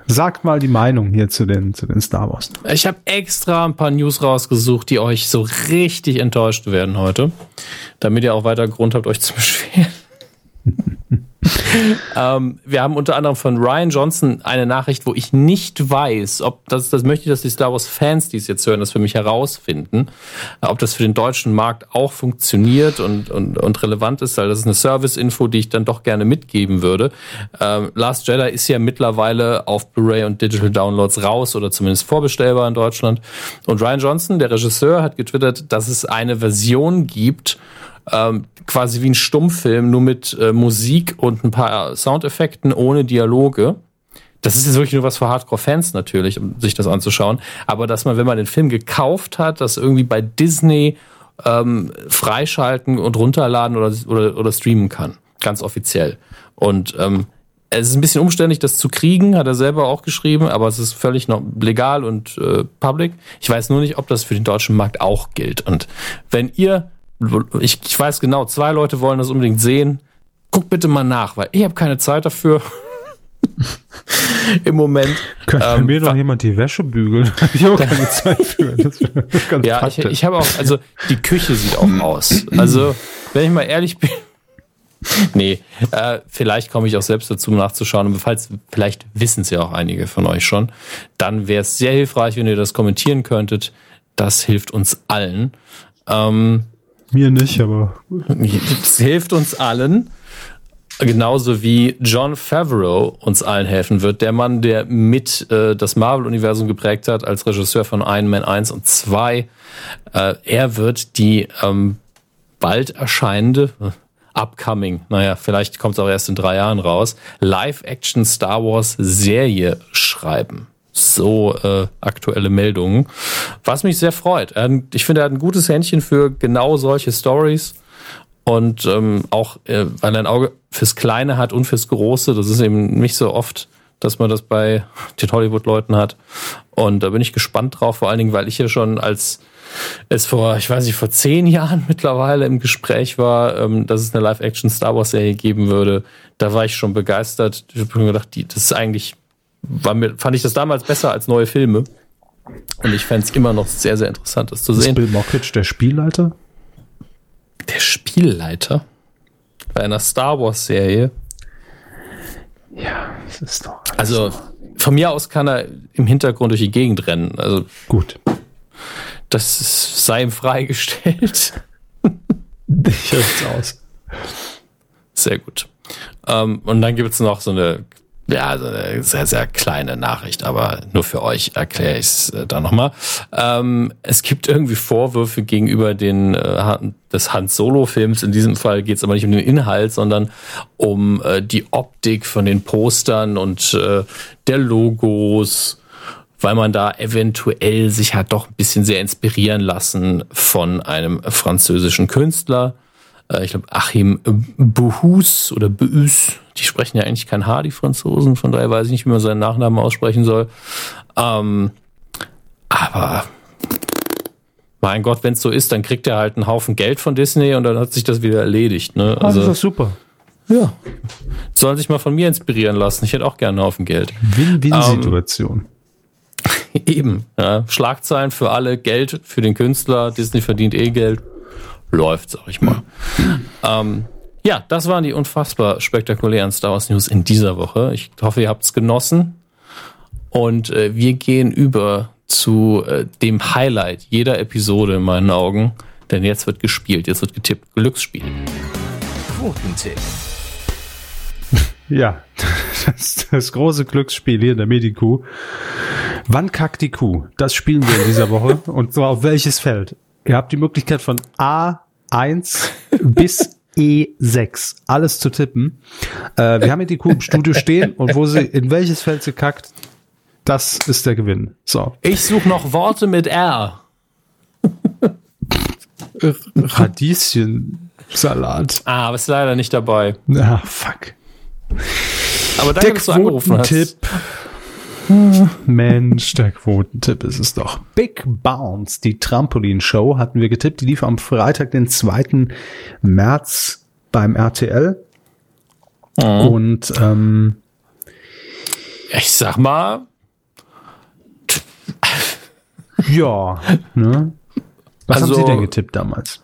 sagt mal die Meinung hier zu den, zu den Star Wars. Ich habe extra ein paar News rausgesucht, die euch so richtig enttäuscht werden heute, damit ihr auch weiter Grund habt, euch zu *laughs* beschweren. *laughs* ähm, wir haben unter anderem von Ryan Johnson eine Nachricht, wo ich nicht weiß, ob das, das möchte ich, dass die Star Wars Fans, die es jetzt hören, das für mich herausfinden, ob das für den deutschen Markt auch funktioniert und, und, und relevant ist, weil das ist eine Service-Info, die ich dann doch gerne mitgeben würde. Ähm, Last Jedi ist ja mittlerweile auf Blu-ray und Digital Downloads raus oder zumindest vorbestellbar in Deutschland. Und Ryan Johnson, der Regisseur, hat getwittert, dass es eine Version gibt, ähm, quasi wie ein Stummfilm, nur mit äh, Musik und ein paar Soundeffekten ohne Dialoge. Das ist jetzt wirklich nur was für Hardcore-Fans natürlich, um sich das anzuschauen. Aber dass man, wenn man den Film gekauft hat, das irgendwie bei Disney ähm, freischalten und runterladen oder, oder, oder streamen kann. Ganz offiziell. Und ähm, es ist ein bisschen umständlich, das zu kriegen, hat er selber auch geschrieben, aber es ist völlig noch legal und äh, public. Ich weiß nur nicht, ob das für den deutschen Markt auch gilt. Und wenn ihr ich, ich weiß genau, zwei Leute wollen das unbedingt sehen. Guck bitte mal nach, weil ich habe keine Zeit dafür. Im Moment. Könnte ähm, mir doch jemand die Wäsche bügeln? *laughs* ich habe keine Zeit für. Das ganz *laughs* ja, praktisch. ich, ich habe auch, also die Küche sieht auch aus. Also, wenn ich mal ehrlich bin, *laughs* nee, äh, vielleicht komme ich auch selbst dazu nachzuschauen. Und falls, vielleicht wissen es ja auch einige von euch schon. Dann wäre es sehr hilfreich, wenn ihr das kommentieren könntet. Das hilft uns allen. Ähm, mir nicht, aber. Es hilft uns allen. Genauso wie John Favreau uns allen helfen wird. Der Mann, der mit äh, das Marvel-Universum geprägt hat, als Regisseur von Iron Man 1 und 2. Äh, er wird die ähm, bald erscheinende, äh, upcoming, naja, vielleicht kommt es auch erst in drei Jahren raus, Live-Action Star Wars Serie schreiben so äh, aktuelle Meldungen. Was mich sehr freut. Ich finde, er hat ein gutes Händchen für genau solche Stories. Und ähm, auch, äh, weil er ein Auge fürs Kleine hat und fürs Große, das ist eben nicht so oft dass man das bei den Hollywood-Leuten hat. Und da bin ich gespannt drauf, vor allen Dingen, weil ich ja schon als es vor, ich weiß nicht, vor zehn Jahren mittlerweile im Gespräch war, ähm, dass es eine Live-Action Star Wars-Serie geben würde. Da war ich schon begeistert. Ich habe mir gedacht, die, das ist eigentlich, war mir, fand ich das damals besser als neue Filme. Und ich fände es immer noch sehr, sehr interessant, das zu sehen. Ist Bill Mockridge der Spielleiter? Der Spielleiter? Bei einer Star Wars-Serie? Ja, das ist doch. Also, von mir aus kann er im Hintergrund durch die Gegend rennen. Also, gut. Das sei ihm freigestellt. *laughs* Ich höre aus. Sehr gut. Ähm, und dann gibt es noch so eine ja, also eine sehr, sehr kleine Nachricht, aber nur für euch erkläre ich es äh, da nochmal. Ähm, es gibt irgendwie Vorwürfe gegenüber den äh, des Hans Solo-Films. In diesem Fall geht es aber nicht um den Inhalt, sondern um äh, die Optik von den Postern und äh, der Logos, weil man da eventuell sich hat doch ein bisschen sehr inspirieren lassen von einem französischen Künstler äh, ich glaube Achim Buhus oder Buhus, die sprechen ja eigentlich kein H, die Franzosen, von daher weiß ich nicht, wie man seinen Nachnamen aussprechen soll. Ähm, aber mein Gott, wenn es so ist, dann kriegt er halt einen Haufen Geld von Disney und dann hat sich das wieder erledigt. Ne? Also, das ist super. Ja. Sollen sich mal von mir inspirieren lassen. Ich hätte auch gerne einen Haufen Geld. Win-Win-Situation. Ähm, *laughs* eben. Ja. Schlagzeilen für alle, Geld für den Künstler. Disney verdient eh Geld läuft, sag ich mal. ähm, ja, das waren die unfassbar spektakulären Star Wars News in dieser Woche. Ich hoffe, ihr habt es genossen. Und äh, wir gehen über zu äh, dem Highlight jeder Episode in meinen Augen. Denn jetzt wird gespielt, jetzt wird getippt. Glücksspiel. Quotentipp. Ja, das, das große Glücksspiel hier in der Mediku. Wann kackt die Kuh? Das spielen wir in dieser Woche. Und zwar auf welches Feld? Ihr habt die Möglichkeit von A1 *laughs* bis E6 alles zu tippen. Äh, wir haben hier die Kuh im Studio stehen und wo sie in welches Feld sie kackt, das ist der Gewinn. So. Ich suche noch Worte mit R. *laughs* Radieschensalat. Ah, aber ist leider nicht dabei. Ah, fuck. Aber danke, dass du angerufen hast. Tipp *laughs* Mensch, der Quotentipp ist es doch. Big Bounce, die Trampolin-Show, hatten wir getippt. Die lief am Freitag, den 2. März beim RTL. Mhm. Und ähm, ich sag mal. ja, ne? Was also, haben Sie denn getippt damals?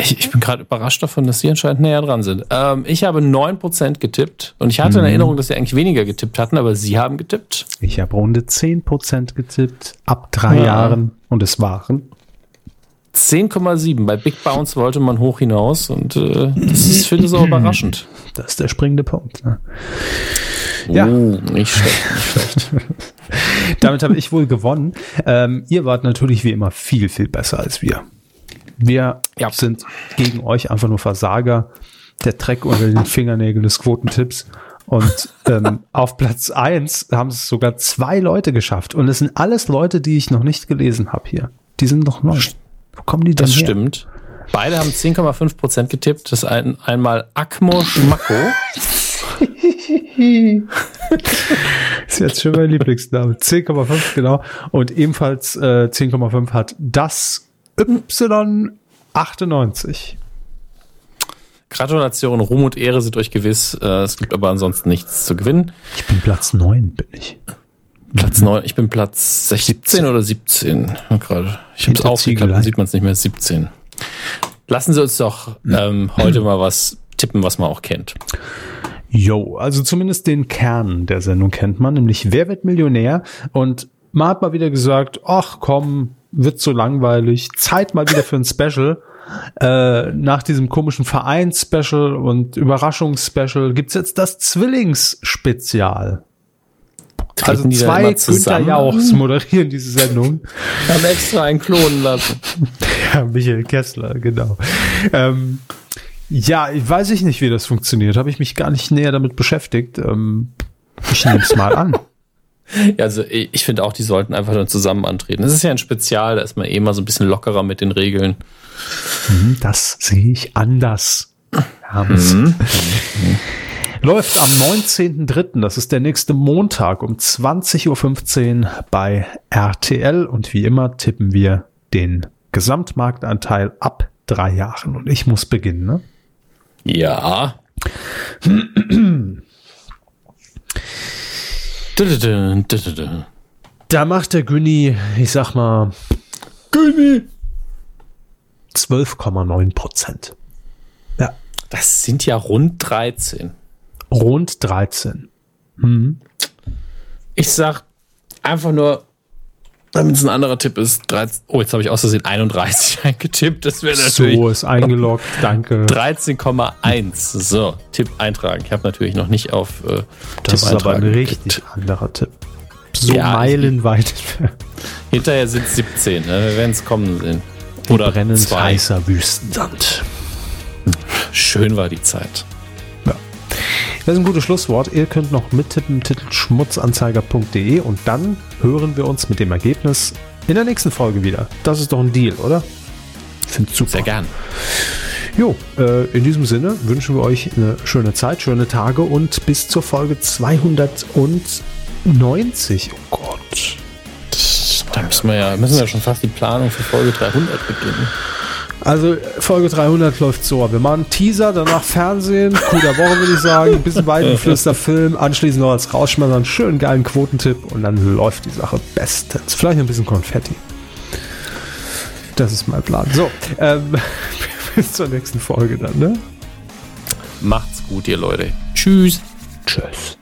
Ich, ich bin gerade überrascht davon, dass Sie anscheinend näher dran sind. Ähm, ich habe 9% getippt und ich hatte mhm. in Erinnerung, dass Sie eigentlich weniger getippt hatten, aber Sie haben getippt. Ich habe runde 10% getippt, ab drei ja. Jahren und es waren 10,7. Bei Big Bounce wollte man hoch hinaus und äh, das ist, finde ich, auch überraschend. *clears throat* Das ist der springende Punkt. Ne? Oh, ja. nicht schlecht, nicht schlecht. *laughs* Damit habe ich wohl gewonnen. Ähm, ihr wart natürlich wie immer viel, viel besser als wir. Wir ja. sind gegen euch einfach nur Versager, der Dreck unter den Fingernägeln des Quotentipps. Und ähm, *laughs* auf Platz eins haben es sogar zwei Leute geschafft. Und es sind alles Leute, die ich noch nicht gelesen habe hier. Die sind noch neu. Wo kommen die denn Das her? stimmt. Beide haben 10,5 Prozent getippt. Das ist ein, einmal Akmo Schmacko. *laughs* ist jetzt schon mein Lieblingsname. 10,5 genau. Und ebenfalls äh, 10,5 hat das Y98. Gratulation, Ruhm und Ehre sind euch gewiss. Äh, es gibt aber ansonsten nichts zu gewinnen. Ich bin Platz 9, bin ich. Platz 9, ich bin Platz 17 oder 17 gerade. Ich habe es aufgeklappt, dann sieht man es nicht mehr, 17. Lassen Sie uns doch ähm, heute mal was tippen, was man auch kennt. Jo, also zumindest den Kern der Sendung kennt man, nämlich Wer wird Millionär? Und man hat mal wieder gesagt, ach komm, wird so langweilig. Zeit mal wieder für ein Special. Äh, nach diesem komischen Vereins-Special und Überraschungs-Special gibt's jetzt das Zwillings-Spezial. Also zwei Günther Jauchs moderieren diese Sendung. Haben extra einen klonen lassen. *laughs* ja, Michael Kessler, genau. Ähm, ja, ich weiß ich nicht, wie das funktioniert. Habe ich mich gar nicht näher damit beschäftigt. Ähm, ich nehme es mal an. Ja, also ich finde auch, die sollten einfach dann zusammen antreten. Das ist ja ein Spezial, da ist man eh mal so ein bisschen lockerer mit den Regeln. Mhm, das sehe ich anders. Mhm. Läuft am 19.03., das ist der nächste Montag um 20.15 Uhr bei RTL und wie immer tippen wir den Gesamtmarktanteil ab drei Jahren und ich muss beginnen, ne? Ja. *clears throat* Da macht der Günni, ich sag mal, Günni 12,9 Prozent. Ja. Das sind ja rund 13. Rund 13. Mhm. Ich sag einfach nur, damit es ein anderer Tipp ist, 13, oh, jetzt habe ich aus Versehen 31 *laughs* eingetippt. Das wäre natürlich. So, ist eingeloggt, *laughs* danke. 13,1. So, Tipp eintragen. Ich habe natürlich noch nicht auf äh, Das Tipp ist aber ein richtig anderer Tipp. So ja, meilenweit. Hinterher sind es 17, ne? wir werden es kommen sehen. Oder brennend heißer Wüstensand. Schön war die Zeit. Das ist ein gutes Schlusswort. Ihr könnt noch mittippen, Titel schmutzanzeiger.de und dann hören wir uns mit dem Ergebnis in der nächsten Folge wieder. Das ist doch ein Deal, oder? Finde super. Sehr gern. Jo, äh, in diesem Sinne wünschen wir euch eine schöne Zeit, schöne Tage und bis zur Folge 290. Oh Gott. Da müssen wir ja, müssen wir schon fast die Planung für Folge 300 beginnen. Also Folge 300 läuft so. Wir machen Teaser, danach Fernsehen, cooler Woche würde ich sagen, ein bisschen Weidenflüster *laughs* Film, anschließend noch als Rausschmeißer einen schönen geilen Quotentipp und dann läuft die Sache bestens. Vielleicht ein bisschen Konfetti. Das ist mein Plan. So, ähm, *laughs* bis zur nächsten Folge dann, ne? Macht's gut, ihr Leute. Tschüss. Tschüss.